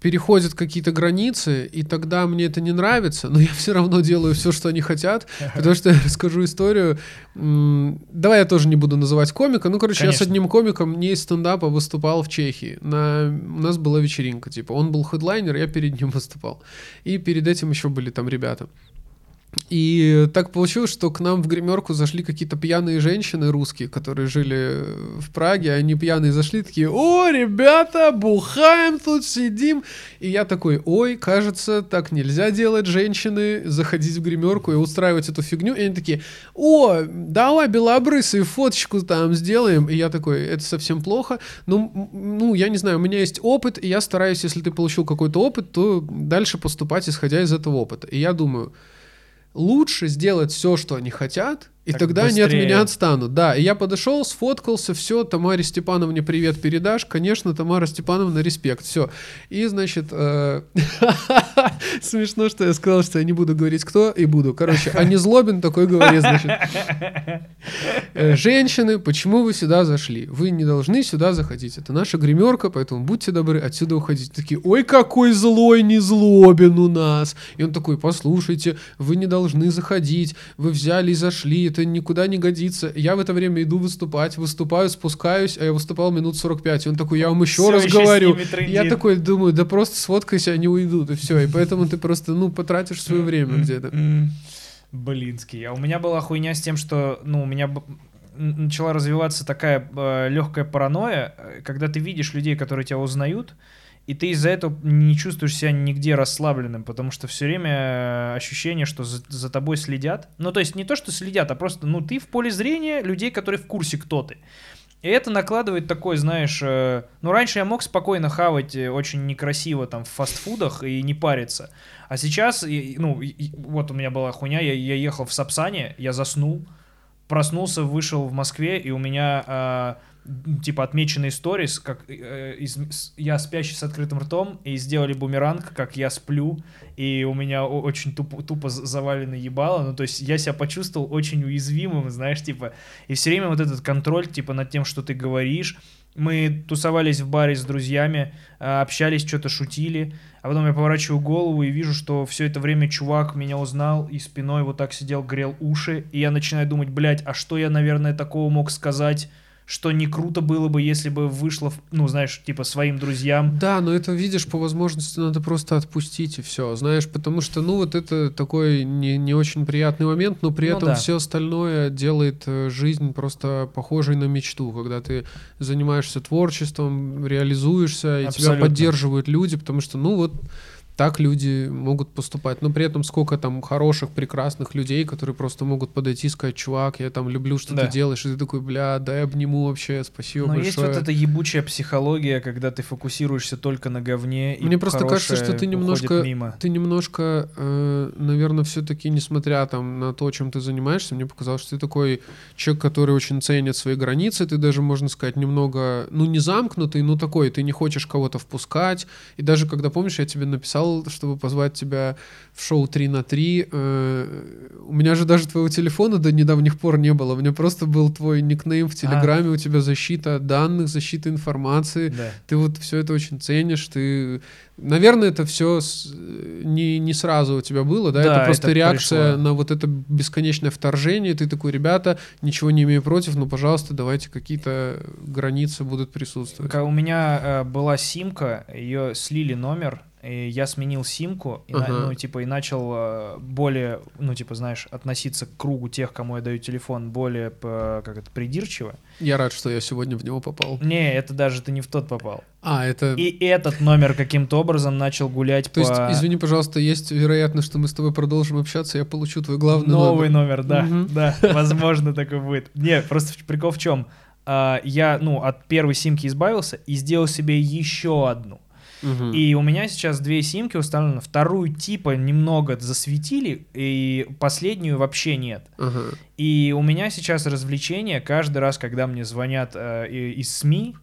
[SPEAKER 1] переходят какие-то границы, и тогда мне это не нравится, но я все равно делаю все, что они хотят, потому что я расскажу историю. Давай я тоже не буду называть комика. Ну, короче, я с
[SPEAKER 2] Конечно.
[SPEAKER 1] одним комиком не из стендапа выступал в Чехии. На... У нас была вечеринка, типа, он был хедлайнер, я перед ним выступал. И перед этим еще были там ребята. И так получилось, что к нам в гримерку зашли какие-то пьяные женщины русские, которые жили в Праге. Они пьяные зашли, такие, о, ребята, бухаем тут, сидим. И я такой, ой, кажется, так нельзя делать, женщины, заходить в гримерку и устраивать эту фигню. И они такие, о, давай белобрысый фоточку там сделаем. И я такой, это совсем плохо. Ну, ну, я не знаю, у меня есть опыт, и я стараюсь, если ты получил какой-то опыт, то дальше поступать, исходя из этого опыта. И я думаю, лучше сделать все, что они хотят, и
[SPEAKER 2] Так
[SPEAKER 1] тогда они от
[SPEAKER 2] быстрее.
[SPEAKER 1] меня отстанут. Да, и я подошел, сфоткался, все, Тамаре Степановне привет передашь. Конечно, Тамара Степановна, респект, все. И, значит, э, смешно, что я сказал, что я не буду говорить кто, и буду. Короче, а не злобин такой говорит, значит. Э, Женщины, почему вы сюда зашли? Вы не должны сюда заходить. Это наша гримерка, поэтому будьте добры отсюда уходить. Такие, ой, какой злой не злобин у нас. И он такой, послушайте, вы не должны заходить. Вы взяли и зашли, это никуда не годится. Я в это время иду выступать, выступаю, спускаюсь, а я выступал минут 45. И он такой, я вам еще
[SPEAKER 2] Всё
[SPEAKER 1] раз
[SPEAKER 2] еще
[SPEAKER 1] говорю. Я такой думаю, да просто сфоткайся, они уйдут, и все. И поэтому ты просто, ну, потратишь свое время где-то.
[SPEAKER 2] Блинский. А у меня была хуйня с тем, что, ну, у меня начала развиваться такая легкая паранойя, э, когда ты видишь людей, которые тебя узнают, и ты из-за этого не чувствуешь себя нигде расслабленным, потому что все время э, ощущение, что за, за тобой следят. Ну, то есть не то, что следят, а просто, ну, ты в поле зрения людей, которые в курсе, кто ты. И это накладывает такой, знаешь, э, ну раньше я мог спокойно хавать э, очень некрасиво там в фастфудах и не париться. А сейчас, и- ну, и- вот у меня была хуйня, я, я ехал в Сапсане, я заснул, проснулся, вышел в Москве, и у меня м, типа отмеченные сторис, как э, из- с- я спящий с открытым ртом, и сделали бумеранг, как я сплю, и у меня очень тупо, тупо завалено ебало, ну то есть я себя почувствовал очень уязвимым, знаешь, типа, и все время вот этот контроль, типа, над тем, что ты говоришь, мы тусовались в баре с друзьями, а, общались, что-то шутили, а потом я поворачиваю голову и вижу, что все это время чувак меня узнал и спиной вот так сидел, грел уши, и я начинаю думать, блядь, а что я, наверное, такого мог сказать, что не круто было бы, если бы вышло, ну, знаешь, типа, своим друзьям.
[SPEAKER 1] Да, но это, видишь, по возможности надо просто отпустить и все, знаешь, потому что, ну, вот это такой не, не очень приятный момент, но при
[SPEAKER 2] Ну
[SPEAKER 1] этом
[SPEAKER 2] да.
[SPEAKER 1] все остальное делает э, жизнь просто похожей на мечту, когда ты занимаешься творчеством, реализуешься, и тебя
[SPEAKER 2] Абсолютно.
[SPEAKER 1] поддерживают люди, потому что, ну, вот так люди могут поступать. Но при этом сколько там хороших, прекрасных людей, которые просто могут подойти и сказать, чувак, я там люблю, что
[SPEAKER 2] Да.
[SPEAKER 1] ты делаешь, и ты такой, бля, дай обниму вообще, спасибо
[SPEAKER 2] Но
[SPEAKER 1] большое.
[SPEAKER 2] есть вот эта ебучая психология, когда ты фокусируешься только на говне, и
[SPEAKER 1] Мне просто кажется, что ты немножко,
[SPEAKER 2] мимо.
[SPEAKER 1] ты немножко, э, наверное, все-таки, несмотря там на то, чем ты занимаешься, мне показалось, что ты такой человек, который очень ценит свои границы, ты даже, можно сказать, немного, ну, не замкнутый, но такой, ты не хочешь кого-то впускать, и даже когда, помнишь, я тебе написал написал, чтобы позвать тебя в шоу 3 на 3. Э, у меня же даже твоего телефона до недавних пор не было. У меня просто был твой никнейм в Телеграме, у тебя защита данных, защита информации.
[SPEAKER 2] Да.
[SPEAKER 1] Ты вот все это очень ценишь, ты... Наверное, это все не, не сразу у тебя было, да?
[SPEAKER 2] Да,
[SPEAKER 1] это просто
[SPEAKER 2] это
[SPEAKER 1] реакция
[SPEAKER 2] пришло.
[SPEAKER 1] на вот это бесконечное вторжение. Ты такой, ребята, ничего не имею против, но, пожалуйста, давайте какие-то границы будут присутствовать.
[SPEAKER 2] У меня э, была симка, ее слили номер, и я сменил симку, и,
[SPEAKER 1] Ага.
[SPEAKER 2] ну, типа, и начал э, более, ну, типа, знаешь, относиться к кругу тех, кому я даю телефон, более, как это, придирчиво.
[SPEAKER 1] Я рад, что я сегодня в него попал.
[SPEAKER 2] Не, это даже ты не в тот попал.
[SPEAKER 1] А, это...
[SPEAKER 2] И этот номер каким-то образом начал гулять
[SPEAKER 1] То
[SPEAKER 2] по...
[SPEAKER 1] есть, извини, пожалуйста, есть вероятность, что мы с тобой продолжим общаться, я получу твой главный
[SPEAKER 2] Новый
[SPEAKER 1] номер.
[SPEAKER 2] номер, да, да, возможно, такой будет. Не, просто прикол в чем? я, ну, от первой симки избавился и сделал себе еще одну. И у меня сейчас две симки установлены. Вторую типа немного засветили, и последнюю вообще нет. И у меня сейчас развлечение каждый раз, когда мне звонят э, из СМИ,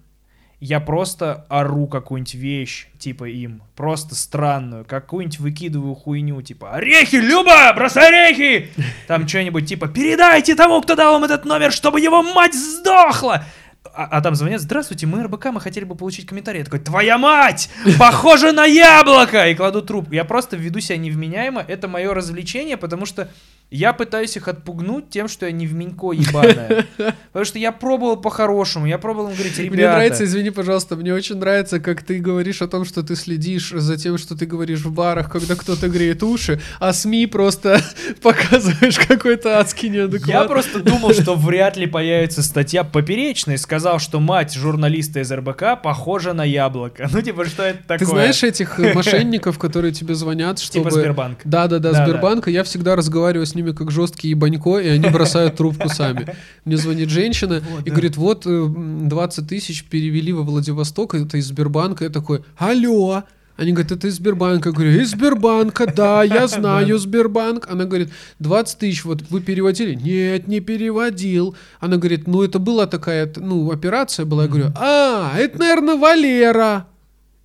[SPEAKER 2] я просто ору какую-нибудь вещь, типа им, просто странную, какую-нибудь выкидываю хуйню, типа «Орехи, Люба, бросай орехи!» Там что-нибудь типа «Передайте тому, кто дал вам этот номер, чтобы его мать сдохла!» А, там звонят, здравствуйте, мы РБК, мы хотели бы получить комментарий. Я такой, твоя мать, похоже на яблоко! И кладу трубку. Я просто веду себя невменяемо, это мое развлечение, потому что я пытаюсь их отпугнуть тем, что я не в Минько ебаная. Потому что я пробовал по-хорошему, я пробовал им говорить, ребята...
[SPEAKER 1] Мне нравится, извини, пожалуйста, мне очень нравится, как ты говоришь о том, что ты следишь за тем, что ты говоришь в барах, когда кто-то греет уши, а СМИ просто показываешь какой-то адский неадекват.
[SPEAKER 2] Я просто думал, что вряд ли появится статья поперечной, сказал, что мать журналиста из РБК похожа на яблоко. Ну, типа, что это такое?
[SPEAKER 1] Ты знаешь этих мошенников, которые тебе звонят, чтобы...
[SPEAKER 2] Типа Сбербанк.
[SPEAKER 1] Да-да-да,
[SPEAKER 2] Да-да.
[SPEAKER 1] Сбербанка. Я всегда разговариваю с ними как жесткий ебанько, и они бросают трубку сами. Мне звонит женщина и говорит, вот э, м, 20 тысяч перевели во Владивосток, это из Сбербанка. Я такой, алло. Они говорят, это из Сбербанка. Я говорю, из Сбербанка, да, я знаю Сбербанк. Она говорит, 20 тысяч, вот вы переводили? Нет, не переводил. Она говорит, ну это была такая, ну, операция была. Я говорю, а, это, наверное, Валера.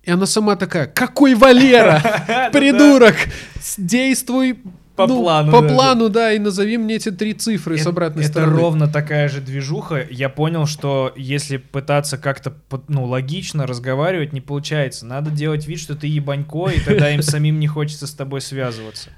[SPEAKER 1] И она сама такая, какой Валера? Придурок! Действуй
[SPEAKER 2] По
[SPEAKER 1] ну,
[SPEAKER 2] плану,
[SPEAKER 1] По
[SPEAKER 2] да,
[SPEAKER 1] плану, да, и назови мне эти три цифры с
[SPEAKER 2] Это-
[SPEAKER 1] обратной
[SPEAKER 2] это
[SPEAKER 1] стороны.
[SPEAKER 2] ровно такая же движуха. Я понял, что если пытаться как-то ну, логично разговаривать, не получается. Надо делать вид, что ты ебанько, и тогда им самим не хочется с тобой связываться.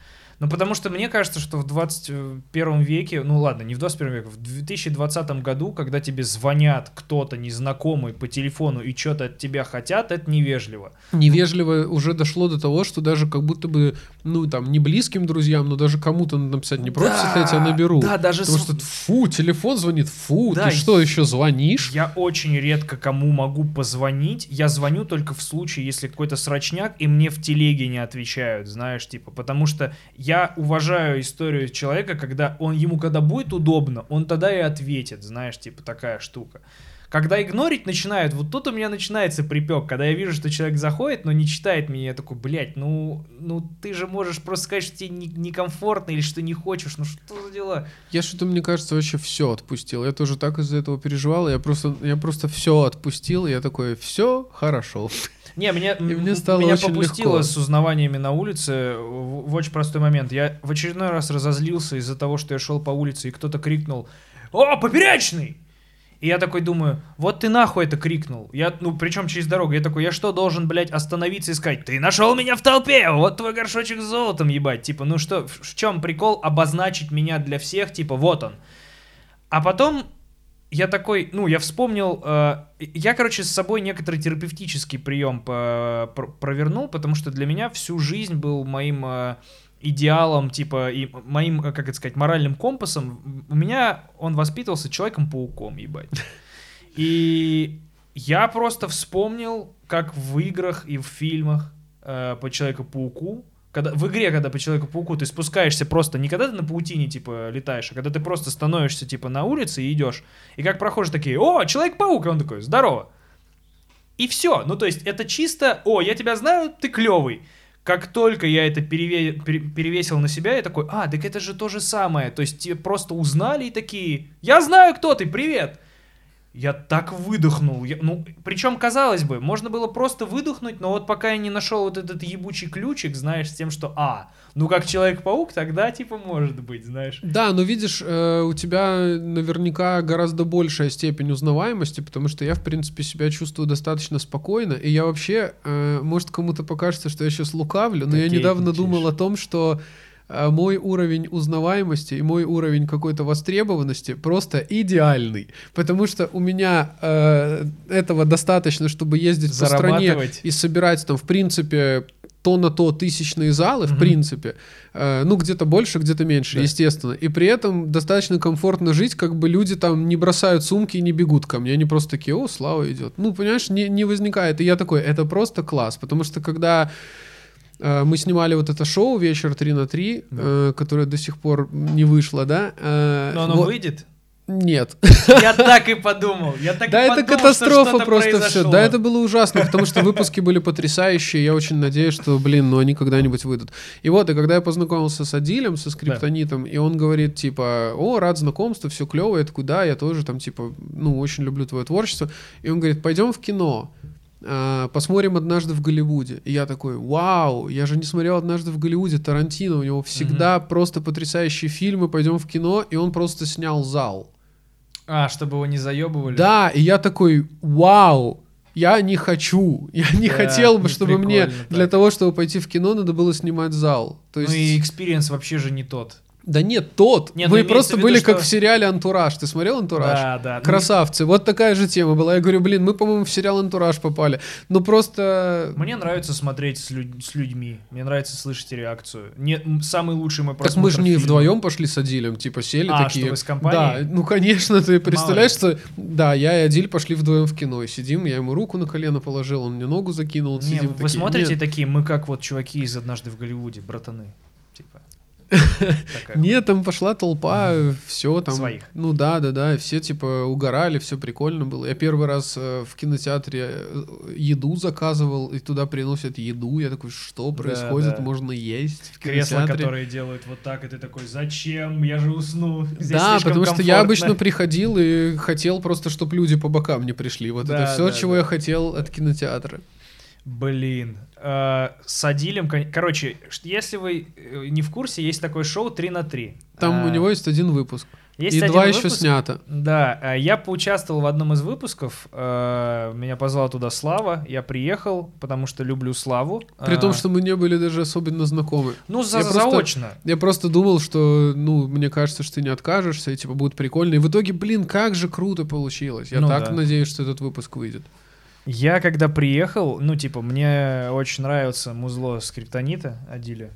[SPEAKER 2] Ну, потому что мне кажется, что в 21 веке, ну ладно, не в 21 веке, в 2020 году, когда тебе звонят кто-то незнакомый по телефону и что-то от тебя хотят, это невежливо.
[SPEAKER 1] Невежливо уже дошло до того, что даже как будто бы, ну, там, не близким друзьям, но даже кому-то надо написать, не против, если я тебя наберу.
[SPEAKER 2] Да, даже
[SPEAKER 1] Потому
[SPEAKER 2] с-
[SPEAKER 1] что, фу, телефон звонит, фу,
[SPEAKER 2] Да,
[SPEAKER 1] ты что, еще звонишь?
[SPEAKER 2] Я очень редко кому могу позвонить. Я звоню только в случае, если какой-то срочняк, и мне в телеге не отвечают, знаешь, типа, потому что я уважаю историю человека, когда он ему когда будет удобно, он тогда и ответит, знаешь, типа такая штука. Когда игнорить начинают, вот тут у меня начинается припек, когда я вижу, что человек заходит, но не читает меня, я такой, блядь, ну, ну ты же можешь просто сказать, что тебе не- некомфортно или что не хочешь, ну что за дела?
[SPEAKER 1] Я что-то, мне кажется, вообще все отпустил. Я тоже так из-за этого переживал. Я просто, я просто все отпустил. и Я такой, все хорошо.
[SPEAKER 2] Не, меня,
[SPEAKER 1] И мне стало
[SPEAKER 2] меня
[SPEAKER 1] очень
[SPEAKER 2] попустило
[SPEAKER 1] легко.
[SPEAKER 2] с узнаваниями на улице в, в очень простой момент. Я в очередной раз разозлился из-за того, что я шел по улице, и кто-то крикнул «О, поперечный!» И я такой думаю, вот ты нахуй это крикнул. Я, ну, причем через дорогу. Я такой, я что, должен, блядь, остановиться и сказать, ты нашел меня в толпе, вот твой горшочек с золотом, ебать. Типа, ну что, в, в чем прикол обозначить меня для всех, типа, вот он. А потом я такой, ну, я вспомнил, э, я, короче, с собой некоторый терапевтический прием пр- провернул, потому что для меня всю жизнь был моим э, идеалом, типа, и моим, э, как это сказать, моральным компасом. У меня он воспитывался Человеком-пауком, ебать. И я просто вспомнил, как в играх и в фильмах э, по Человеку-пауку, когда, в игре, когда по Человеку-пауку ты спускаешься просто, не когда ты на паутине, типа, летаешь, а когда ты просто становишься, типа, на улице и идешь, и как прохожие такие, о, Человек-паук, и он такой, здорово. И все, ну то есть это чисто, о, я тебя знаю, ты клевый. Как только я это переве- пере- перевесил на себя, я такой, а, так это же то же самое. То есть тебе просто узнали и такие, я знаю, кто ты, привет. Я так выдохнул. Я- ну, причем, казалось бы, можно было просто выдохнуть, но вот пока я не нашел вот этот ебучий ключик, знаешь, с тем, что, а, ну как Человек-паук, тогда типа может быть, знаешь.
[SPEAKER 1] Да, но видишь, э, у тебя наверняка гораздо большая степень узнаваемости, потому что я, в принципе, себя чувствую достаточно спокойно, и я вообще, э, может, кому-то покажется, что я сейчас лукавлю, но я
[SPEAKER 2] Окей,
[SPEAKER 1] недавно думал о том, что э, мой уровень узнаваемости и мой уровень какой-то востребованности просто идеальный, потому что у меня э, этого достаточно, чтобы ездить по стране и собирать там, в принципе, то на то тысячные залы, в
[SPEAKER 2] Мгм.
[SPEAKER 1] принципе, Э, ну, где-то больше, где-то меньше,
[SPEAKER 2] Да.
[SPEAKER 1] естественно. И при этом достаточно комфортно жить, как бы люди там не бросают сумки и не бегут ко мне. Они просто такие, о, Слава идет. Ну, понимаешь, не, не возникает. И я такой, это просто класс. Потому что когда э, мы снимали вот это шоу «Вечер 3 на 3»,
[SPEAKER 2] Да.
[SPEAKER 1] э, которое до сих пор не вышло, да? э,
[SPEAKER 2] Но оно
[SPEAKER 1] вот-
[SPEAKER 2] выйдет?
[SPEAKER 1] Нет.
[SPEAKER 2] Я так и подумал. Я так
[SPEAKER 1] Да,
[SPEAKER 2] и
[SPEAKER 1] это
[SPEAKER 2] подумал,
[SPEAKER 1] катастрофа
[SPEAKER 2] что
[SPEAKER 1] просто все.
[SPEAKER 2] произошло.
[SPEAKER 1] Да, это было ужасно, потому что выпуски были потрясающие. Я очень надеюсь, что, блин, ну они когда-нибудь выйдут. И вот, и когда я познакомился с Адилем, со скриптонитом, и он говорит, типа, о, рад знакомству, все клево, я такой, да, я тоже там, типа, ну, очень люблю твое творчество. И он говорит, пойдем в кино. а, Посмотрим однажды в Голливуде. И я такой, вау, я же не смотрел однажды в Голливуде Тарантино, у него всегда просто потрясающие фильмы, пойдем в кино, и он просто снял зал.
[SPEAKER 2] А, чтобы его не заебывали?
[SPEAKER 1] Да, и я такой, вау, я не хочу. Я не
[SPEAKER 2] Да,
[SPEAKER 1] хотел бы, чтобы мне
[SPEAKER 2] прикольно
[SPEAKER 1] для
[SPEAKER 2] так.
[SPEAKER 1] того, чтобы пойти в кино, надо было снимать зал. То есть...
[SPEAKER 2] Ну и experience вообще же не тот.
[SPEAKER 1] Да нет, тот.
[SPEAKER 2] Нет, ну
[SPEAKER 1] Мы
[SPEAKER 2] имеется
[SPEAKER 1] просто
[SPEAKER 2] виду,
[SPEAKER 1] были
[SPEAKER 2] что-
[SPEAKER 1] как в сериале «Антураж». Ты смотрел «Антураж»?
[SPEAKER 2] Да, да. Ну,
[SPEAKER 1] Красавцы. Вот такая же тема была. Я говорю, блин, мы, по-моему, в сериал «Антураж» попали. Ну просто...
[SPEAKER 2] Мне нравится смотреть с, люд- с людьми. Мне нравится слышать реакцию. Не, самый лучший мой
[SPEAKER 1] Так
[SPEAKER 2] просмотр
[SPEAKER 1] мы же не
[SPEAKER 2] фильма.
[SPEAKER 1] вдвоем пошли с Адилем, типа сели
[SPEAKER 2] А,
[SPEAKER 1] такие.
[SPEAKER 2] вы с компанией?
[SPEAKER 1] Да, ну конечно, ты представляешь,
[SPEAKER 2] ли.
[SPEAKER 1] что да, я и Адиль пошли вдвоем в кино, и сидим, я ему руку на колено положил, он мне ногу закинул,
[SPEAKER 2] Не,
[SPEAKER 1] сидим
[SPEAKER 2] вы
[SPEAKER 1] такие,
[SPEAKER 2] смотрите
[SPEAKER 1] «Нет».
[SPEAKER 2] такие, мы как вот чуваки из «Однажды в Голливуде», братаны.
[SPEAKER 1] Нет, там пошла толпа, все там.
[SPEAKER 2] Своих.
[SPEAKER 1] Ну да, да, да, все типа угорали, все прикольно было. Я первый раз э, в кинотеатре э, еду заказывал, и туда приносят еду. Я такой, что происходит? Можно есть
[SPEAKER 2] Кресла, которые делают вот так, и ты такой, зачем? Я же усну.
[SPEAKER 1] Да, потому что я
[SPEAKER 2] комфортно».
[SPEAKER 1] обычно приходил и хотел просто, чтобы люди по бокам не пришли. Вот это все, чего я хотел от кинотеатра.
[SPEAKER 2] Блин. Э, С Адилем, короче, если вы э, не в курсе, есть такое шоу 3 на 3.
[SPEAKER 1] Там у него есть один выпуск.
[SPEAKER 2] есть
[SPEAKER 1] и два еще
[SPEAKER 2] выпуск.
[SPEAKER 1] снято.
[SPEAKER 2] Да, э, я поучаствовал в одном из выпусков. Меня позвал туда Слава. Я приехал, потому что люблю Славу.
[SPEAKER 1] При том, что мы не были даже особенно знакомы.
[SPEAKER 2] Ну, за-
[SPEAKER 1] я просто-
[SPEAKER 2] заочно.
[SPEAKER 1] Я просто думал, что, ну, мне кажется, что ты не откажешься, и, типа, будет прикольно. И в итоге, блин, как же круто получилось. Я
[SPEAKER 2] Ну
[SPEAKER 1] так
[SPEAKER 2] да.
[SPEAKER 1] надеюсь, что этот выпуск выйдет.
[SPEAKER 2] Я когда приехал, ну, типа, мне очень нравится музло скриптонита Адиля.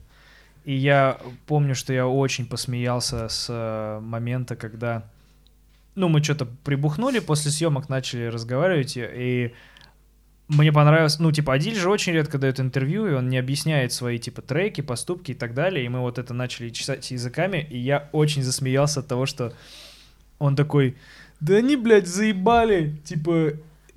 [SPEAKER 2] И я помню, что я очень посмеялся с э, момента, когда... Ну, мы что-то прибухнули, после съемок начали разговаривать, и- мне понравилось... Ну, типа, Адиль же очень редко дает интервью, и он не объясняет свои, типа, треки, поступки и так далее. И мы вот это начали чесать языками, и я очень засмеялся от того, что он такой... Да они, блядь, заебали, типа,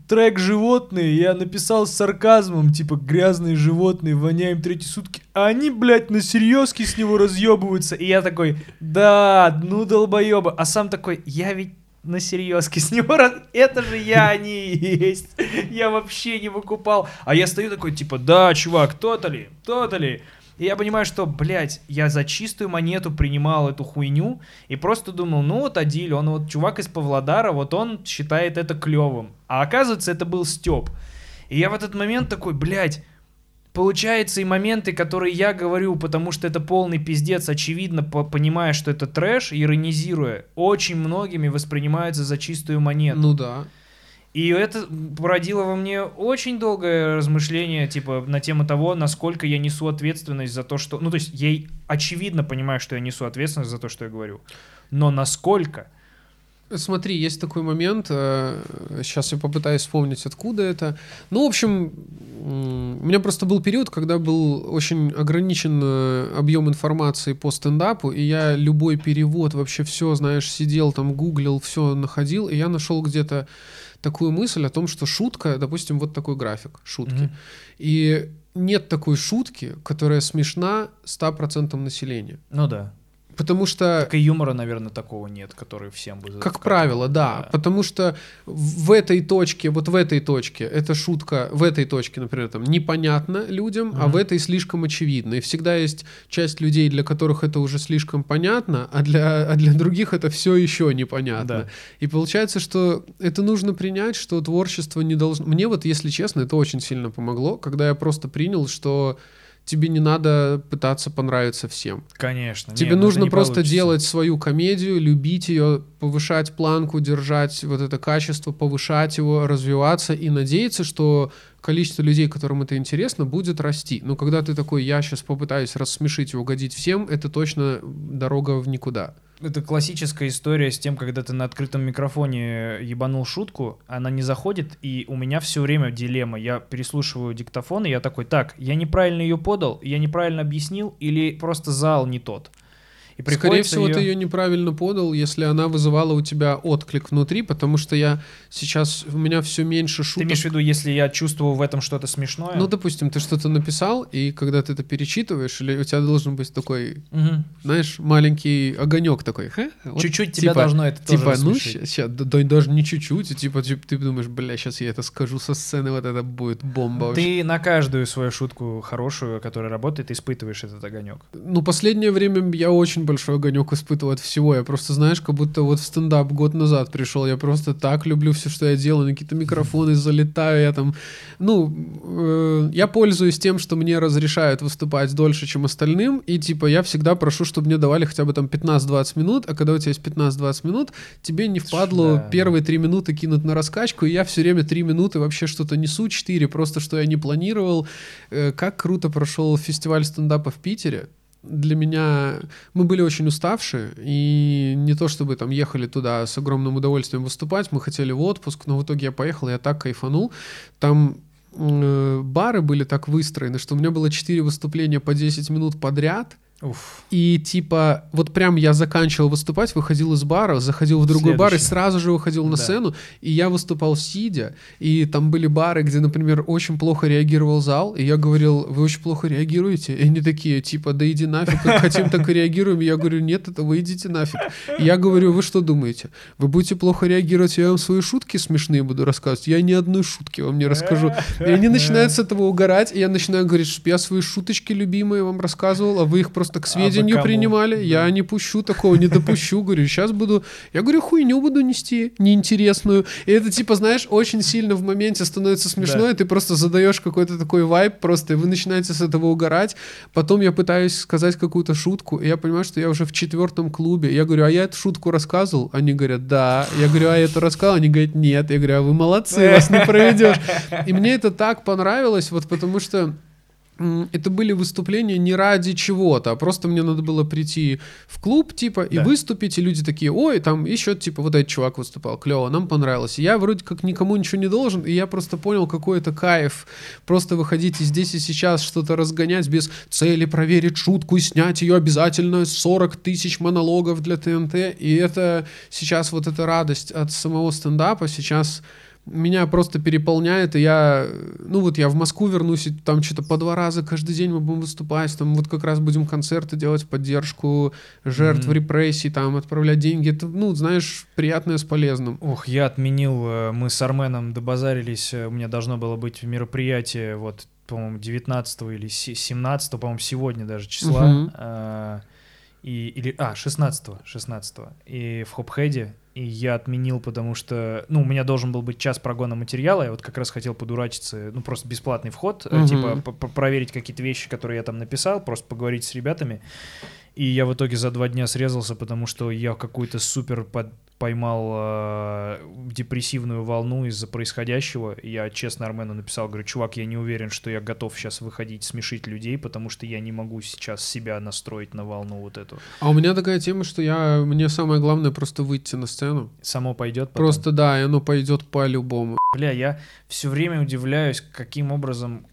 [SPEAKER 2] трек «Животные» я написал с сарказмом, типа «Грязные животные, воняем третьи сутки», а они, блядь, на серьезке с него разъебываются. И я такой, да, ну долбоеба. А сам такой, я ведь на серьезке с него раз... Это же я, а не есть. Я вообще не выкупал. А я стою такой, типа, да, чувак, то-то ли, то-то ли. И я понимаю, что, блядь, я за чистую монету принимал эту хуйню и просто думал, ну вот Адиль, он вот чувак из Павлодара, вот он считает это клевым. А оказывается, это был Степ. И я в этот момент такой, блядь, получается и моменты, которые я говорю, потому что это полный пиздец, очевидно, по- понимая, что это трэш, иронизируя, очень многими воспринимаются за чистую монету.
[SPEAKER 1] Ну да.
[SPEAKER 2] И это породило во мне очень долгое размышление, типа, на тему того, насколько я несу ответственность за то, что... Ну, то есть, я очевидно понимаю, что я несу ответственность за то, что я говорю. Но насколько?
[SPEAKER 1] Смотри, есть такой момент, сейчас я попытаюсь вспомнить, откуда это. Ну, в общем, у меня просто был период, когда был очень ограничен э, объем информации по стендапу, и я любой перевод, вообще все, знаешь, сидел там, гуглил, все находил, и я нашел где-то такую мысль о том, что шутка, допустим, вот такой график шутки.
[SPEAKER 2] Мгм.
[SPEAKER 1] И нет такой шутки, которая смешна 100% населения.
[SPEAKER 2] Ну да.
[SPEAKER 1] Потому что...
[SPEAKER 2] Так и юмора, наверное, такого нет, который всем бы...
[SPEAKER 1] Как правило, да,
[SPEAKER 2] Да.
[SPEAKER 1] Потому что в этой точке, вот в этой точке, эта шутка, в этой точке, например, там, непонятно людям, а
[SPEAKER 2] Мгм.
[SPEAKER 1] в этой слишком очевидно. И всегда есть часть людей, для которых это уже слишком понятно, а для, а для других это все еще непонятно.
[SPEAKER 2] Да.
[SPEAKER 1] И получается, что это нужно принять, что творчество не должно... Мне вот, если честно, это очень сильно помогло, когда я просто принял, что тебе не надо пытаться понравиться всем.
[SPEAKER 2] Конечно.
[SPEAKER 1] Тебе
[SPEAKER 2] не, ну
[SPEAKER 1] нужно просто
[SPEAKER 2] получится.
[SPEAKER 1] делать свою комедию, любить ее, повышать планку, держать вот это качество, повышать его, развиваться и надеяться, что количество людей, которым это интересно, будет расти. Но когда ты такой, я сейчас попытаюсь рассмешить и угодить всем, это точно дорога в никуда.
[SPEAKER 2] Это классическая история с тем, когда ты на открытом микрофоне ебанул шутку, она не заходит, и у меня все время дилемма. Я переслушиваю диктофон, и я такой, так, я неправильно ее подал, я неправильно объяснил, или просто зал не тот. И
[SPEAKER 1] Скорее всего,
[SPEAKER 2] её-
[SPEAKER 1] ты ее неправильно подал, если она вызывала у тебя отклик внутри, потому что я сейчас, у меня все меньше
[SPEAKER 2] Ты
[SPEAKER 1] шуток.
[SPEAKER 2] имеешь в виду, если я чувствую в этом что-то смешное?
[SPEAKER 1] Ну, допустим, ты что-то написал, и когда ты это перечитываешь, или у тебя должен быть такой
[SPEAKER 2] Мгм.
[SPEAKER 1] знаешь, маленький огонек такой. «Ха?» Вот
[SPEAKER 2] Чуть-чуть тебя
[SPEAKER 1] типа-
[SPEAKER 2] должно это тоже
[SPEAKER 1] Типа, ну,
[SPEAKER 2] рассмешить.
[SPEAKER 1] сейчас, даже не чуть-чуть, и типа, типа, ты думаешь, бля, сейчас я это скажу со сцены, вот это будет бомба вообще.
[SPEAKER 2] Ты на каждую свою шутку хорошую, которая работает, испытываешь этот огонек.
[SPEAKER 1] Ну, последнее время я очень большой огонек испытываю от всего. Я просто, знаешь, как будто вот в стендап год назад пришел. Я просто так люблю все, что я делаю. На какие-то микрофоны залетаю. Я там... Ну, э, я пользуюсь тем, что мне разрешают выступать дольше, чем остальным. И, типа, я всегда прошу, чтобы мне давали хотя бы там 15-20 минут. А когда у тебя есть 15-20 минут, тебе не впадло
[SPEAKER 2] Да.
[SPEAKER 1] первые 3 минуты кинуть на раскачку. И я все время 3 минуты вообще что-то несу. 4 просто, что я не планировал. Э, Как круто прошел фестиваль стендапа в Питере для меня мы были очень уставшие и не то чтобы там ехали туда с огромным удовольствием выступать, мы хотели в отпуск, но в итоге я поехал, я так кайфанул. Там э, бары были так выстроены, что у меня было 4 выступления по 10 минут подряд.
[SPEAKER 2] Уф.
[SPEAKER 1] И типа, вот прям я заканчивал выступать, выходил из бара, заходил в другой бар и
[SPEAKER 2] Следующий.
[SPEAKER 1] сразу же выходил на
[SPEAKER 2] Да.
[SPEAKER 1] сцену. И я выступал сидя, и там были бары, где, например, очень плохо реагировал зал, и я говорил, вы очень плохо реагируете. И они такие, типа, да иди нафиг, как хотим, так и реагируем. И я говорю, нет, это вы идите нафиг. И я говорю, вы что думаете? Вы будете плохо реагировать, я вам свои шутки смешные буду рассказывать? Я ни одной шутки вам не расскажу. И они начинают с этого угорать, и я начинаю говорить, что я свои шуточки любимые вам рассказывал, а вы их просто к
[SPEAKER 2] вы
[SPEAKER 1] сведению
[SPEAKER 2] кому?
[SPEAKER 1] принимали.
[SPEAKER 2] Да.
[SPEAKER 1] Я не пущу такого, не допущу. Говорю, сейчас буду... Я говорю, хуйню буду нести, неинтересную. И это, типа, знаешь, очень сильно в моменте становится смешно,
[SPEAKER 2] Да.
[SPEAKER 1] и ты просто задаешь какой-то такой вайб просто, и вы начинаете с этого угорать. Потом я пытаюсь сказать какую-то шутку, и я понимаю, что я уже в четвертом клубе. Я говорю, а я эту шутку рассказывал? Они говорят, да. Я говорю, а я это рассказал? Они говорят, нет. Я говорю, а вы молодцы, вас не проведешь. И мне это так понравилось, вот потому что это были выступления не ради чего-то, а просто мне надо было прийти в клуб, типа, и
[SPEAKER 2] Да.
[SPEAKER 1] выступить, и люди такие, ой, там еще, типа, вот этот чувак выступал, клево, нам понравилось. И я вроде как никому ничего не должен, и я просто понял, какой это кайф просто выходить и здесь и сейчас что-то разгонять без цели проверить шутку и снять ее обязательно 40 тысяч монологов для ТНТ. И это сейчас вот эта радость от самого стендапа сейчас меня просто переполняет, и я, ну вот я в Москву вернусь, и там что-то по два раза каждый день мы будем выступать, там вот как раз будем концерты делать в поддержку жертв
[SPEAKER 2] Мгм.
[SPEAKER 1] репрессий, там отправлять деньги, это, ну, знаешь, приятное с полезным.
[SPEAKER 2] Ох, я отменил, э, мы с Арменом добазарились, э, у меня должно было быть мероприятие, вот, по-моему, 19 или се- 17, по-моему, сегодня даже числа,
[SPEAKER 1] Мгм.
[SPEAKER 2] э, и, или, а, 16 16 и в Хопхеде, и я отменил, потому что, ну, у меня должен был быть час прогона материала, я вот как раз хотел подурачиться, ну, просто бесплатный вход,
[SPEAKER 1] Мгм.
[SPEAKER 2] типа, проверить какие-то вещи, которые я там написал, просто поговорить с ребятами, и я в итоге за два дня срезался, потому что я какую-то супер под- поймал э, депрессивную волну из-за происходящего. Я честно Армену написал, говорю, чувак, я не уверен, что я готов сейчас выходить, смешить людей, потому что я не могу сейчас себя настроить на волну вот эту.
[SPEAKER 1] А у меня такая тема, что я, мне самое главное просто выйти на сцену.
[SPEAKER 2] Само пойдет. потом.
[SPEAKER 1] Просто да, и оно пойдет по-любому.
[SPEAKER 2] Бля, я все время удивляюсь, каким образом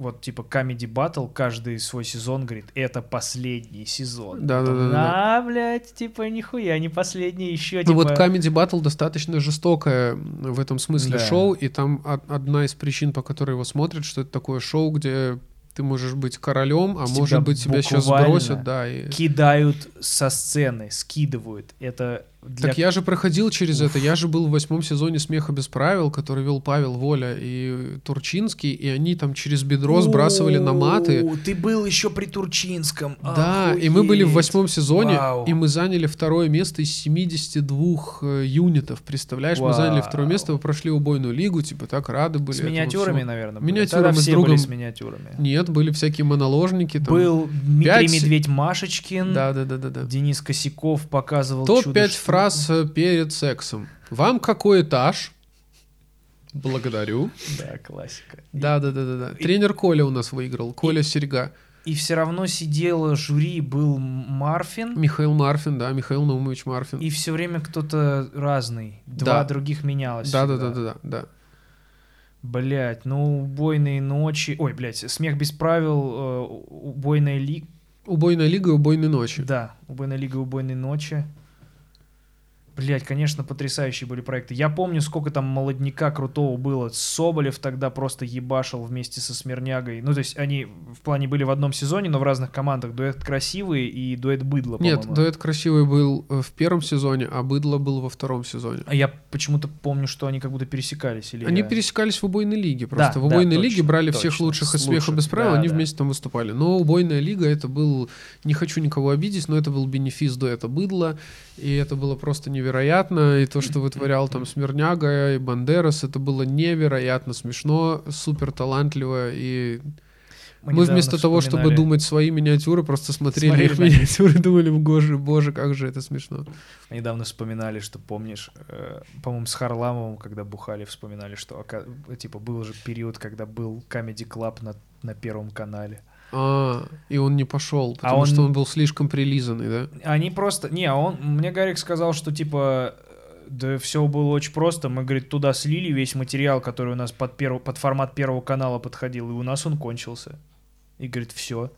[SPEAKER 2] вот типа Comedy Battle каждый свой сезон говорит, это последний сезон.
[SPEAKER 1] Да, да, да, да.
[SPEAKER 2] А, блядь, типа, нихуя, не последний, еще,
[SPEAKER 1] Ну
[SPEAKER 2] типа...
[SPEAKER 1] вот Comedy Battle достаточно жестокое в этом смысле
[SPEAKER 2] Да.
[SPEAKER 1] шоу, и там од- одна из причин, по которой его смотрят, что это такое шоу, где Ты можешь быть королем, а
[SPEAKER 2] Тебя
[SPEAKER 1] может быть тебя сейчас сбросят, да. И...
[SPEAKER 2] Кидают со сцены, скидывают. Это для...
[SPEAKER 1] Так я же проходил через это. Я же был в восьмом сезоне «Смеха без правил», который вел Павел Воля и Турчинский, и они там через бедро сбрасывали на маты.
[SPEAKER 2] О, Ты был еще при Турчинском.
[SPEAKER 1] Да, и мы были в
[SPEAKER 2] Охуеть.
[SPEAKER 1] восьмом сезоне,
[SPEAKER 2] Вау.
[SPEAKER 1] и мы заняли второе место из 72 э, юнитов. Представляешь, мы заняли второе
[SPEAKER 2] Вау.
[SPEAKER 1] место, мы прошли убойную лигу, типа так рады были.
[SPEAKER 2] С миниатюрами, наверное. были.
[SPEAKER 1] Миниатюрами
[SPEAKER 2] Тогда
[SPEAKER 1] с
[SPEAKER 2] все
[SPEAKER 1] другом.
[SPEAKER 2] были с миниатюрами.
[SPEAKER 1] Нет, были всякие моноложники. Там.
[SPEAKER 2] Был Дмитрий Медведь Машечкин.
[SPEAKER 1] Да, да, да, да, да.
[SPEAKER 2] Денис Косяков показывал
[SPEAKER 1] Топ-5
[SPEAKER 2] чудо-штуку.
[SPEAKER 1] Фраз э, перед сексом. Вам какой этаж? Благодарю.
[SPEAKER 2] Да, классика.
[SPEAKER 1] Да, да, да, да, да. Тренер Коля у нас выиграл. Коля Серега.
[SPEAKER 2] И все равно сидело жюри, был Марфин,
[SPEAKER 1] Михаил Марфин, да, Михаил Наумович Марфин.
[SPEAKER 2] и все время кто-то разный. Два
[SPEAKER 1] Да.
[SPEAKER 2] других менялось.
[SPEAKER 1] Да, да, да, да, да, да.
[SPEAKER 2] Блять, ну убойные ночи. Ой, блять, смех без правил, э, убойная лига.
[SPEAKER 1] Убойная лига и убойные ночи.
[SPEAKER 2] Да, убойная лига, убойные ночи. Блять, конечно, потрясающие были проекты. Я помню, сколько там молодняка крутого было. Соболев тогда просто ебашил вместе со Смирнягой. Ну, то есть они в плане были в одном сезоне, но в разных командах. Дуэт красивый и дуэт быдло,
[SPEAKER 1] Нет,
[SPEAKER 2] по-моему.
[SPEAKER 1] дуэт красивый был э, в первом сезоне, а быдло был во втором сезоне.
[SPEAKER 2] А я почему-то помню, что они как будто пересекались. Или
[SPEAKER 1] Они
[SPEAKER 2] я-
[SPEAKER 1] пересекались в убойной лиге. Просто
[SPEAKER 2] Да,
[SPEAKER 1] в
[SPEAKER 2] да,
[SPEAKER 1] убойной
[SPEAKER 2] точно,
[SPEAKER 1] лиге брали всех
[SPEAKER 2] точно.
[SPEAKER 1] лучших из смеха без правил,
[SPEAKER 2] да,
[SPEAKER 1] они
[SPEAKER 2] да.
[SPEAKER 1] вместе там выступали. Но убойная лига это был, не хочу никого обидеть, но это был бенефис дуэта быдла, и это было просто невероятно. И то, что вытворял там Смирняга и Бандерас, это было невероятно смешно, супер талантливо. И мы,
[SPEAKER 2] недавно
[SPEAKER 1] вместо того, чтобы думать свои миниатюры, просто смотрели,
[SPEAKER 2] Смотрели
[SPEAKER 1] их
[SPEAKER 2] них.
[SPEAKER 1] миниатюры и думали, боже, боже, как же это смешно.
[SPEAKER 2] Недавно вспоминали, что помнишь, э, по-моему, с Харламовым, когда бухали, вспоминали, что типа был же период, когда был Comedy Club на, на Первом канале.
[SPEAKER 1] А, и он не пошел,
[SPEAKER 2] А
[SPEAKER 1] потому
[SPEAKER 2] он-
[SPEAKER 1] что он был слишком прилизанный, да?
[SPEAKER 2] Они просто... Не, он... Мне Гарик сказал, что типа... Да все было очень просто. Мы, говорит, туда слили весь материал, который у нас под, перв- под формат Первого канала подходил, и у нас он кончился. И говорит, все.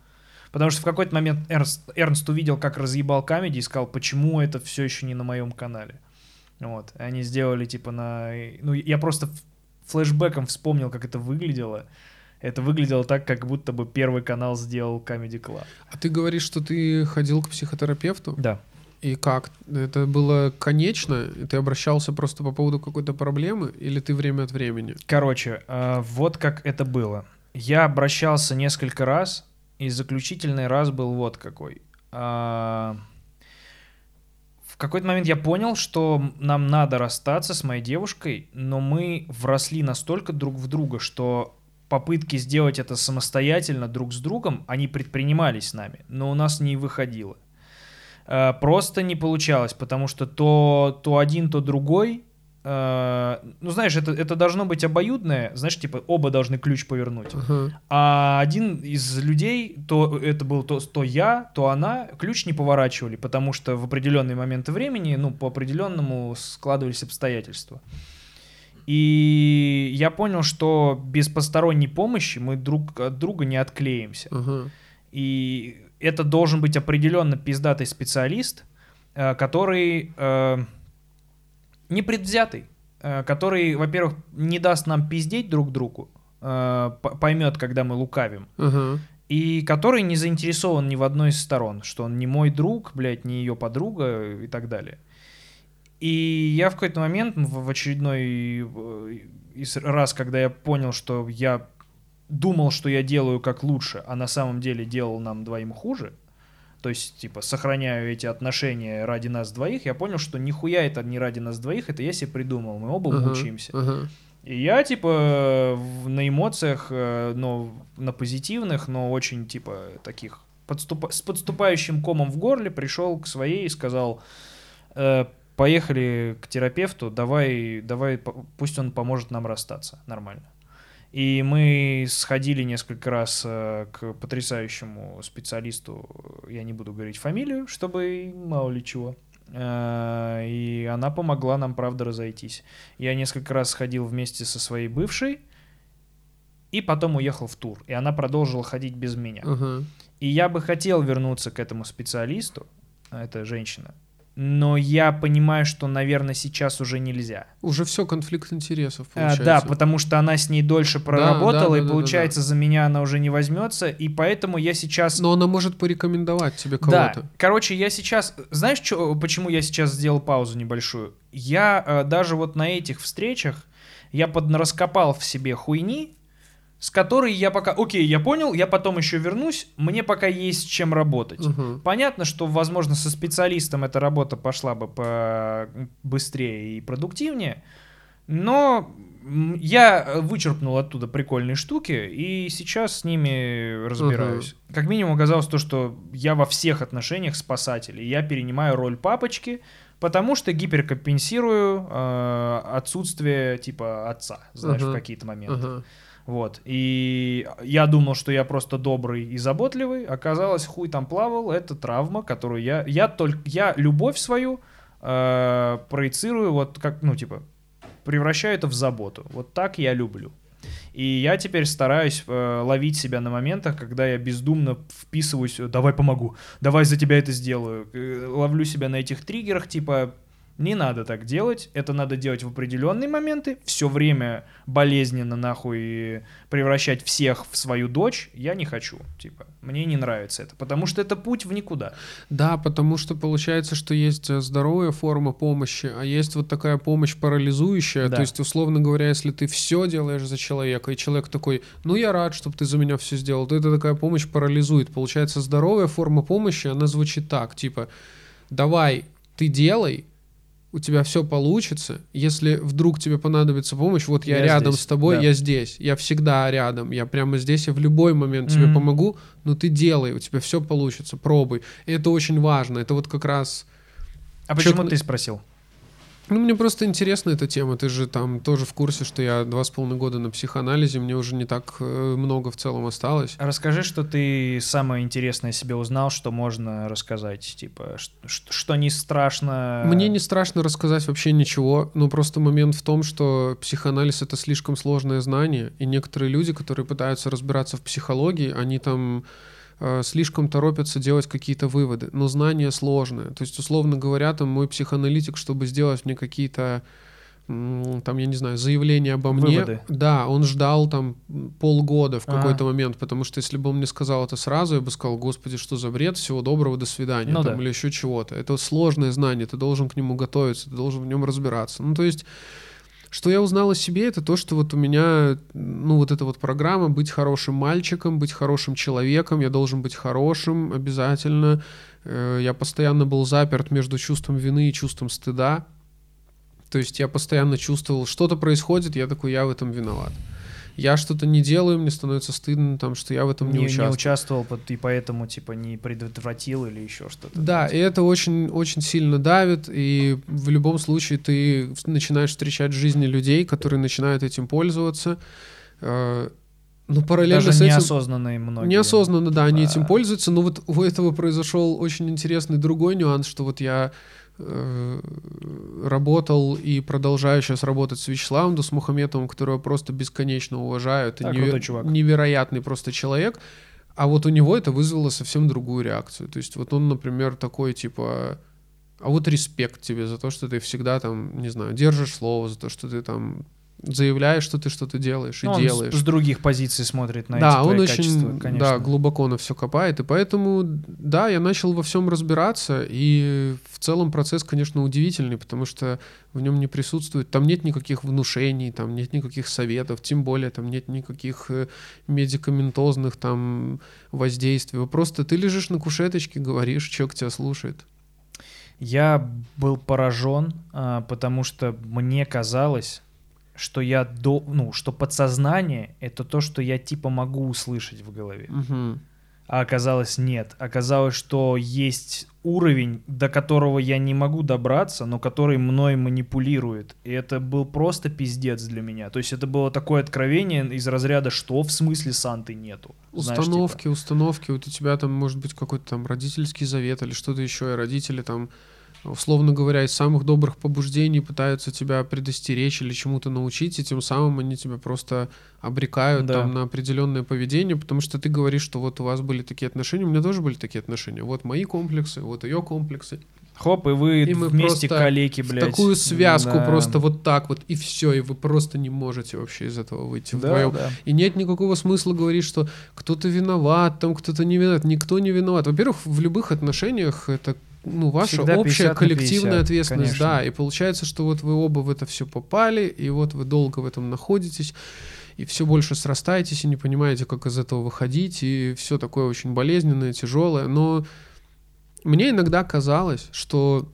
[SPEAKER 2] Потому что в какой-то момент Эрнст, Эрнст увидел, как разъебал камеди, и сказал, почему это все еще не на моем канале. Вот. И они сделали типа на... Ну, я просто флешбеком вспомнил, как это выглядело. Это выглядело так, как будто бы Первый канал сделал Comedy Club.
[SPEAKER 1] А ты говоришь, что ты ходил к психотерапевту?
[SPEAKER 2] Да.
[SPEAKER 1] И как? Это было конечно? Ты обращался просто по поводу какой-то проблемы? Или ты время от времени?
[SPEAKER 2] Короче, э, вот как это было. Я обращался несколько раз, и заключительный раз был вот какой. А, В какой-то момент я понял, что нам надо расстаться с моей девушкой, но мы вросли настолько друг в друга, что попытки сделать это самостоятельно друг с другом, они предпринимались нами, но у нас не выходило. Э, Просто не получалось, потому что то, то один, то другой э, ну, знаешь, это, это должно быть обоюдное, знаешь, типа оба должны ключ повернуть.
[SPEAKER 1] Ага.
[SPEAKER 2] А один из людей, то это был то, то я, то она, ключ не поворачивали, потому что в определенные моменты времени, ну, по определенному складывались обстоятельства. И я понял, что без посторонней помощи мы друг от друга не отклеимся.
[SPEAKER 1] Ага.
[SPEAKER 2] И это должен быть определенно пиздатый специалист, э, который э, не предвзятый, э, который, во-первых, не даст нам пиздеть друг другу, э, поймет, когда мы лукавим,
[SPEAKER 1] Ага.
[SPEAKER 2] и который не заинтересован ни в одной из сторон, что он не мой друг, блядь, не ее подруга и так далее. И я в какой-то момент, в в очередной э, раз, когда я понял, что я думал, что я делаю как лучше, а на самом деле делал нам двоим хуже, то есть, типа, сохраняю эти отношения ради нас двоих, я понял, что нихуя это не ради нас двоих, это я себе придумал, мы оба
[SPEAKER 1] ага,
[SPEAKER 2] мучаемся.
[SPEAKER 1] Ага.
[SPEAKER 2] И я, типа, на эмоциях, э, но на позитивных, но очень, типа, таких, подступа- с подступающим комом в горле пришел к своей и сказал, «Э, поехали к терапевту, давай, давай, пусть он поможет нам расстаться нормально. И мы сходили несколько раз э, к потрясающему специалисту, я не буду говорить фамилию, чтобы мало ли чего. Э, И она помогла нам, правда, разойтись. Я несколько раз сходил вместе со своей бывшей, и потом уехал в тур. И она продолжила ходить без меня.
[SPEAKER 1] Ага.
[SPEAKER 2] И я бы хотел вернуться к этому специалисту, а это женщина, но я понимаю, что, наверное, сейчас уже нельзя.
[SPEAKER 1] Уже все, конфликт интересов,
[SPEAKER 2] А,
[SPEAKER 1] получается.
[SPEAKER 2] да, потому что она с ней дольше проработала,
[SPEAKER 1] да,
[SPEAKER 2] и
[SPEAKER 1] да, да,
[SPEAKER 2] получается, за меня она уже не возьмется, и поэтому я сейчас...
[SPEAKER 1] Но она может порекомендовать тебе
[SPEAKER 2] Да,
[SPEAKER 1] кого-то.
[SPEAKER 2] короче, я сейчас... Знаешь, чё- почему я сейчас сделал паузу небольшую? Я э, даже вот на этих встречах, я подраскопал в себе хуйни, с которой я пока... Окей, я понял, я потом еще вернусь, мне пока есть с чем работать.
[SPEAKER 1] Мгм.
[SPEAKER 2] Понятно, что, возможно, со специалистом эта работа пошла бы по быстрее и продуктивнее, но я вычерпнул оттуда прикольные штуки и сейчас с ними разбираюсь. Как минимум оказалось то, что я во всех отношениях спасатель, и я перенимаю роль папочки, потому что гиперкомпенсирую э, отсутствие типа отца, знаешь, в
[SPEAKER 1] Ага.
[SPEAKER 2] какие-то моменты.
[SPEAKER 1] Ага.
[SPEAKER 2] Вот. И я думал, что я просто добрый и заботливый. Оказалось, хуй там плавал. Это травма, которую я... Я только... Я любовь свою э, проецирую вот как... Ну, типа, превращаю это в заботу. Вот так я люблю. И я теперь стараюсь э, ловить себя на моментах, когда я бездумно вписываюсь, давай помогу, давай за тебя это сделаю. Э, ловлю себя на этих триггерах, типа, не надо так делать, это надо делать в определенные моменты, все время болезненно нахуй превращать всех в свою дочь, я не хочу, типа, мне не нравится это, потому что это путь в никуда.
[SPEAKER 1] Да, потому что получается, что есть э, здоровая форма помощи, а есть вот такая помощь парализующая.
[SPEAKER 2] Да.
[SPEAKER 1] То есть, условно говоря, если ты все делаешь за человека, и человек такой, ну я рад, чтобы ты за меня все сделал, то это такая помощь парализует. Получается, здоровая форма помощи, она звучит так, типа, давай, ты делай, у тебя все получится. Если вдруг тебе понадобится помощь, вот я,
[SPEAKER 2] Я
[SPEAKER 1] рядом
[SPEAKER 2] здесь,
[SPEAKER 1] с тобой,
[SPEAKER 2] да.
[SPEAKER 1] я здесь, я всегда рядом, я прямо здесь, я в любой момент тебе
[SPEAKER 2] Мгм.
[SPEAKER 1] помогу, но ты делай, у тебя все получится, пробуй. И это очень важно. Это вот как раз.
[SPEAKER 2] А почему
[SPEAKER 1] Чё-то-
[SPEAKER 2] ты спросил?
[SPEAKER 1] Ну, мне просто интересна эта тема. Ты же там тоже в курсе, что я два с половиной года на психоанализе, мне уже не так э, много в целом осталось.
[SPEAKER 2] Расскажи, что ты самое интересное себе узнал, что можно рассказать, типа, ш- что не страшно.
[SPEAKER 1] Мне не страшно рассказать вообще ничего, но просто момент в том, что психоанализ это слишком сложное знание, и некоторые люди, которые пытаются разбираться в психологии, они там слишком торопятся делать какие-то выводы. Но знание сложное. То есть, условно говоря, там мой психоаналитик, чтобы сделать мне какие-то там, я не знаю, заявления обо мне.
[SPEAKER 2] Выводы.
[SPEAKER 1] Да, он ждал там полгода в
[SPEAKER 2] Ага.
[SPEAKER 1] какой-то момент, потому что если бы он мне сказал это сразу, я бы сказал, господи, что за бред, всего доброго, до свидания,
[SPEAKER 2] Ну
[SPEAKER 1] там,
[SPEAKER 2] да.
[SPEAKER 1] или еще чего-то. Это сложное знание, ты должен к нему готовиться, ты должен в нем разбираться. Ну, то есть, что я узнал о себе, это то, что вот у меня, ну, вот эта вот программа быть хорошим мальчиком, быть хорошим человеком, я должен быть хорошим обязательно. Э, Я постоянно был заперт между чувством вины и чувством стыда. То есть я постоянно чувствовал, что-то происходит, я такой, я в этом виноват. Я что-то не делаю, мне становится стыдно, там, что я в этом не,
[SPEAKER 2] не, участвовал, под- и поэтому, типа, не предотвратил или еще что-то.
[SPEAKER 1] Да, и это очень, очень сильно давит, и в любом случае ты начинаешь встречать в жизни людей, которые начинают этим пользоваться. Э, Но параллельно
[SPEAKER 2] Даже
[SPEAKER 1] с этим...
[SPEAKER 2] неосознанные многие.
[SPEAKER 1] Неосознанно, да, они
[SPEAKER 2] Да.
[SPEAKER 1] этим пользуются, но вот у этого произошел очень интересный другой нюанс, что вот я работал и продолжаю сейчас работать с Вячеславом Дусмухаметовым, которого просто бесконечно уважаю. Это
[SPEAKER 2] Да, крутой чувак.
[SPEAKER 1] невероятный просто человек. А вот у него это вызвало совсем другую реакцию. То есть вот он, например, такой типа... А вот респект тебе за то, что ты всегда там, не знаю, держишь слово, за то, что ты там заявляешь, что ты что-то делаешь и
[SPEAKER 2] Ну, он с-
[SPEAKER 1] делаешь.
[SPEAKER 2] С, других позиций смотрит на
[SPEAKER 1] Да,
[SPEAKER 2] эти
[SPEAKER 1] он очень
[SPEAKER 2] качества, конечно.
[SPEAKER 1] да, глубоко на все копает, и поэтому, да, я начал во всем разбираться, и в целом процесс, конечно, удивительный, потому что в нем не присутствует, там нет никаких внушений, там нет никаких советов, тем более там нет никаких э, медикаментозных там воздействий. Просто ты лежишь на кушеточке, говоришь, человек тебя слушает.
[SPEAKER 2] Я был поражен, а, потому что мне казалось, что я до, ну, что подсознание это то, что я типа могу услышать в голове.
[SPEAKER 1] Мгм.
[SPEAKER 2] А оказалось нет. Оказалось, что есть уровень, до которого я не могу добраться, но который мной манипулирует. И это был просто пиздец для меня. То есть это было такое откровение из разряда, что в смысле Санты нету. Знаешь, типа.
[SPEAKER 1] Установки, установки, вот у тебя там может быть какой-то там родительский завет или что-то еще, и родители там, условно говоря, из самых добрых побуждений пытаются тебя предостеречь или чему-то научить, и тем самым они тебя просто обрекают
[SPEAKER 2] Да.
[SPEAKER 1] там на определенное поведение, потому что ты говоришь, что вот у вас были такие отношения, у меня тоже были такие отношения, вот мои комплексы, вот ее комплексы,
[SPEAKER 2] Хоп, и вы
[SPEAKER 1] И мы
[SPEAKER 2] вместе калеки, блядь.
[SPEAKER 1] такую связку
[SPEAKER 2] Да.
[SPEAKER 1] просто вот так вот, и все, и вы просто не можете вообще из этого выйти
[SPEAKER 2] Да,
[SPEAKER 1] вдвоем.
[SPEAKER 2] да.
[SPEAKER 1] И нет никакого смысла говорить, что кто-то виноват, там кто-то не виноват. Никто не виноват. Во-первых, в любых отношениях это ну, ваша
[SPEAKER 2] Всегда
[SPEAKER 1] общая
[SPEAKER 2] 50 на
[SPEAKER 1] коллективная
[SPEAKER 2] 50,
[SPEAKER 1] ответственность,
[SPEAKER 2] конечно.
[SPEAKER 1] да. И получается, что вот вы оба в это все попали, и вот вы долго в этом находитесь, и все больше срастаетесь, и не понимаете, как из этого выходить, и все такое очень болезненное, тяжелое. Но мне иногда казалось, что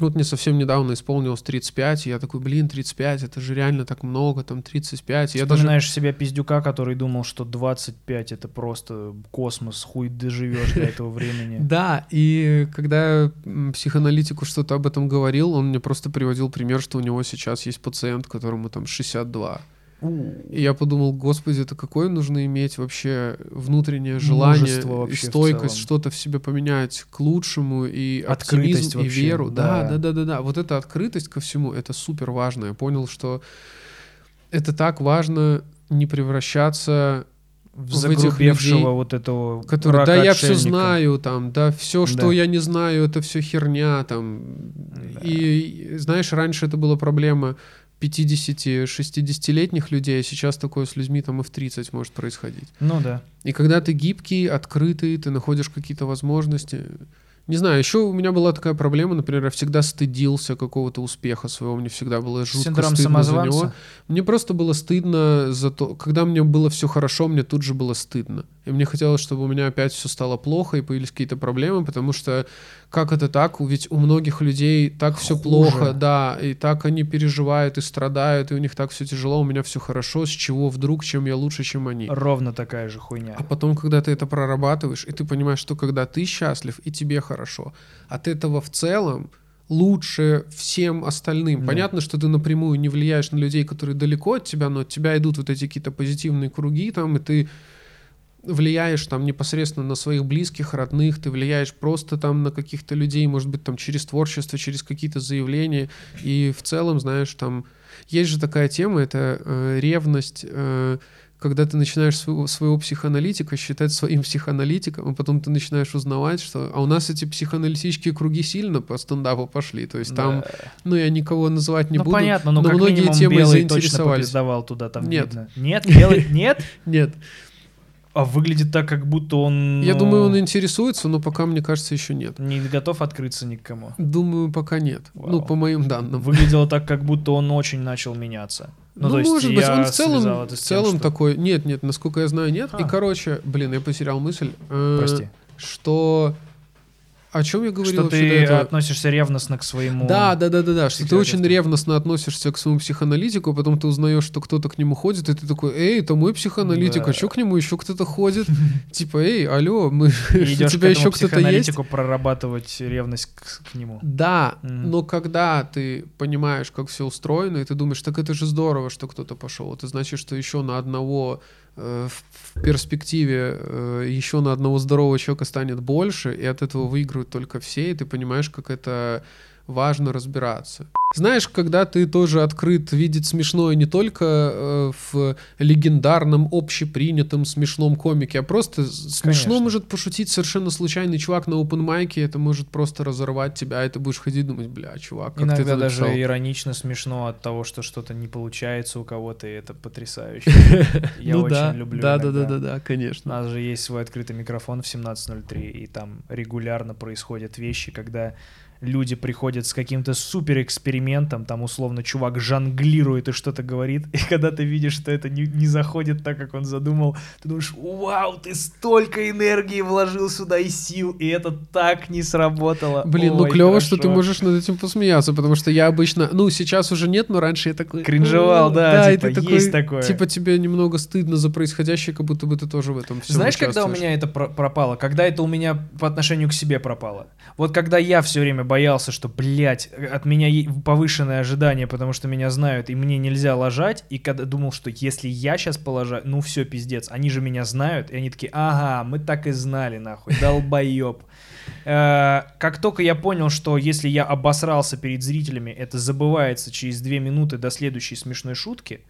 [SPEAKER 1] вот мне совсем недавно исполнилось 35, и я такой, блин, 35, это же реально так много, там 35. И Я даже
[SPEAKER 2] Вспоминаешь себя пиздюка, который думал, что 25 это просто космос, хуй доживешь до этого времени.
[SPEAKER 1] Да, и когда психоаналитику что-то об этом говорил, он мне просто приводил пример, что у него сейчас есть пациент, которому там 62. И я подумал, господи, это какое нужно иметь вообще внутреннее желание
[SPEAKER 2] Мужество
[SPEAKER 1] и
[SPEAKER 2] вообще
[SPEAKER 1] стойкость, что-то в себе поменять к лучшему и
[SPEAKER 2] Открытость
[SPEAKER 1] и
[SPEAKER 2] вообще,
[SPEAKER 1] веру. Да,
[SPEAKER 2] да.
[SPEAKER 1] да, да, да, да. Вот эта открытость ко всему, это супер важно. Я понял, что это так важно не превращаться
[SPEAKER 2] В загрубевшего
[SPEAKER 1] людей,
[SPEAKER 2] вот этого
[SPEAKER 1] который, да, я все
[SPEAKER 2] рака-отшельника».
[SPEAKER 1] знаю, там, да, все, что
[SPEAKER 2] Да.
[SPEAKER 1] я не знаю, это все херня, там. И, и, знаешь, раньше это была проблема 50-60-летних людей, а сейчас такое с людьми там и в 30 может происходить.
[SPEAKER 2] Ну да.
[SPEAKER 1] И когда ты гибкий, открытый, ты находишь какие-то возможности. Не знаю, еще у меня была такая проблема, например, я всегда стыдился какого-то успеха своего, мне всегда было жутко
[SPEAKER 2] Синдром
[SPEAKER 1] стыдно за
[SPEAKER 2] самозванца.
[SPEAKER 1] него. Мне просто было стыдно за то, когда мне было все хорошо, мне тут же было стыдно. И мне хотелось, чтобы у меня опять все стало плохо и появились какие-то проблемы, потому что как это так? Ведь у многих людей так все
[SPEAKER 2] Хуже.
[SPEAKER 1] плохо, да, и так они переживают и страдают, и у них так все тяжело, у меня все хорошо, с чего вдруг, чем я лучше, чем они.
[SPEAKER 2] Ровно такая же хуйня.
[SPEAKER 1] А потом, когда ты это прорабатываешь, и ты понимаешь, что когда ты счастлив, и тебе хорошо, от этого в целом лучше всем остальным.
[SPEAKER 2] Да.
[SPEAKER 1] Понятно, что ты напрямую не влияешь на людей, которые далеко от тебя, но от тебя идут вот эти какие-то позитивные круги там, и ты влияешь там непосредственно на своих близких, родных, ты влияешь просто там на каких-то людей, может быть, там через творчество, через какие-то заявления. И в целом, знаешь, там есть же такая тема, это э, ревность, э, когда ты начинаешь своего, своего психоаналитика считать своим психоаналитиком, а потом ты начинаешь узнавать, что... А у нас эти психоаналитические круги сильно по стендапу пошли, то есть там,
[SPEAKER 2] Да.
[SPEAKER 1] ну, я никого называть не
[SPEAKER 2] ну
[SPEAKER 1] буду,
[SPEAKER 2] понятно, но,
[SPEAKER 1] но
[SPEAKER 2] как
[SPEAKER 1] многие
[SPEAKER 2] минимум
[SPEAKER 1] темы
[SPEAKER 2] белый точно
[SPEAKER 1] заинтересовались.
[SPEAKER 2] попиздовал туда, там
[SPEAKER 1] Нет.
[SPEAKER 2] видно. Нет, белый, нет?
[SPEAKER 1] Нет,
[SPEAKER 2] А выглядит так, как будто он...
[SPEAKER 1] я
[SPEAKER 2] ну,
[SPEAKER 1] думаю, он интересуется, но пока, мне кажется, еще нет.
[SPEAKER 2] Не готов открыться никому.
[SPEAKER 1] Думаю, пока нет. Ну,
[SPEAKER 2] Вау.
[SPEAKER 1] по моим данным.
[SPEAKER 2] Выглядело так, как будто он очень начал меняться. Ну,
[SPEAKER 1] Ну,
[SPEAKER 2] то
[SPEAKER 1] может быть, он в целом, в
[SPEAKER 2] с тем,
[SPEAKER 1] целом
[SPEAKER 2] что-
[SPEAKER 1] такой... Нет, нет, насколько я знаю, нет. И,
[SPEAKER 2] А.
[SPEAKER 1] короче, блин, я потерял мысль. Э,
[SPEAKER 2] Прости.
[SPEAKER 1] Что... О чем я говорил
[SPEAKER 2] Что ты
[SPEAKER 1] этого?
[SPEAKER 2] относишься ревностно к своему...
[SPEAKER 1] Да, да, да, да, да. Что ты очень ревностно относишься к своему психоаналитику, а потом ты узнаешь, что кто-то к нему ходит, и ты такой, эй, это мой психоаналитик,
[SPEAKER 2] Да.
[SPEAKER 1] а что к нему еще кто-то ходит? Типа, эй, алло, мы, у тебя еще кто-то есть?
[SPEAKER 2] прорабатывать ревность к, к нему.
[SPEAKER 1] Да, но когда ты понимаешь, как все устроено, и ты думаешь, так это же здорово, что кто-то пошел. Это значит, что еще на одного э, в в перспективе э, еще на одного здорового человека станет больше, и от этого выиграют только все, и ты понимаешь, как это важно разбираться. Знаешь, когда ты тоже открыт видеть смешное не только э, в легендарном, общепринятом смешном комике, а просто с- смешно
[SPEAKER 2] Конечно.
[SPEAKER 1] может пошутить совершенно случайный чувак на open майке, это может просто разорвать тебя, и ты будешь ходить думать, бля, чувак, как ты
[SPEAKER 2] Иногда
[SPEAKER 1] это
[SPEAKER 2] даже
[SPEAKER 1] написал?»
[SPEAKER 2] иронично смешно от того, что что-то не получается у кого-то, и это потрясающе. Я
[SPEAKER 1] ну
[SPEAKER 2] очень люблю
[SPEAKER 1] да, да, да, да, да,
[SPEAKER 2] У
[SPEAKER 1] конечно.
[SPEAKER 2] нас же есть свой открытый микрофон в 17.03, и там регулярно происходят вещи, когда люди приходят с каким-то супер экспериментом, там условно чувак жонглирует и что-то говорит, и когда ты видишь, что это не, не заходит так, как он задумал, ты думаешь, вау, ты столько энергии вложил сюда и сил, и это так не сработало.
[SPEAKER 1] Блин, ну
[SPEAKER 2] Ой,
[SPEAKER 1] клево, что ты
[SPEAKER 2] хорошо».
[SPEAKER 1] можешь над этим посмеяться, потому что я обычно, ну сейчас уже нет, но раньше я такой...
[SPEAKER 2] Кринжевал,
[SPEAKER 1] «О,
[SPEAKER 2] да,
[SPEAKER 1] и
[SPEAKER 2] типа,
[SPEAKER 1] ты
[SPEAKER 2] есть такое.
[SPEAKER 1] Типа тебе немного стыдно за происходящее, как будто бы ты тоже в этом всем
[SPEAKER 2] Знаешь, когда у меня это про- пропало? Когда это у меня по отношению к себе пропало? Вот когда я все время боялся, что, блядь, от меня повышенное ожидание, потому что меня знают, и мне нельзя ложать, и когда думал, что если я сейчас положаю, ну все, пиздец, они же меня знают, и они такие, ага, мы так и знали, нахуй, долбоеб. Э, Как только я понял, что если я обосрался перед зрителями, это забывается через две минуты до следующей смешной шутки,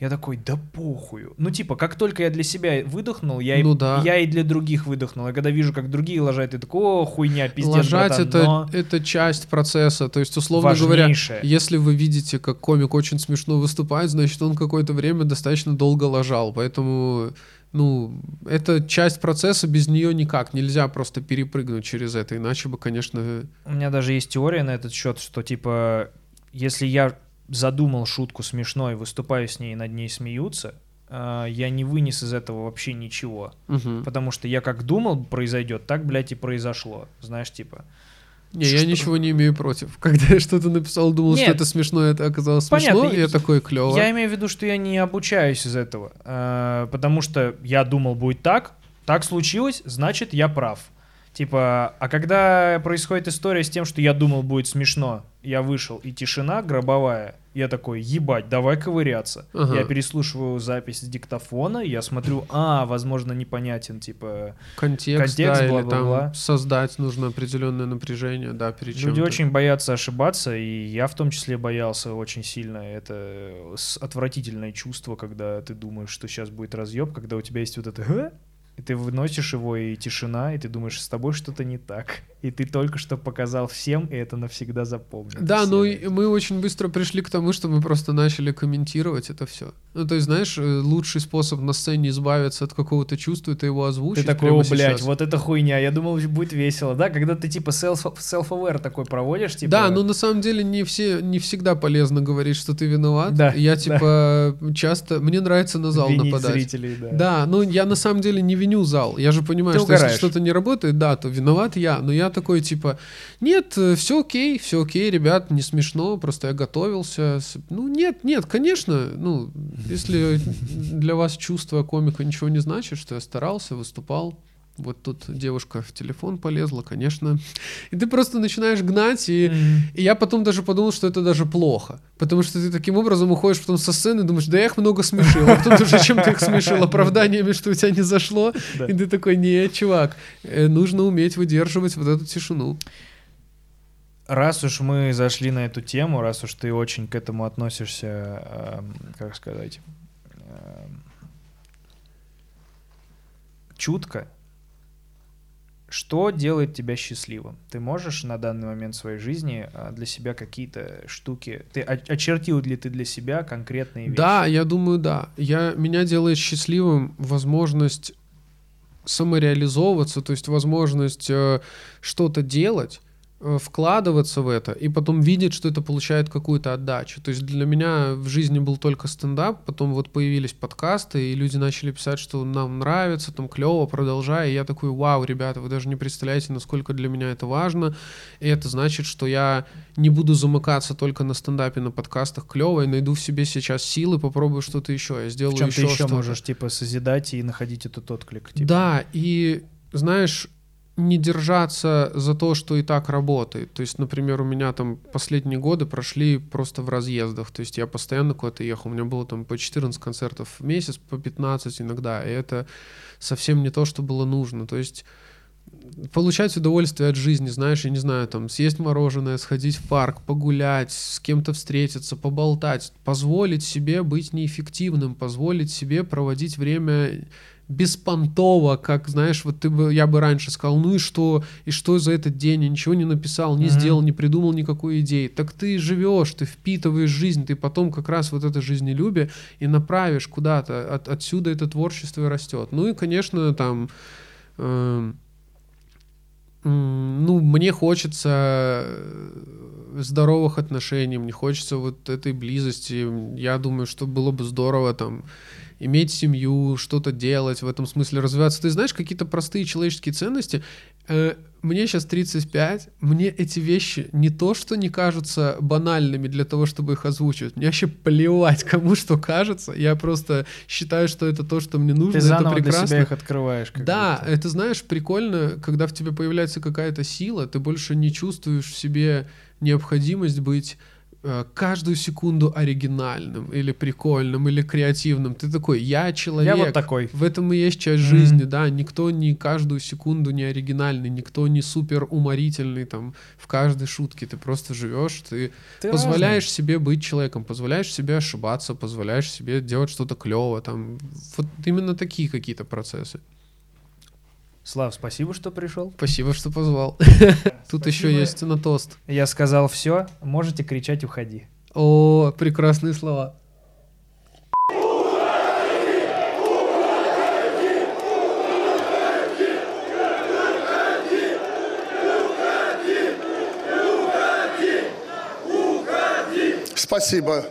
[SPEAKER 2] Я такой, да похую. Ну, типа, как только я для себя выдохнул, я,
[SPEAKER 1] Ну
[SPEAKER 2] и,
[SPEAKER 1] да.
[SPEAKER 2] я и для других выдохнул. Я когда вижу, как другие лажают, я такой, о, хуйня, пиздец,
[SPEAKER 1] Лажать
[SPEAKER 2] братан,
[SPEAKER 1] это,
[SPEAKER 2] но
[SPEAKER 1] это часть процесса. То есть, условно говоря,
[SPEAKER 2] важнейшее.
[SPEAKER 1] если вы видите, как комик очень смешно выступает, значит, он какое-то время достаточно долго лажал. Поэтому, ну, это часть процесса, без нее никак. Нельзя просто перепрыгнуть через это. Иначе бы, конечно,
[SPEAKER 2] У меня даже есть теория на этот счет, что, типа, если я задумал шутку смешной, выступаю с ней над ней смеются, а, я не вынес из этого вообще ничего.
[SPEAKER 1] мгм.
[SPEAKER 2] Потому что я как думал произойдет, так, блядь, и произошло. Знаешь, типа.
[SPEAKER 1] Не, я
[SPEAKER 2] Что-
[SPEAKER 1] ничего не имею против. Когда я что-то написал, думал, что
[SPEAKER 2] Нет.
[SPEAKER 1] это смешно, это оказалось
[SPEAKER 2] Понятно,
[SPEAKER 1] смешно, и я
[SPEAKER 2] я-
[SPEAKER 1] такой клево.
[SPEAKER 2] Я имею в виду, что я не обучаюсь из этого. а, Потому что я думал, будет так, так случилось, значит, я прав. Типа, а когда происходит история с тем, что я думал, будет смешно, я вышел, и тишина гробовая, я такой, ебать, давай ковыряться.
[SPEAKER 1] Ага.
[SPEAKER 2] Я переслушиваю запись с диктофона, я смотрю, а, возможно, непонятен, типа...
[SPEAKER 1] Контекст,
[SPEAKER 2] Контекст,
[SPEAKER 1] да, или
[SPEAKER 2] бла-бла-бла.
[SPEAKER 1] там создать нужно определенное напряжение, да, перед
[SPEAKER 2] Люди
[SPEAKER 1] чем-то.
[SPEAKER 2] очень боятся ошибаться, и я в том числе боялся очень сильно. Это отвратительное чувство, когда ты думаешь, что сейчас будет разъеб, когда у тебя есть вот это? И ты выносишь его, и тишина, и ты думаешь, с тобой что-то не так. И ты только что показал всем, и это навсегда запомнят.
[SPEAKER 1] Да, ну мы очень быстро пришли к тому, что мы просто начали комментировать это все. Ну, то есть, знаешь, э, лучший способ на сцене избавиться от какого-то чувства, это его
[SPEAKER 2] Ты
[SPEAKER 1] озвучить
[SPEAKER 2] такой,
[SPEAKER 1] прямо
[SPEAKER 2] о, блядь,
[SPEAKER 1] сейчас.
[SPEAKER 2] вот это хуйня, я думал, будет весело, да? Когда ты типа self- self-aware такой проводишь, типа...
[SPEAKER 1] Да, но на самом деле не все, не всегда полезно говорить, что ты виноват.
[SPEAKER 2] Да,
[SPEAKER 1] Я
[SPEAKER 2] да.
[SPEAKER 1] типа часто, мне нравится на зал
[SPEAKER 2] винить
[SPEAKER 1] нападать.
[SPEAKER 2] зрителей, да.
[SPEAKER 1] Да, ну я на самом деле не виню зал. Я же понимаю,
[SPEAKER 2] Ты
[SPEAKER 1] что если
[SPEAKER 2] угораешь.
[SPEAKER 1] что-то не работает, да, то виноват я. Но я такой типа, нет, все окей, все окей, ребят, не смешно, просто я готовился. Ну нет, нет, конечно, ну если для вас чувство комика ничего не значит, что я старался, выступал. Вот тут девушка в телефон полезла, конечно. И ты просто начинаешь гнать, и
[SPEAKER 2] Мгм.
[SPEAKER 1] и я потом даже подумал, что это даже плохо. Потому что ты таким образом уходишь потом со сцены и думаешь, да я их много смешил. А потом уже чем ты их смешил? Оправданиями, что у тебя не зашло.
[SPEAKER 2] Да.
[SPEAKER 1] И ты такой, не, чувак, э, нужно уметь выдерживать вот эту тишину.
[SPEAKER 2] Раз уж мы зашли на эту тему, раз уж ты очень к этому относишься, эм, как сказать, эм, чутко, что делает тебя счастливым? Ты можешь на данный момент своей жизни а, для себя какие-то штуки... Ты очертил ли ты для себя конкретные вещи?
[SPEAKER 1] Да, я думаю, да. Я, меня делает счастливым возможность самореализовываться, то есть возможность э, что-то делать, вкладываться в это и потом видеть, что это получает какую-то отдачу. То есть для меня в жизни был только стендап, потом вот появились подкасты, и люди начали писать, что нам нравится, там клево, продолжай. И я такой, вау, ребята, вы даже не представляете, насколько для меня это важно. И это значит, что я не буду замыкаться только на стендапе, на подкастах клево, и найду в себе сейчас силы, попробую что-то еще. Я сделаю
[SPEAKER 2] В чем ты
[SPEAKER 1] еще
[SPEAKER 2] еще
[SPEAKER 1] что-то.
[SPEAKER 2] можешь, типа, созидать и находить этот отклик? типа?
[SPEAKER 1] Да, и знаешь, не держаться за то, что и так работает. То есть, например, у меня там последние годы прошли просто в разъездах. То есть я постоянно куда-то ехал. У меня было там по 14 концертов в месяц, по 15 иногда. И это совсем не то, что было нужно. То есть получать удовольствие от жизни, знаешь, я не знаю, там, съесть мороженое, сходить в парк, погулять, с кем-то встретиться, поболтать, позволить себе быть неэффективным, позволить себе проводить время беспонтово, как, знаешь, вот ты бы, я бы раньше сказал, ну и что, и что за этот день, я ничего не написал, не
[SPEAKER 2] Мгм.
[SPEAKER 1] сделал, не придумал никакой идеи. Так ты живешь, ты впитываешь жизнь, ты потом как раз вот это жизнелюбие и направишь куда-то, от, отсюда это творчество и растет. Ну и, конечно, там, эм, ну, мне хочется э, здоровых отношений, мне хочется вот этой близости. Я думаю, что было бы здорово там иметь семью, что-то делать в этом смысле, развиваться. Ты знаешь, какие-то простые человеческие ценности. Э, Мне сейчас 35, мне эти вещи не то, что не кажутся банальными для того, чтобы их озвучивать. Мне вообще плевать, кому что кажется. Я просто считаю, что это то, что мне нужно.
[SPEAKER 2] Ты
[SPEAKER 1] это
[SPEAKER 2] заново для
[SPEAKER 1] прекрасно.
[SPEAKER 2] себя их открываешь.
[SPEAKER 1] Да,
[SPEAKER 2] будто.
[SPEAKER 1] это знаешь, прикольно, когда в тебе появляется какая-то сила, ты больше не чувствуешь в себе необходимость быть каждую секунду оригинальным или прикольным или креативным. Ты такой, я человек.
[SPEAKER 2] Я вот такой.
[SPEAKER 1] В этом и есть часть
[SPEAKER 2] Мгм.
[SPEAKER 1] жизни, да. Никто не каждую секунду не оригинальный, никто не супер уморительный там в каждой шутке. Ты просто живешь, ты,
[SPEAKER 2] Ты
[SPEAKER 1] позволяешь
[SPEAKER 2] разный.
[SPEAKER 1] себе быть человеком, позволяешь себе ошибаться, позволяешь себе делать что-то клево. Там вот именно такие какие-то процессы.
[SPEAKER 2] Слав, спасибо, что пришел.
[SPEAKER 1] Спасибо, что позвал. Тут еще есть на тост.
[SPEAKER 2] Я сказал все, можете кричать «Уходи».
[SPEAKER 1] О, прекрасные слова.
[SPEAKER 3] Спасибо.